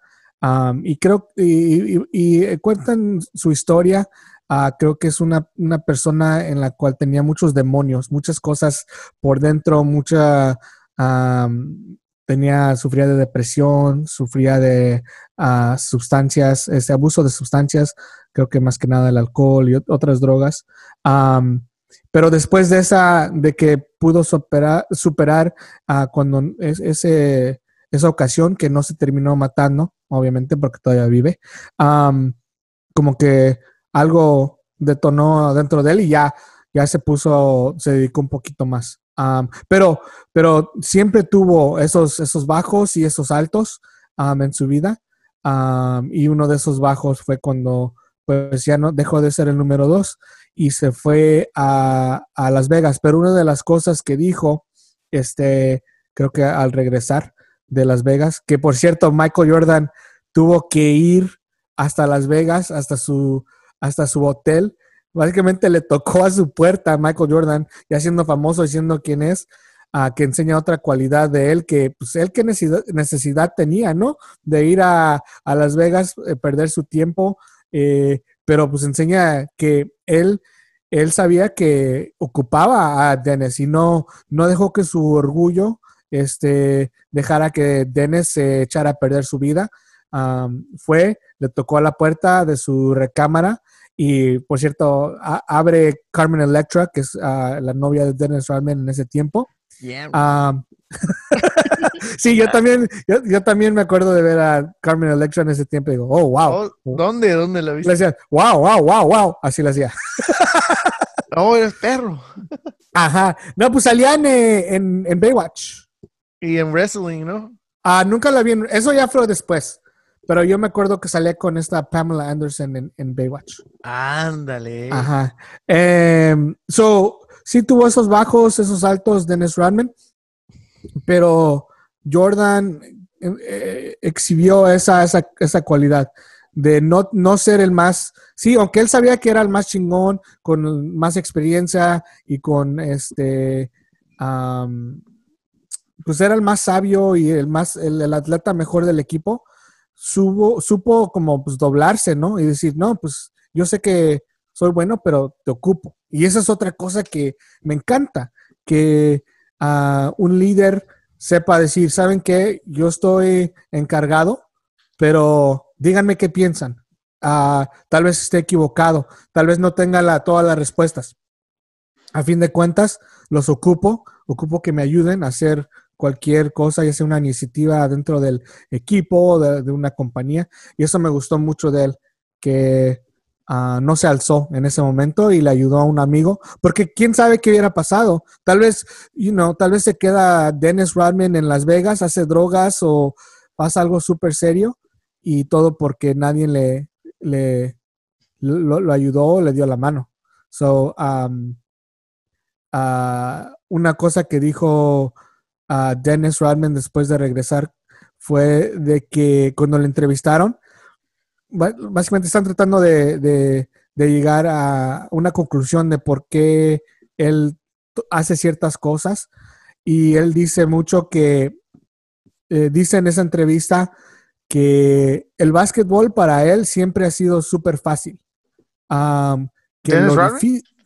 [SPEAKER 1] y creo, y, cuentan su historia. Ah, creo que es una, persona en la cual tenía muchos demonios, muchas cosas por dentro, mucha, tenía, sufría de depresión, sufría de uh, sustancias, ese abuso de sustancias, creo que más que nada el alcohol y otras drogas. pero después de esa, de que pudo superar, superar cuando ese, esa ocasión que no se terminó matando, obviamente, porque todavía vive, como que algo detonó dentro de él y ya, ya se puso, se dedicó un poquito más. pero, pero siempre tuvo esos, esos bajos y esos altos en su vida. y uno de esos bajos fue cuando pues ya no dejó de ser el número dos y se fue a, a Las Vegas. Pero una de las cosas que dijo, este, creo que al regresar, de Las Vegas, que por cierto, Michael Jordan tuvo que ir hasta Las Vegas, hasta su, hasta su hotel. Básicamente le tocó a su puerta a Michael Jordan, ya siendo famoso, diciendo quién es, a que enseña otra cualidad de él, que pues él qué necesidad, tenía, ¿no? De ir a, Las Vegas, eh, perder su tiempo, eh, pero pues enseña que él, él sabía que ocupaba a Dennis y no, no dejó que su orgullo este, dejara que Dennis se echara a perder su vida. fue, le tocó a la puerta de su recámara y, por cierto, abre Carmen Electra, que es ah, la novia de Dennis Rodman en ese tiempo. sí, yo también, yo, también me acuerdo de ver a Carmen Electra en ese tiempo y digo, oh, wow.
[SPEAKER 2] Oh, ¿Dónde? ¿Dónde la viste?
[SPEAKER 1] Le decía, wow, wow, wow, wow. Así le hacía.
[SPEAKER 2] no, eres perro.
[SPEAKER 1] Ajá. No, pues salían eh, en, en Baywatch.
[SPEAKER 2] Y en wrestling, ¿no?
[SPEAKER 1] Ah, nunca la vi. En, eso ya fue después. Pero yo me acuerdo que salía con esta Pamela Anderson en, en Baywatch.
[SPEAKER 2] Ándale.
[SPEAKER 1] Ajá. Eh, so, sí tuvo esos bajos, esos altos Dennis Rodman. pero Jordan eh, exhibió esa, esa, esa, cualidad de no, no ser el más, sí, aunque él sabía que era el más chingón, con más experiencia y con este, pues era el más sabio y el más, el, atleta mejor del equipo, supo, supo como pues doblarse, ¿no? Y decir, no, pues yo sé que soy bueno, pero te ocupo. Y esa es otra cosa que me encanta, que uh, un líder sepa decir, ¿saben qué? Yo estoy encargado, pero díganme qué piensan. Uh, tal vez esté equivocado, tal vez no tenga la, todas las respuestas. A fin de cuentas, los ocupo, ocupo que me ayuden a hacer cualquier cosa, ya sea una iniciativa dentro del equipo, de, de una compañía. Y eso me gustó mucho de él, que Ah, no se alzó en ese momento y le ayudó a un amigo, porque quién sabe qué hubiera pasado. Tal vez, you know, tal vez se queda Dennis Rodman en Las Vegas, hace drogas o pasa algo súper serio y todo porque nadie le, le lo, ayudó le dio la mano. So, um, uh, una cosa que dijo uh, Dennis Rodman después de regresar fue de que cuando le entrevistaron, básicamente están tratando de, llegar a una conclusión de por qué él hace ciertas cosas. Y él dice mucho que, eh, dice en esa entrevista que el básquetbol para él siempre ha sido súper fácil.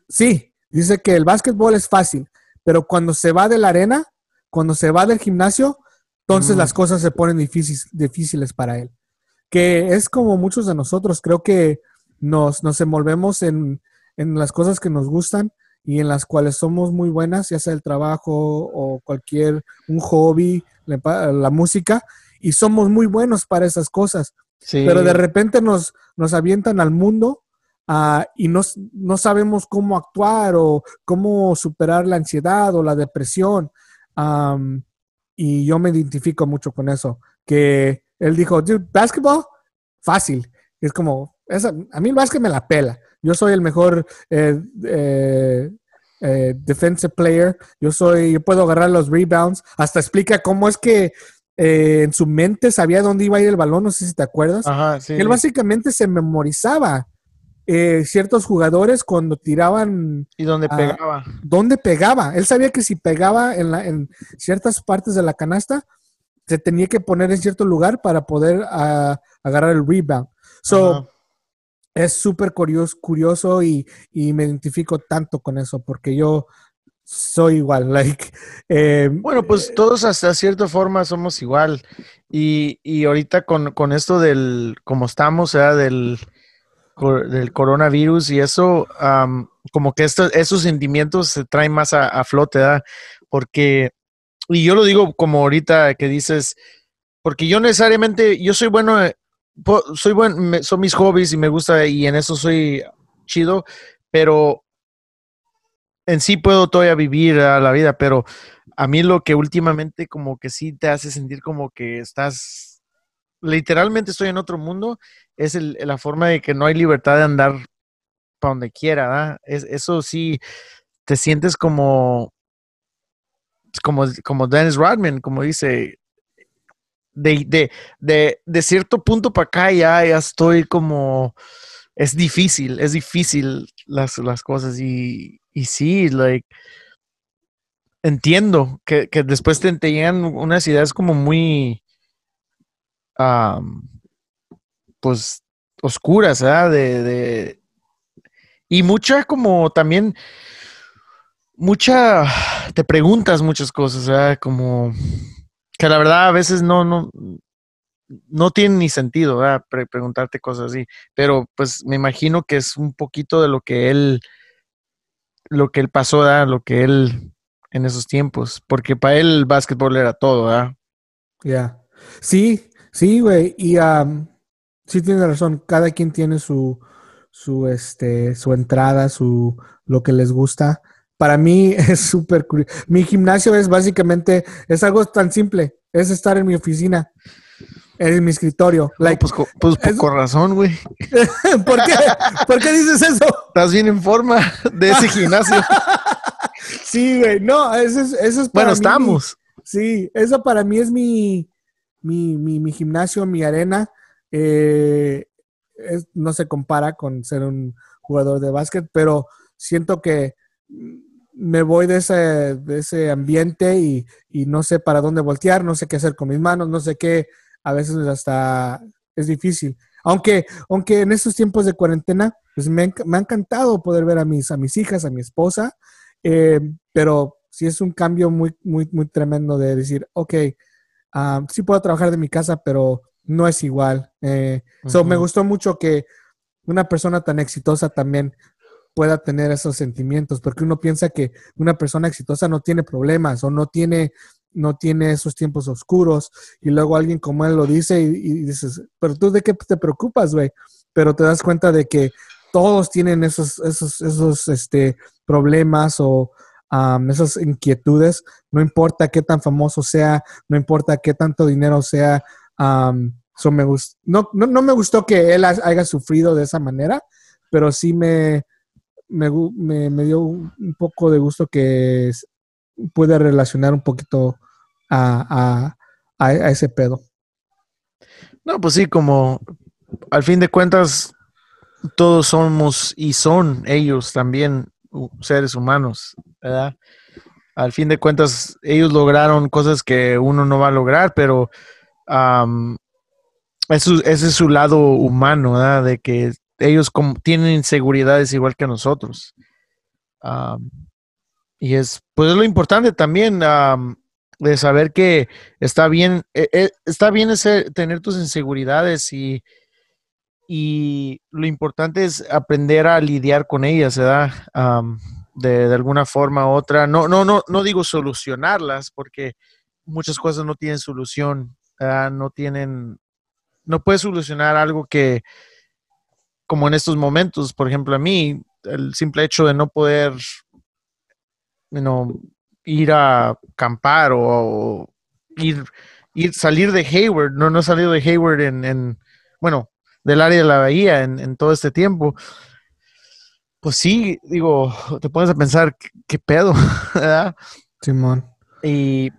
[SPEAKER 1] sí, dice que el básquetbol es fácil, pero cuando se va de la arena, cuando se va del gimnasio, entonces mm. las cosas se ponen difíciles para él que es como muchos de nosotros, creo que nos, nos envolvemos en, las cosas que nos gustan y en las cuales somos muy buenas, ya sea el trabajo o cualquier, un hobby, la, música, y somos muy buenos para esas cosas. Pero de repente nos, nos avientan al mundo ah, y no, no, sabemos cómo actuar o cómo superar la ansiedad o la depresión. Y yo me identifico mucho con eso, que él dijo, dude, basketball, fácil. Es como, a mí el básquet me la pela. Yo soy el mejor eh, eh, eh, defensive player. Yo soy, yo puedo agarrar los rebounds. Hasta explica cómo es que en su mente sabía dónde iba a ir el balón. No sé si te acuerdas. Él básicamente se memorizaba ciertos jugadores cuando tiraban.
[SPEAKER 2] ¿Y dónde pegaba?
[SPEAKER 1] ¿Dónde pegaba? Él sabía que si pegaba en, la, en ciertas partes de la canasta, se tenía que poner en cierto lugar para poder uh, agarrar el rebound. So, es súper curioso, curioso y, y, me identifico tanto con eso porque yo soy igual. Like,
[SPEAKER 2] eh, bueno, pues eh, todos hasta cierta forma somos igual. Y, y ahorita con, con, esto del, como estamos, sea del, del coronavirus y eso, como que esos sentimientos se traen más a, a flote. Porque y yo lo digo como ahorita que dices, porque yo necesariamente, yo soy bueno, eh, soy bueno, son mis hobbies y me gusta y en eso soy chido, pero en sí puedo todavía vivir la vida, pero a mí lo que últimamente como que sí te hace sentir como que estás, literalmente estoy en otro mundo, es la forma de que no hay libertad de andar para donde quiera, Es, eso sí, te sientes como, como, como Dennis Rodman, como dice, de, de, de, de cierto punto para acá ya, ya estoy como, es difícil, es difícil las, las cosas y, y sí, like, entiendo que, que después te, llegan unas ideas como muy, pues, oscuras, ¿verdad? De, de, y mucha como también mucha, te preguntas muchas cosas, ¿verdad? Como que la verdad a veces no, no, no tiene ni sentido, ¿verdad? preguntarte cosas así, pero pues me imagino que es un poquito de lo que él, lo que él pasó, ¿verdad? Lo que él en esos tiempos, porque para él el básquetbol era todo, ¿verdad?
[SPEAKER 1] Ya. Sí, sí, güey, y sí tienes razón, cada quien tiene su, su, este, su entrada, su, lo que les gusta para mí es súper curioso. Mi gimnasio es básicamente, es algo tan simple, es estar en mi oficina, en mi escritorio.
[SPEAKER 2] Like, pues, pues, pues con razón, güey.
[SPEAKER 1] ¿Por qué? ¿Por qué dices eso?
[SPEAKER 2] Estás bien en forma de ese gimnasio.
[SPEAKER 1] sí, güey, no, eso es, eso es
[SPEAKER 2] Bueno, estamos.
[SPEAKER 1] Sí, eso para mí es mi, mi, mi, gimnasio, mi arena. Eh, no se compara con ser un jugador de básquet, pero siento que me voy de ese, de ese ambiente y, no sé para dónde voltear, no sé qué hacer con mis manos, no sé qué, a veces hasta es difícil. Aunque, aunque en estos tiempos de cuarentena, pues me, me ha encantado poder ver a mis, a mis hijas, a mi esposa, eh, pero sí es un cambio muy, muy, muy tremendo de decir, ok, uh, sí puedo trabajar de mi casa, pero no es igual. Eh, me gustó mucho que una persona tan exitosa también pueda tener esos sentimientos, porque uno piensa que una persona exitosa no tiene problemas o no tiene, no tiene esos tiempos oscuros, y luego alguien como él lo dice y, dices, pero tú de qué te preocupas, güey, pero te das cuenta de que todos tienen esos, esos, esos este, problemas o esas inquietudes, no importa qué tan famoso sea, no importa qué tanto dinero sea, no, me gustó que él haya sufrido de esa manera, pero sí me, dio un poco de gusto que puede relacionar un poquito a, ese pedo.
[SPEAKER 2] No, pues sí, como al fin de cuentas, todos somos y son ellos también seres humanos. Al fin de cuentas, ellos lograron cosas que uno no va a lograr, pero ese es su lado humano. De que ellos tienen inseguridades igual que nosotros. y es, pues es lo importante también de saber que está bien, e, e, está bien tener tus inseguridades y, y lo importante es aprender a lidiar con ellas, ¿verdad? de, de, alguna forma u otra. No, no, no, no digo solucionarlas, porque muchas cosas no tienen solución, no tienen, no puedes solucionar algo que, como en estos momentos, por ejemplo, a mí, el simple hecho de no poder ir a acampar o, ir, ir, salir de Hayward, no, no he salido de Hayward en, en bueno, del área de la bahía en, todo este tiempo. Pues sí, digo, te pones a pensar, ¿qué, pedo? ¿verdad?
[SPEAKER 1] Simón.
[SPEAKER 2] Y,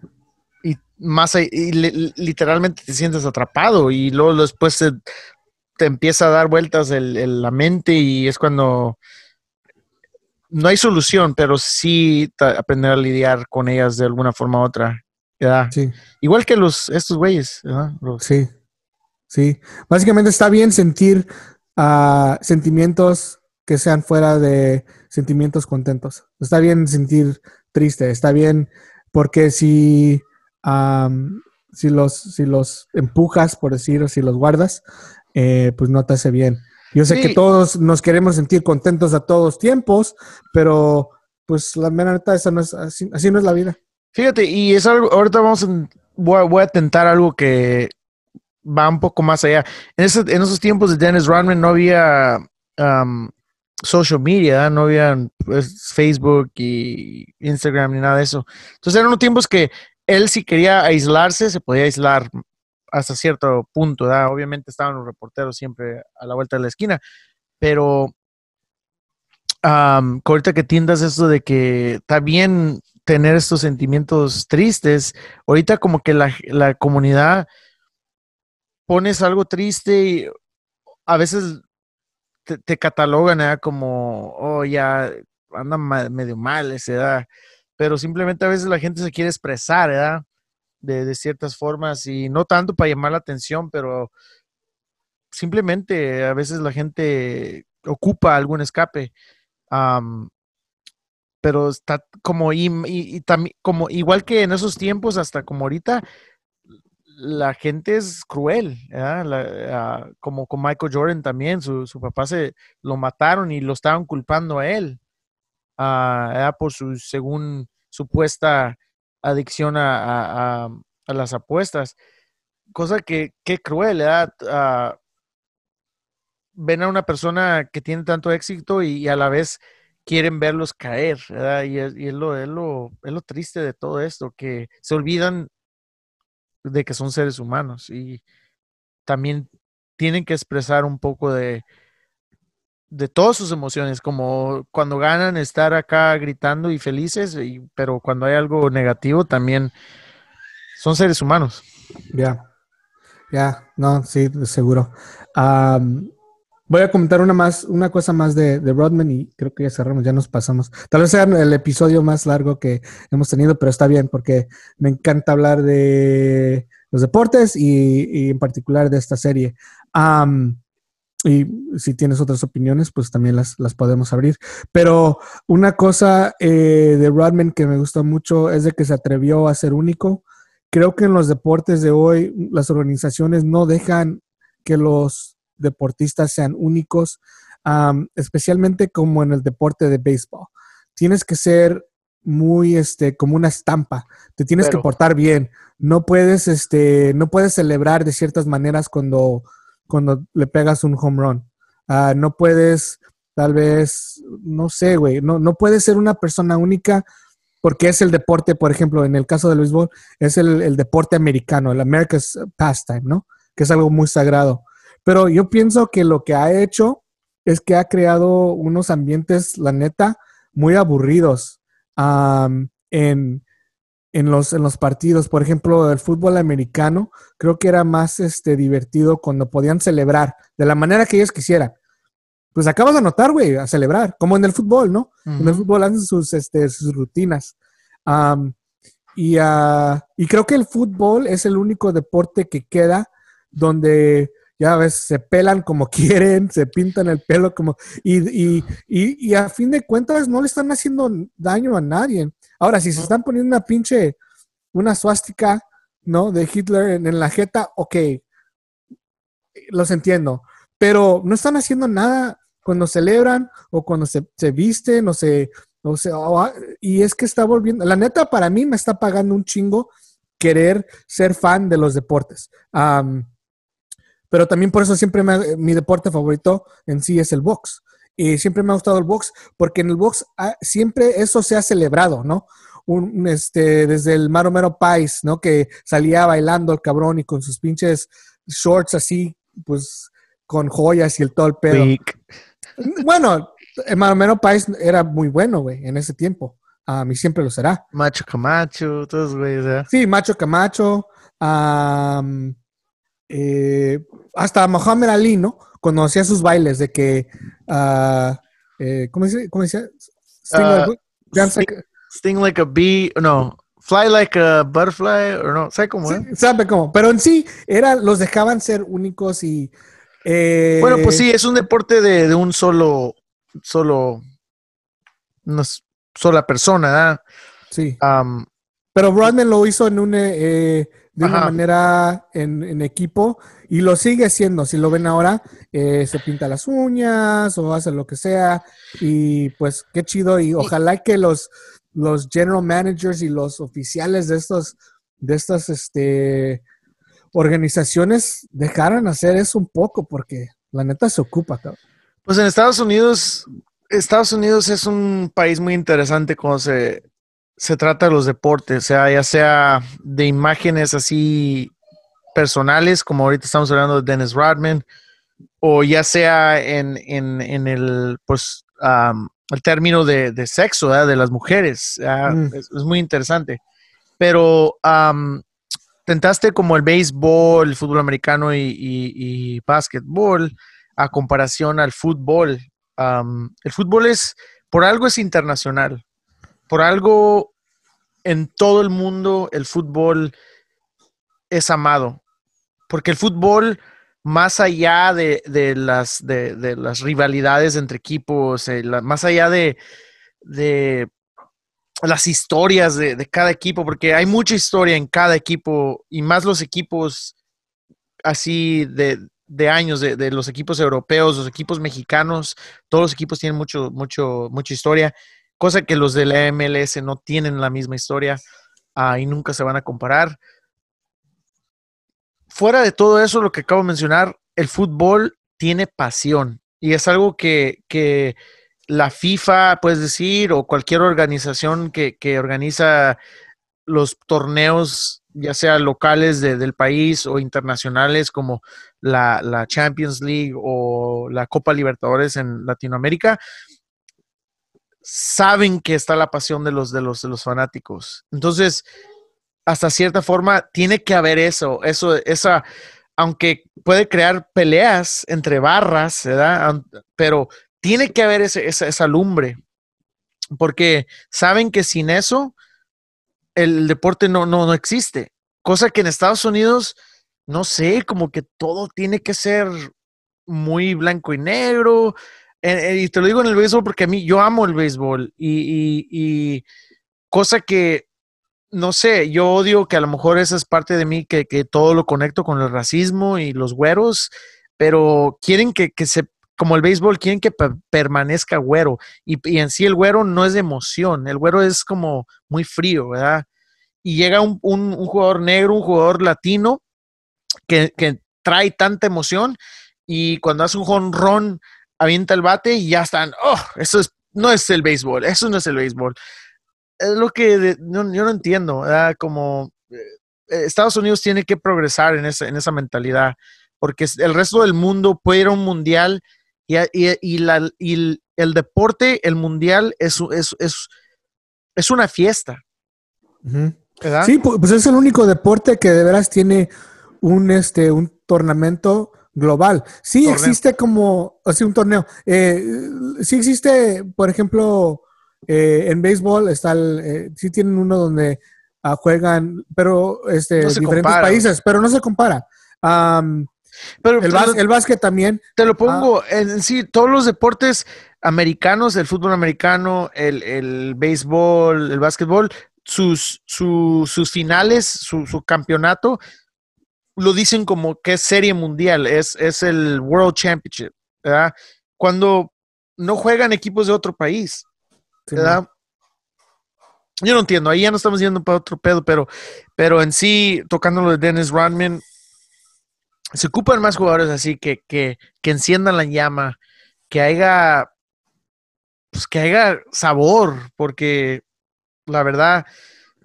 [SPEAKER 2] más, y literalmente te sientes atrapado y luego después te, empieza a dar vueltas el, la mente y es cuando no hay solución, pero sí aprender a lidiar con ellas de alguna forma u otra. ¿verdad? Sí. Igual que los estos güeyes. ¿verdad?
[SPEAKER 1] Sí. Sí, básicamente está bien sentir uh, sentimientos que sean fuera de sentimientos contentos. Está bien sentir triste, está bien porque si, si, los, si los empujas, por decir, o si los guardas, eh, pues no te hace bien. Yo sé que todos nos queremos sentir contentos a todos tiempos, pero pues la mera neta, esa no es, así, no es la vida.
[SPEAKER 2] Fíjate, y es algo, ahorita vamos a, voy a tentar algo que va un poco más allá. En, en esos tiempos de Dennis Rodman no había um, social media, no había pues, Facebook y Instagram ni nada de eso. Entonces eran unos tiempos que él si quería aislarse, se podía aislar hasta cierto punto, Obviamente estaban los reporteros siempre a la vuelta de la esquina, pero um, ahorita que tiendas esto de que está bien tener estos sentimientos tristes, ahorita como que la, la comunidad pones algo triste y a veces te, catalogan como, oh, ya anda medio mal esa edad, pero simplemente a veces la gente se quiere expresar, ¿verdad? De, de, ciertas formas y no tanto para llamar la atención, pero simplemente a veces la gente ocupa algún escape. pero está como, y, y, como igual que en esos tiempos, hasta como ahorita, la gente es cruel, ah, como con Michael Jordan también, su, papá se lo mataron y lo estaban culpando a él por su, según supuesta adicción a, las apuestas. Cosa que, qué cruel, uh, ven a una persona que tiene tanto éxito y, a la vez quieren verlos caer, Y, es, lo, es, lo, es lo triste de todo esto, que se olvidan de que son seres humanos y también tienen que expresar un poco de, de todas sus emociones, como cuando ganan estar acá gritando y felices, pero cuando hay algo negativo también Son seres humanos.
[SPEAKER 1] Ya. Ya, no, sí, seguro. voy a comentar una más, una cosa más de, de, Rodman y creo que ya cerramos, ya nos pasamos. Tal vez sea el episodio más largo que hemos tenido, pero está bien porque me encanta hablar de los deportes y, en particular de esta serie. Y si tienes otras opiniones, pues también las, las podemos abrir. Pero una cosa eh, de Rodman que me gustó mucho es de que se atrevió a ser único Creo que en los deportes de hoy las organizaciones no dejan que los deportistas sean únicos, especialmente como en el deporte de béisbol. Tienes que ser muy este como una estampa te tienes que portar bien no puedes este no puedes celebrar de ciertas maneras cuando cuando le pegas un home run ah, no puedes tal vez no sé güey no no puedes ser una persona única porque es el deporte, por ejemplo, en el caso del béisbol, es el, deporte americano, el America's Pastime, ¿no? Que es algo muy sagrado. Pero yo pienso que lo que ha hecho es que ha creado unos ambientes, la neta, muy aburridos en, los, en los partidos. Por ejemplo, el fútbol americano, creo que era más este, divertido cuando podían celebrar de la manera que ellos quisieran pues acabas de anotar, güey, a celebrar, como en el fútbol, ¿no? En el fútbol hacen sus, este, sus rutinas. y, uh, y creo que el fútbol es el único deporte que queda donde ya ves, se pelan como quieren, se pintan el pelo como... Y, y, y, y, a fin de cuentas no le están haciendo daño a nadie. Ahora, si se están poniendo una pinche, una suástica, ¿no? De Hitler en, la jeta, ok, los entiendo. Pero no están haciendo nada cuando celebran o cuando se, visten o se, o se y es que está volviendo, la neta para mí me está pagando un chingo querer ser fan de los deportes. pero también por eso siempre mi deporte favorito en sí es el box. Y siempre me ha gustado el box porque en el box ah, siempre eso se ha celebrado, ¿no? Un, este, desde el Maro Mero Pais, ¿no? Que salía bailando el cabrón y con sus pinches shorts así, pues con joyas y el todo el pedo. Bueno, Maromero Pais era muy bueno, güey, en ese tiempo. A mí siempre lo será.
[SPEAKER 2] Macho Camacho, todos, güey.
[SPEAKER 1] Sí, Macho Camacho. Eh, hasta Mohamed Ali, ¿no? Cuando hacía sus bailes de que. Uh, eh, ¿Cómo decía? ¿Cómo decía?
[SPEAKER 2] Sting, uh, like, sting, like, a bee. No. Fly like a butterfly. O no. ¿Sabe cómo? Sí,
[SPEAKER 1] sabe cómo. Pero en sí, era, los dejaban ser únicos y
[SPEAKER 2] eh, bueno, pues sí, es un deporte de, un solo, solo, una sola persona.
[SPEAKER 1] Sí. Pero Rodman lo hizo en un, eh, de una manera en, equipo y lo sigue haciendo. Si lo ven ahora, eh, se pinta las uñas o hace lo que sea. Y pues qué chido. Y ojalá que los, los general managers y los oficiales de estos, de estas, este, organizaciones dejaran hacer eso un poco, porque la neta se ocupa, cabrón.
[SPEAKER 2] Pues en Estados Unidos, Estados Unidos es un país muy interesante cuando se, se trata de los deportes, o sea, ya sea de imágenes así personales, como ahorita estamos hablando de Dennis Rodman, o ya sea en, el, pues, el término de, sexo, de las mujeres. Mm. Es, muy interesante. Pero tentaste como el béisbol, el fútbol americano y, y, básquetbol a comparación al fútbol. el fútbol es, por algo es internacional, por algo en todo el mundo el fútbol es amado, porque el fútbol, más allá de, las, de, las rivalidades entre equipos, eh, más allá de, de las historias de, cada equipo, porque hay mucha historia en cada equipo y más los equipos así de, años, de, los equipos europeos, los equipos mexicanos, todos los equipos tienen mucho, mucho, mucha historia, cosa que los de la MLS no tienen la misma historia ah, y nunca se van a comparar. Fuera de todo eso, lo que acabo de mencionar, el fútbol tiene pasión y es algo que, que la FIFA, puedes decir, o cualquier organización que, organiza los torneos, ya sea locales del país o internacionales como la, Champions League o la Copa Libertadores en Latinoamérica, saben que está la pasión de los, de los, de los fanáticos. Entonces, hasta cierta forma tiene que haber eso, eso, esa, aunque puede crear peleas entre barras, ¿verdad? Pero tiene que haber esa, esa lumbre, porque saben que sin eso el deporte no, no, no existe. Cosa que en Estados Unidos, no sé, como que todo tiene que ser muy blanco y negro. Eh, eh, y te lo digo en el béisbol porque a mí yo amo el béisbol y, y, cosa que, no sé, yo odio que a lo mejor esa es parte de mí, que, que todo lo conecto con el racismo y los güeros, pero quieren que, que se, como el béisbol, quieren que permanezca güero. Y, y, en sí el güero no es de emoción, el güero es como muy frío, ¿verdad? Y llega un, un, un jugador negro, un jugador latino, que, que, trae tanta emoción y cuando hace un jonrón, avienta el bate y ya están, oh, eso es, no es el béisbol, eso no es el béisbol. Es lo que yo no entiendo, ¿verdad? Como eh, Estados Unidos tiene que progresar en esa, en esa mentalidad, porque el resto del mundo puede ir a un mundial y, y, la, y el, deporte, el mundial, es, es, es, es una fiesta.
[SPEAKER 1] Sí, pues es el único deporte que de veras tiene un, este, un tornamento global. Sí existe como, así un torneo. Eh, sí existe, por ejemplo, eh, en béisbol está el, eh, sí tienen uno donde ah, juegan, pero este, diferentes países, pero no se compara. pero el, básquet también.
[SPEAKER 2] Te lo pongo ah, en sí, todos los deportes americanos, el fútbol americano, el, el béisbol, el básquetbol, sus, sus finales, su, su campeonato lo dicen como que es serie mundial, es, es el World Championship, ¿verdad? Cuando no juegan equipos de otro país, ¿verdad? Yo no entiendo, ahí ya no estamos yendo para otro pedo, pero, pero en sí, tocando lo de Dennis Rodman, se ocupan más jugadores así que, que, que enciendan la llama, que haya, pues que haya sabor, porque la verdad,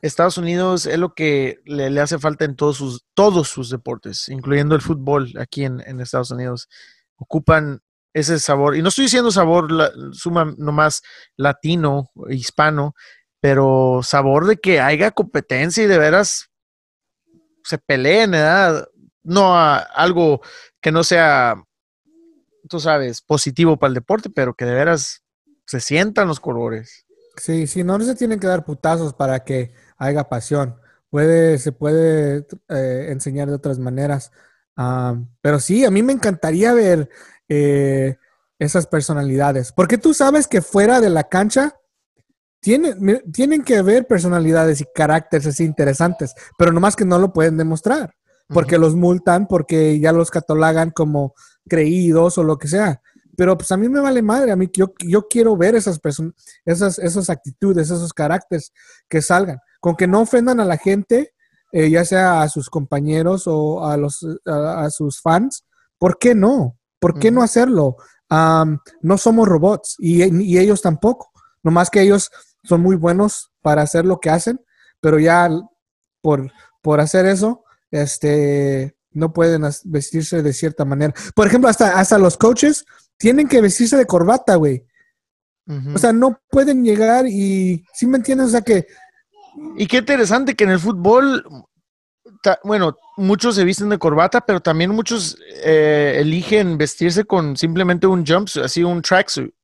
[SPEAKER 2] Estados Unidos es lo que le, hace falta en todos sus, todos sus deportes, incluyendo el fútbol aquí en, Estados Unidos. Ocupan ese sabor, y no estoy diciendo sabor la, suma nomás latino, hispano, pero sabor de que haya competencia y de veras se peleen, ¿verdad? No algo que no sea, tú sabes, positivo para el deporte, pero que de veras se sientan los colores.
[SPEAKER 1] Sí, sí, no, no se tienen que dar putazos para que haya pasión. Puede, se puede eh, enseñar de otras maneras. pero sí, a mí me encantaría ver eh, esas personalidades, porque tú sabes que fuera de la cancha tienen, tienen que haber personalidades y caracteres así interesantes, pero nomás que no lo pueden demostrar, porque los multan, porque ya los catalogan como creídos o lo que sea. Pero pues a mí me vale madre, a mí yo, yo quiero ver esas personas, esas, esas actitudes, esos caracteres que salgan con que no ofendan a la gente, eh, ya sea a sus compañeros o a, los, a, sus fans, ¿por qué no? ¿Por qué no hacerlo? no somos robots y, ellos tampoco, nomás que ellos son muy buenos para hacer lo que hacen, pero ya por, por hacer eso, este, no pueden vestirse de cierta manera. Por ejemplo, hasta, hasta los coaches tienen que vestirse de corbata, güey. O sea, no pueden llegar y, ¿sí me entiendes? O sea, que
[SPEAKER 2] y qué interesante que en el fútbol, bueno, muchos se visten de corbata, pero también muchos eh, eligen vestirse con simplemente un jumpsuit, así un tracksuit,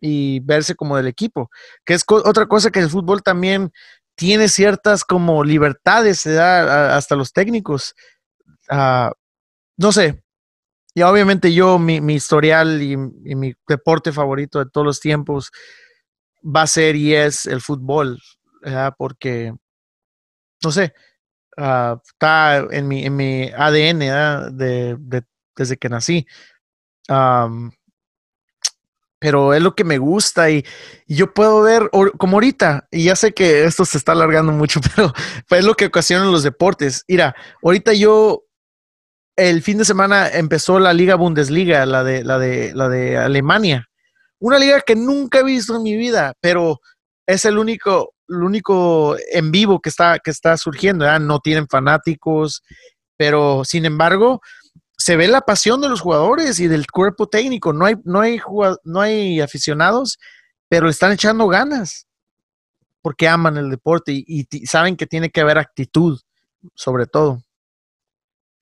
[SPEAKER 2] y verse como del equipo, que es otra cosa que el fútbol también tiene ciertas como libertades, se da hasta los técnicos. Ah, no sé, y obviamente yo, mi, historial y, mi deporte favorito de todos los tiempos va a ser y es el fútbol porque, no sé, ah, está en mi, en mi ADN de, desde que nací. pero es lo que me gusta y, yo puedo ver, como ahorita, y ya sé que esto se está alargando mucho, pero es lo que ocasionan los deportes. Mira, ahorita yo, el fin de semana empezó la Liga Bundesliga, la de, la de, la de Alemania. Una liga que nunca he visto en mi vida, pero es el único, el único en vivo que está, que está surgiendo, no tienen fanáticos, pero sin embargo, se ve la pasión de los jugadores y del cuerpo técnico. No hay, no hay, no hay aficionados, pero le están echando ganas. porque aman el deporte y, saben que tiene que haber actitud, sobre todo.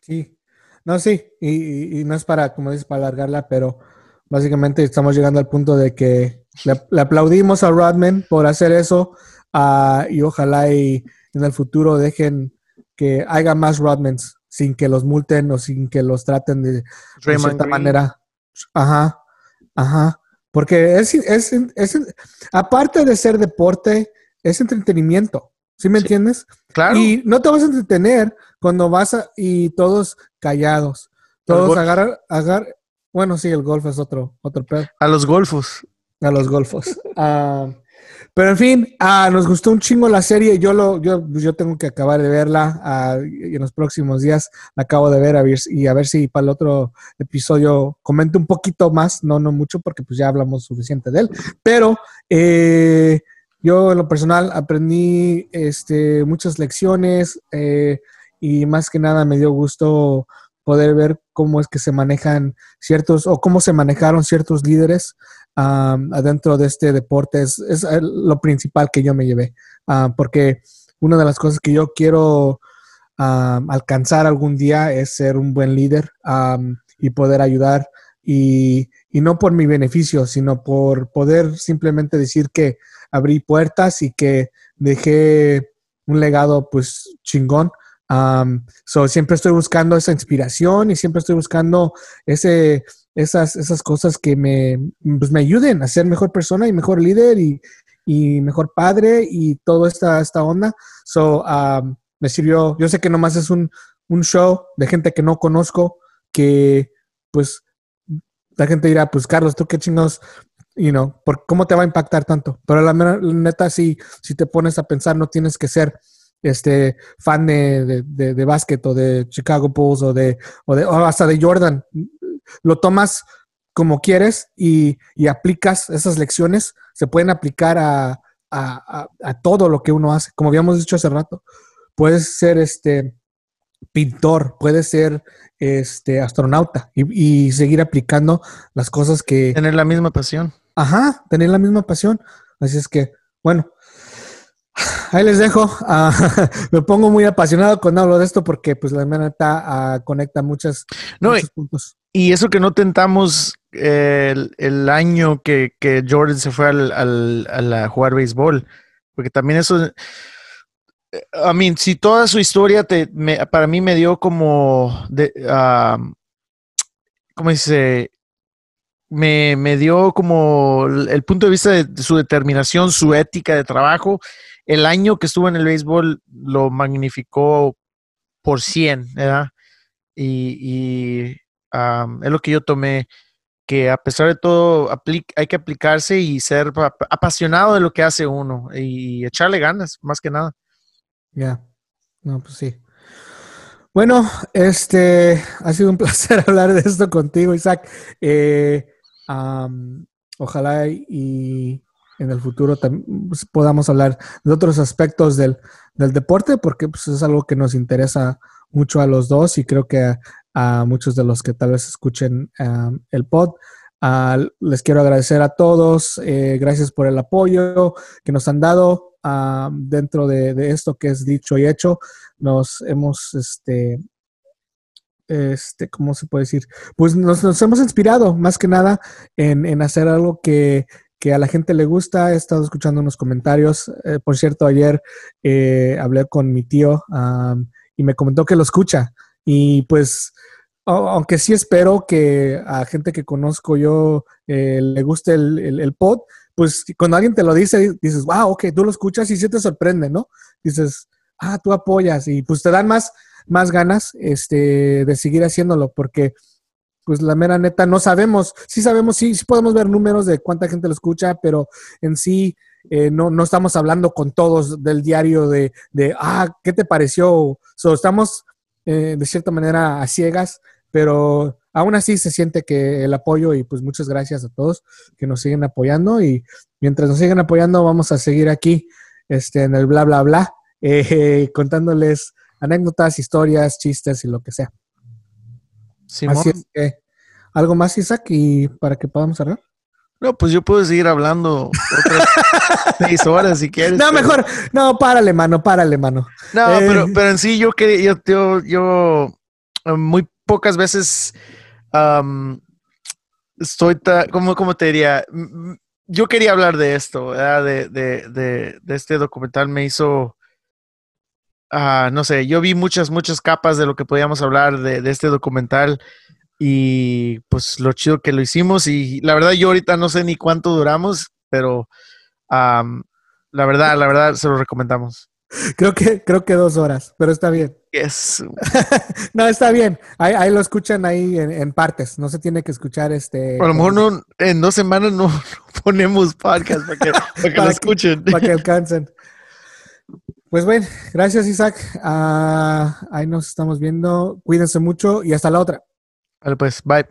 [SPEAKER 1] Sí, no, sí, y, no es para, como dices, para alargarla, pero básicamente estamos llegando al punto de que le, aplaudimos a Rodman por hacer eso ah, y ojalá y en el futuro dejen que haya más Rodmans sin que los multen o sin que los traten de, de cierta manera. Ajá, ajá. Porque es, es, es, aparte de ser deporte, es entretenimiento. ¿Sí me entiendes?
[SPEAKER 2] Claro.
[SPEAKER 1] Y no te vas a entretener cuando vas a, y todos callados. Todos agarran, agar, bueno, sí, el golf es otro, otro pedo.
[SPEAKER 2] A los golfos.
[SPEAKER 1] A los golfos. Ah, pero en fin, ah, nos gustó un chingo la serie. Yo lo, yo, yo tengo que acabar de verla ah, y en los próximos días la acabo de ver, y a ver si para el otro episodio comento un poquito más, no, no mucho, porque pues ya hablamos suficiente de él. Pero eh, yo en lo personal aprendí este, muchas lecciones eh, y más que nada me dio gusto poder ver cómo es que se manejan ciertos o cómo se manejaron ciertos líderes adentro de este deporte. Es, es, lo principal que yo me llevé, porque una de las cosas que yo quiero alcanzar algún día es ser un buen líder y poder ayudar. Y, y, no por mi beneficio, sino por poder simplemente decir que abrí puertas y que dejé un legado pues chingón so, siempre estoy buscando esa inspiración y siempre estoy buscando ese, esas, esas cosas que me, pues, me ayuden a ser mejor persona y mejor líder y, y mejor padre y toda esta, esta onda. So, me sirvió, yo sé que nomás es un, un show de gente que no conozco, que pues la gente dirá, pues Carlos, ¿tú qué chingos you know, por cómo te va a impactar tanto. Pero la, la, neta, si, si te pones a pensar, no tienes que ser este fan de, de, de, básquet o de Chicago Bulls o de, o de hasta de Jordan. Lo tomas como quieres y, y aplicas esas lecciones, se pueden aplicar a, a, a, todo lo que uno hace. Como habíamos dicho hace rato, puedes ser este pintor, puedes ser este astronauta y, y seguir aplicando las cosas que...
[SPEAKER 2] Tener la misma pasión.
[SPEAKER 1] Ajá, tener la misma pasión. Así es que, bueno, ahí les dejo. Ah, me pongo muy apasionado cuando hablo de esto porque, pues, la neta uh, conecta muchas, muchos puntos.
[SPEAKER 2] Y eso que no tentamos el, el, año que, que, Jordan se fue al, al, a jugar béisbol, porque también eso. I mean, si toda su historia te, me, para mí me dio como, de, uh, ¿cómo dice? Me, me, dio como el punto de vista de su determinación, su ética de trabajo el año que estuvo en el béisbol lo magnificó por 100, ¿verdad? Y, es lo que yo tomé, que a pesar de todo hay que aplicarse y ser apasionado de lo que hace uno y echarle ganas, más que nada.
[SPEAKER 1] Ya, no, pues sí. Bueno, este ha sido un placer hablar de esto contigo, Isaac. Eh, ojalá y en el futuro pues, podamos hablar de otros aspectos del, deporte, porque pues, es algo que nos interesa mucho a los dos y creo que a, muchos de los que tal vez escuchen el pod. les quiero agradecer a todos, eh, gracias por el apoyo que nos han dado dentro de, esto que es dicho y hecho. Nos hemos, este, este, ¿cómo se puede decir? Pues nos, hemos inspirado más que nada en, en hacer algo que que a la gente le gusta. He estado escuchando unos comentarios. Eh, por cierto, ayer eh, hablé con mi tío y me comentó que lo escucha. Y pues, aunque sí espero que a gente que conozco yo eh, le guste el, el, pod, pues cuando alguien te lo dice, dices, wow, ok, tú lo escuchas y sí te sorprende, ¿no? Dices, ah, tú apoyas y pues te dan más, más ganas este, de seguir haciéndolo porque pues la mera neta no sabemos, sí sabemos, sí, sí podemos ver números de cuánta gente lo escucha, pero en sí eh, no, no estamos hablando con todos del diario de, de ah, ¿qué te pareció? So, estamos eh, de cierta manera a ciegas, pero aún así se siente que el apoyo y pues muchas gracias a todos que nos siguen apoyando y mientras nos siguen apoyando vamos a seguir aquí este, en el bla, bla, bla, eh, contándoles anécdotas, historias, chistes y lo que sea. Así es que, ¿algo más, Isaac, y para que podamos cerrar?
[SPEAKER 2] No, pues yo puedo seguir hablando otras seis horas si quieres.
[SPEAKER 1] No,
[SPEAKER 2] pero-
[SPEAKER 1] mejor, no, párale, mano, párale, mano.
[SPEAKER 2] No,
[SPEAKER 1] Eh.
[SPEAKER 2] pero, pero en sí yo quería, yo, yo, yo, eh, muy pocas veces estoy, ta- ¿cómo, cómo te diría? Yo quería hablar de esto, ¿verdad? De, de, de, de este documental me hizo, ah, no sé, yo vi muchas, muchas capas de lo que podíamos hablar de, de este documental y pues lo chido que lo hicimos y la verdad yo ahorita no sé ni cuánto duramos, pero am, la verdad, la verdad se lo recomendamos.
[SPEAKER 1] Creo que, creo que dos horas, pero está bien.
[SPEAKER 2] Yes.
[SPEAKER 1] No, está bien. Ahí, ahí lo escuchan ahí en, en partes. No se tiene que escuchar este.
[SPEAKER 2] A lo mejor no, en dos semanas no, no ponemos podcast para que, para que lo
[SPEAKER 1] que-
[SPEAKER 2] escuchen.
[SPEAKER 1] Para que alcancen. Pues bueno, gracias Isaac. Ah, ahí nos estamos viendo. Cuídense mucho y hasta la otra.
[SPEAKER 2] Vale, pues, bye.